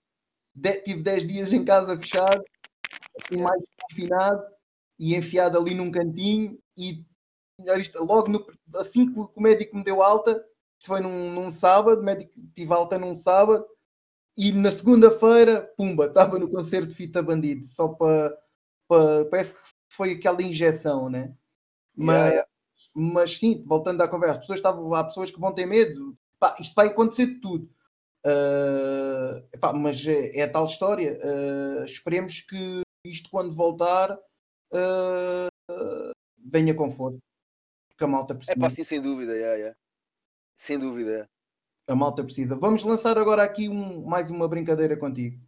Speaker 1: De... Tive 10 dias em casa fechado, assim, mais confinado e enfiado ali num cantinho. E logo no... assim que o médico me deu alta, foi num, num sábado, médico tive alta num sábado. E na segunda-feira, pumba, estava no concerto de fita bandido, só para. Parece que foi aquela injeção, né? Mas, yeah mas sim, voltando à conversa, pessoas estavam, há pessoas que vão ter medo, pá, isto vai acontecer de tudo. Uh, epá, mas é, é, a tal história. Uh, esperemos que isto, quando voltar, uh, venha com força. Porque a malta precisa.
Speaker 2: É pá, sim, sem dúvida, yeah, yeah. sem dúvida.
Speaker 1: A malta precisa. Vamos lançar agora aqui um, mais uma brincadeira contigo.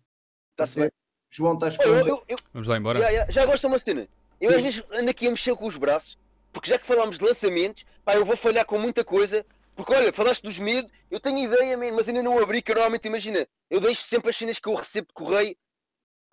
Speaker 2: Está bem.
Speaker 1: João, estás
Speaker 2: eu,
Speaker 3: Vamos lá embora.
Speaker 2: Yeah, yeah. Já gosto de uma cena. Eu sim. às vezes ando aqui a mexer com os braços porque já que falámos de lançamentos, pá, eu vou falhar com muita coisa. Porque olha, falaste dos medos, eu tenho ideia, man, mas ainda não abri, que eu normalmente imagina, eu deixo sempre as cenas que eu recebo de correio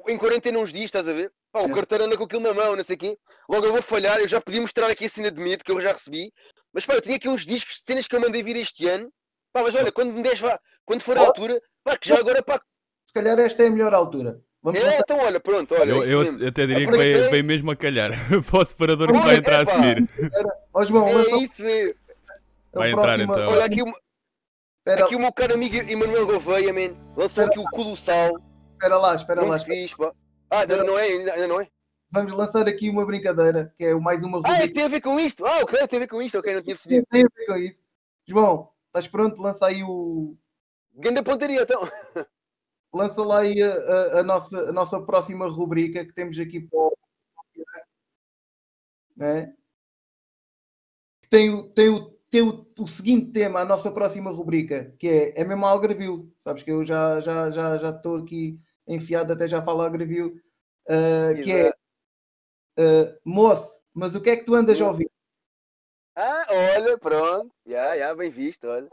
Speaker 2: em quarentena uns dias, estás a ver? Pá, o é. carteiro anda com aquilo na mão, não sei o quê. Logo eu vou falhar, eu já podia mostrar aqui a cena de medo que eu já recebi. Mas pá, eu tinha aqui uns discos de cenas que eu mandei vir este ano. Pá, mas olha, quando me des, vá, quando for a altura, pá, que já agora, pá.
Speaker 1: Se calhar esta é a melhor altura.
Speaker 2: Vamos é, então olha, pronto, olha.
Speaker 3: Eu, eu até diria que vem, vem mesmo a calhar. para o separador que vai entrar é, a seguir.
Speaker 1: Ó oh, João,
Speaker 2: é isso mesmo.
Speaker 3: Vai entrar então.
Speaker 2: Olha aqui, uma... aqui o meu caro amigo Emanuel Gouveia, man, lançou aqui o Colossal.
Speaker 1: Espera lá, espera
Speaker 2: Muito
Speaker 1: lá.
Speaker 2: Fixe, pá. Ah, ainda não é, ainda não é.
Speaker 1: Vamos lançar aqui uma brincadeira, que é mais uma
Speaker 2: rubrica. Ah, é que tem a ver com isto? Ah, ok, tem a ver com isto, ok, não tinha percebido.
Speaker 1: Tem a ver com isso. João, estás pronto? Lança aí o.
Speaker 2: Ganda pontaria, então.
Speaker 1: lança lá aí a, a, a, nossa, a nossa próxima rubrica que temos aqui para o. Né? Tem, o, tem, o, tem o, o seguinte tema, a nossa próxima rubrica, que é, é mesmo Algarvio. Sabes que eu já estou já, já, já estou aqui enfiado, até já falo Algarvio, uh, que é uh, moço, mas o que é que tu andas a ouvir?
Speaker 2: Ah, olha, pronto, já, já, bem visto, olha.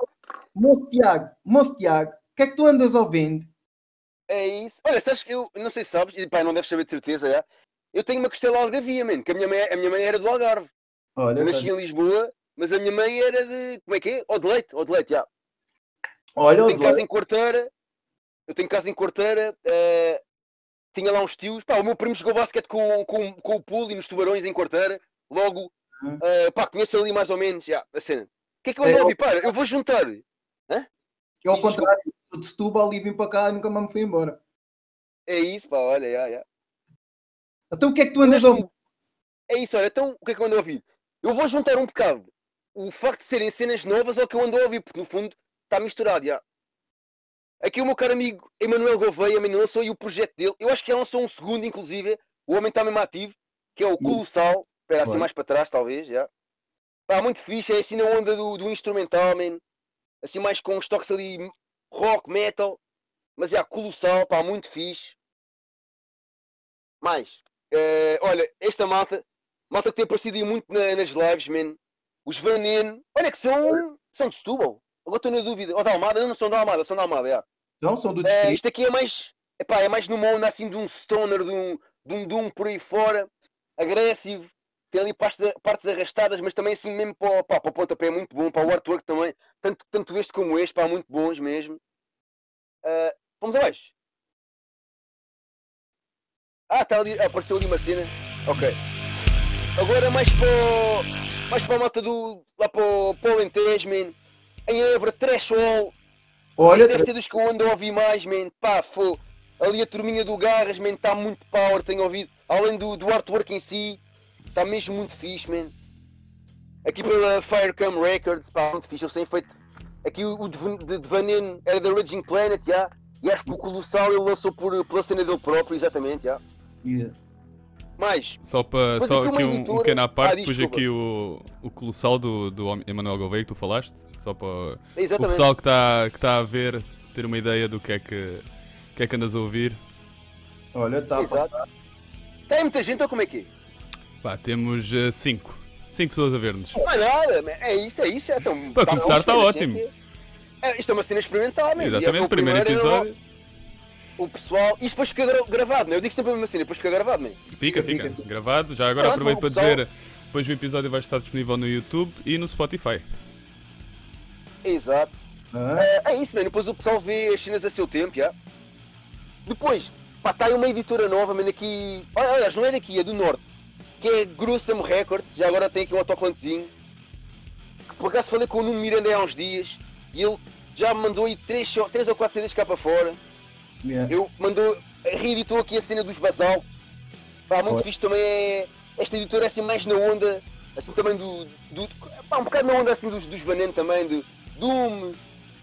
Speaker 1: Moço Tiago, moço Tiago, o que é que tu andas ouvindo?
Speaker 2: É isso. Olha, sabes que eu não sei se sabes, e pá, não deves saber de certeza já. Eu tenho uma costela algarvia, mano, que a minha mãe, a minha mãe era do Algarve. Olha, eu nasci tá. em Lisboa, mas a minha mãe era de. Como é que é? Ou de leite, ou de leite, já.
Speaker 1: Olha,
Speaker 2: eu tenho casa em Quarteira, eu tenho casa em Quarteira, uh, tinha lá uns tios, pá, o meu primo jogou basquete com, com, com o pool e nos tubarões em Quarteira, logo, uh, pá, conheço ali mais ou menos, já, a cena. O que é que eu ando é, a ouvir? Para, eu vou juntar. Hã?
Speaker 1: É ao contrário, sou de Setúbal e vim para cá e nunca mais me fui embora.
Speaker 2: É isso, pá, olha, já, já.
Speaker 1: Então o que é que tu andas a ouvir?
Speaker 2: É isso, olha, então o que é que eu ando a ouvir? Eu vou juntar um bocado o facto de serem cenas novas ao que eu ando a ouvir, porque no fundo está misturado, já. Aqui o meu caro amigo Emanuel Gouveia me lançou aí o projeto dele. Eu acho que já lançou um segundo, inclusive. O homem está mesmo ativo, que é o Colossal. Espera assim mais para trás, talvez, já. Está muito fixe, é assim na onda do, do instrumental, man assim mais com uns toques ali rock, metal, mas é colossal, pá, muito fixe. Mais, uh, olha, esta malta, malta que tem aparecido muito na, nas lives, man, os Veneno, olha que são, são de Setúbal, agora estou na dúvida, ou da Almada, não, são da Almada, são da Almada, já.
Speaker 1: Não, são do
Speaker 2: distrito. Uh, isto aqui é mais, epá, é mais numa onda assim de um stoner, de um, de um doom por aí fora, agressivo, tem ali partes, partes arrastadas, mas também assim mesmo para, pá, para o pontapé é muito bom, para o artwork também, tanto, tanto este como este, pá, muito bons mesmo. Uh, vamos abaixo. Ah, tá ali, apareceu ali uma cena. Ok. Agora mais para o, mais para a moto do. lá para o, para o Alentejo, man. Em Évora, Trashwall. Olha, deve ser dos que eu ando a ouvir mais, man. Pá, foi. Ali a turminha do Garras, man, está muito power, tenho ouvido. Além do, do artwork em si, está mesmo muito fixe, man. Aqui pela Firecam Records, pá, muito fixe. Eles têm feito. Aqui o, o de, de era da Raging Planet, já. Yeah. E acho que o Colossal ele lançou por, pela cena dele próprio, exatamente, já. Yeah.
Speaker 1: Yeah.
Speaker 2: Mais.
Speaker 3: Só, para, só aqui, um, um pequeno à parte, ah, pus aqui o, o Colossal do, do Emanuel Gouveia que tu falaste. Só para Exatamente. o pessoal que está que tá a ver ter uma ideia do que é que, que, é que andas a ouvir.
Speaker 1: Olha, está a
Speaker 2: Tem muita gente ou como é que é?
Speaker 3: Pá, temos 5. Uh, 5 pessoas a ver-nos.
Speaker 2: Não é nada, é isso, é isso. É tão,
Speaker 3: para tá começar está ótimo.
Speaker 2: É, isto é uma cena experimental, mesmo.
Speaker 3: Exatamente, o primeiro, primeiro episódio
Speaker 2: o pessoal. Isto depois fica gra gravado, né? Eu digo sempre a mesma cena, depois fica gravado, né?
Speaker 3: Fica, fica, fica. Gravado. Já agora aproveito para pessoal... dizer: depois o episódio vai estar disponível no YouTube e no Spotify.
Speaker 2: Exato. Ah. Uh, é isso, mano. Depois o pessoal vê as cenas a seu tempo, já. Depois, pá, está aí uma editora nova, mano, aqui. Olha, aliás, não é daqui, é do Norte. Que é Gruesome Records. Já agora tem aqui um autoclantezinho. Que por acaso falei com o Nuno Miranda há uns dias. E ele já me mandou aí 3, 3 ou 4 CDs cá para fora. Yeah. Eu mandou, reeditou aqui a cena dos Basal. Pá, muito fixe também é. Esta editora é assim mais na onda, assim também do. do pá, um bocado na onda assim dos, dos Vaneno também, de Doom,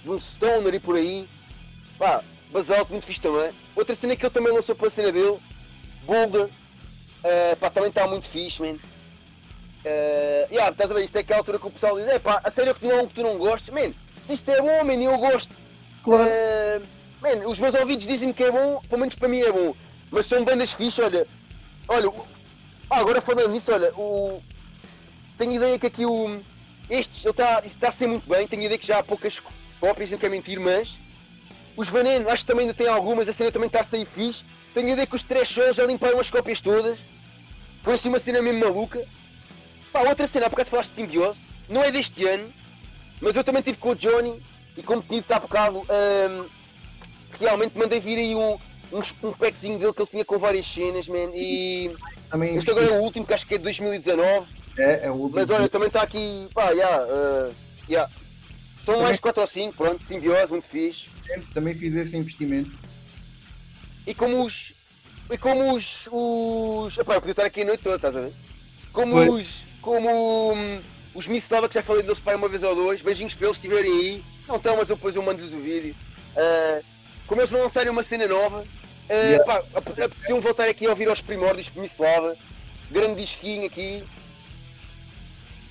Speaker 2: de um Stoner e por aí. Pá, Basal muito fixe também. Outra cena que ele também lançou pela cena dele, Boulder. Uh, pá, também está muito fixe, man. Uh, yeah, estás a ver? Isto é aquela altura que o pessoal diz: é pá, a sério que não é um que tu não gostes, man. Se isto é bom, man, eu gosto. Claro. Uh, Man, os meus ouvidos dizem que é bom, pelo menos para mim é bom. Mas são bandas fixas, olha. Olha, ah, agora falando nisso, olha, o. Tenho ideia que aqui o. Este, está tá a ser muito bem, tenho ideia que já há poucas cópias, não quero mentir, mas. Os Veneno, acho que também ainda tem algumas, a cena também está a sair fixe. Tenho ideia que os três shows já limparam as cópias todas. Foi assim uma cena mesmo maluca. Pá, outra cena, há bocado falaste de simbiose, não é deste ano, mas eu também estive com o Johnny e como tinha dito há bocado, um, realmente mandei vir aí um, um, um packzinho dele que ele tinha com várias cenas, man. E também este agora é o último, que acho que é de 2019.
Speaker 1: É, é o último.
Speaker 2: Mas olha, também está aqui, pá, já, yeah, uh, yeah. Estão também... mais 4 ou 5, pronto, simbiose, muito fixe.
Speaker 1: Também fiz esse investimento.
Speaker 2: E como os. E como os. os... Epá, eu podia estar aqui a noite toda, estás a ver? Como Foi. os. Como. Um, os Miss Nova que já falei deles pai uma vez ou dois, beijinhos para eles estiverem aí. Não estão, mas eu depois eu mando-lhes o vídeo. Uh, como eles vão lançarem uma cena nova, uh, yeah. pá, apeteciam voltar aqui a ouvir aos primórdios Mislava, grande disquinho aqui.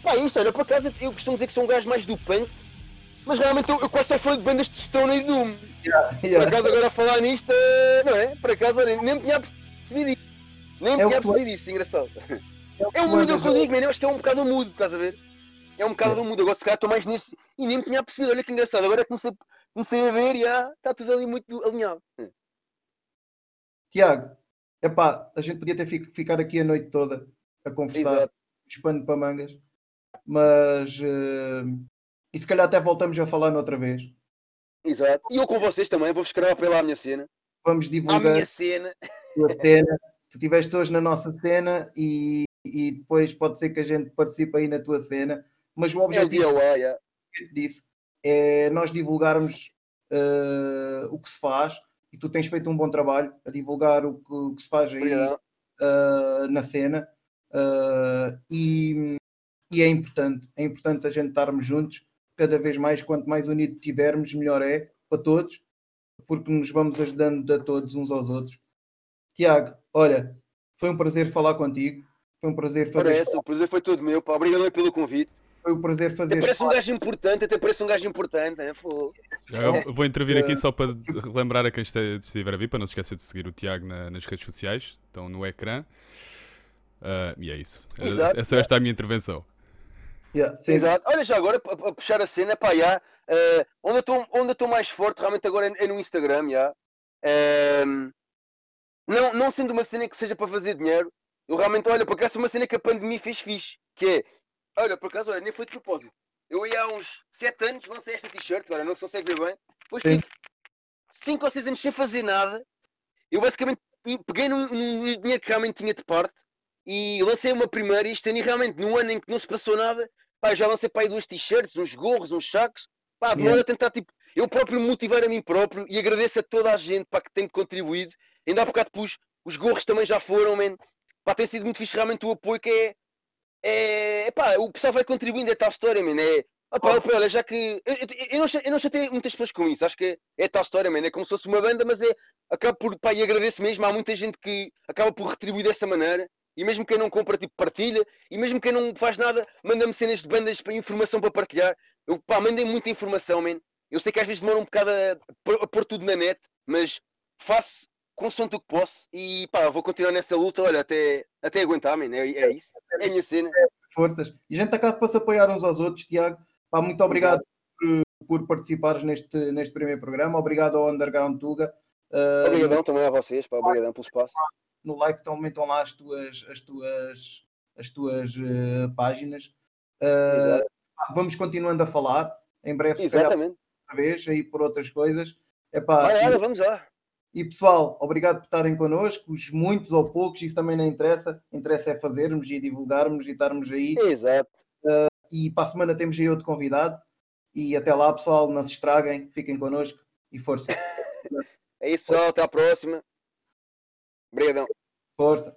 Speaker 2: Pá, isto, olha, por acaso eu costumo dizer que sou um gajo mais do punk, mas realmente eu, eu quase só falei de bandas de Stone e Doom. Yeah, yeah. Por acaso agora a falar nisto, uh, não é? Por acaso, olha, nem tinha percebido isso. Nem é tinha percebido isso, engraçado. É, o mudo que eu digo, man, eu acho que é um bocado mudo, estás a ver? É um bocado é. mudo, agora se calhar estou mais nisso e nem tinha percebido, olha que engraçado, agora comecei comecei a ver e ah, está tudo ali muito alinhado.
Speaker 1: Tiago, epá, a gente podia ter ficado aqui a noite toda a conversar, espando para mangas, mas uh, e se calhar até voltamos a falar noutra vez.
Speaker 2: Exato. E eu com vocês também, vou escrever pela minha cena.
Speaker 1: Vamos divulgar
Speaker 2: a minha cena.
Speaker 1: A cena. Tu estiveste hoje na nossa cena e, e depois pode ser que a gente participe aí na tua cena. Mas o objetivo
Speaker 2: é DIY, yeah.
Speaker 1: disso é nós divulgarmos uh, o que se faz e tu tens feito um bom trabalho a divulgar o que, o que se faz aí uh, na cena uh, e, e, é importante, é importante a gente estarmos juntos cada vez mais, quanto mais unido tivermos, melhor é para todos, porque nos vamos ajudando a todos uns aos outros. Tiago, olha, foi um prazer falar contigo, foi um prazer fazer.
Speaker 2: Ora, essa, o prazer foi todo meu, pá. obrigado pelo convite.
Speaker 1: Foi um prazer fazer. Até
Speaker 2: parece um gajo importante, até parece um gajo importante. É?
Speaker 3: Eu vou intervir aqui só para relembrar a quem estiver a vir, para não se esquecer de seguir o Tiago na, nas redes sociais, estão no ecrã. Uh, e é isso. Exato. É só esta a minha intervenção.
Speaker 2: Yeah, Exato. Olha, já agora, para puxar a cena, pá, já, uh, onde, eu estou mais forte realmente agora é, é no Instagram, já. Uh, não, não sendo uma cena que seja para fazer dinheiro, Eu realmente, olha, por acaso uma cena que a pandemia fez fixe, que é, olha, por acaso, olha, nem foi de propósito. Eu ia há uns 7 anos, lancei esta t-shirt, agora não se consegue ver bem. Depois tive 5 ou 6 anos sem fazer nada. Eu basicamente peguei no, no, dinheiro que realmente tinha de parte e lancei uma primeira. E este ano, realmente, no ano em que não se passou nada, pá, já lancei para aí duas t-shirts, uns gorros, uns sacos. Pá, yeah. tentar, tipo, eu próprio motivar a mim próprio e agradeço a toda a gente para que tem contribuído. Ainda há bocado pus, os gorros também já foram, man. Pá, tem sido muito fixe realmente o apoio que é é, pá, o pessoal vai contribuindo a tal história, mano. É, opa, opa, olha, já que. Eu, eu, eu, não, eu não chatei muitas pessoas com isso, acho que é, tal história, mano. É como se fosse uma banda, mas é. Acaba por. Pá, e agradeço mesmo. Há muita gente que acaba por retribuir dessa maneira. E mesmo quem não compra, tipo, partilha. E mesmo quem não faz nada, manda-me cenas de bandas para informação para partilhar. Eu, pá, mandei muita informação, man. Eu sei que às vezes demora um bocado a, a pôr tudo na net, mas faço consoante o que posso e pá, vou continuar nessa luta, olha, até, até aguentar, man. É, é isso, é a minha cena.
Speaker 1: Forças. E a gente acaba para se apoiar uns aos outros, Tiago. Pá, muito obrigado por, por, participares neste, neste primeiro programa. Obrigado ao Underground Tuga.
Speaker 2: Uh, Obrigadão também a vocês, pá, obrigadão pelo espaço.
Speaker 1: No live também estão lá as tuas, as tuas, as tuas uh, páginas. Uh, vamos continuando a falar. Em breve,
Speaker 2: Exatamente.
Speaker 1: outra vez, aí por outras coisas. Epá,
Speaker 2: Vai, e... vamos lá.
Speaker 1: E pessoal, obrigado por estarem connosco, os muitos ou poucos, isso também não interessa. Interessa é fazermos e divulgarmos e estarmos aí.
Speaker 2: Exato.
Speaker 1: Uh, e para a semana temos aí outro convidado. E até lá, pessoal, não se estraguem, fiquem connosco e força.
Speaker 2: é isso, pessoal, até a próxima. Obrigadão.
Speaker 1: Força.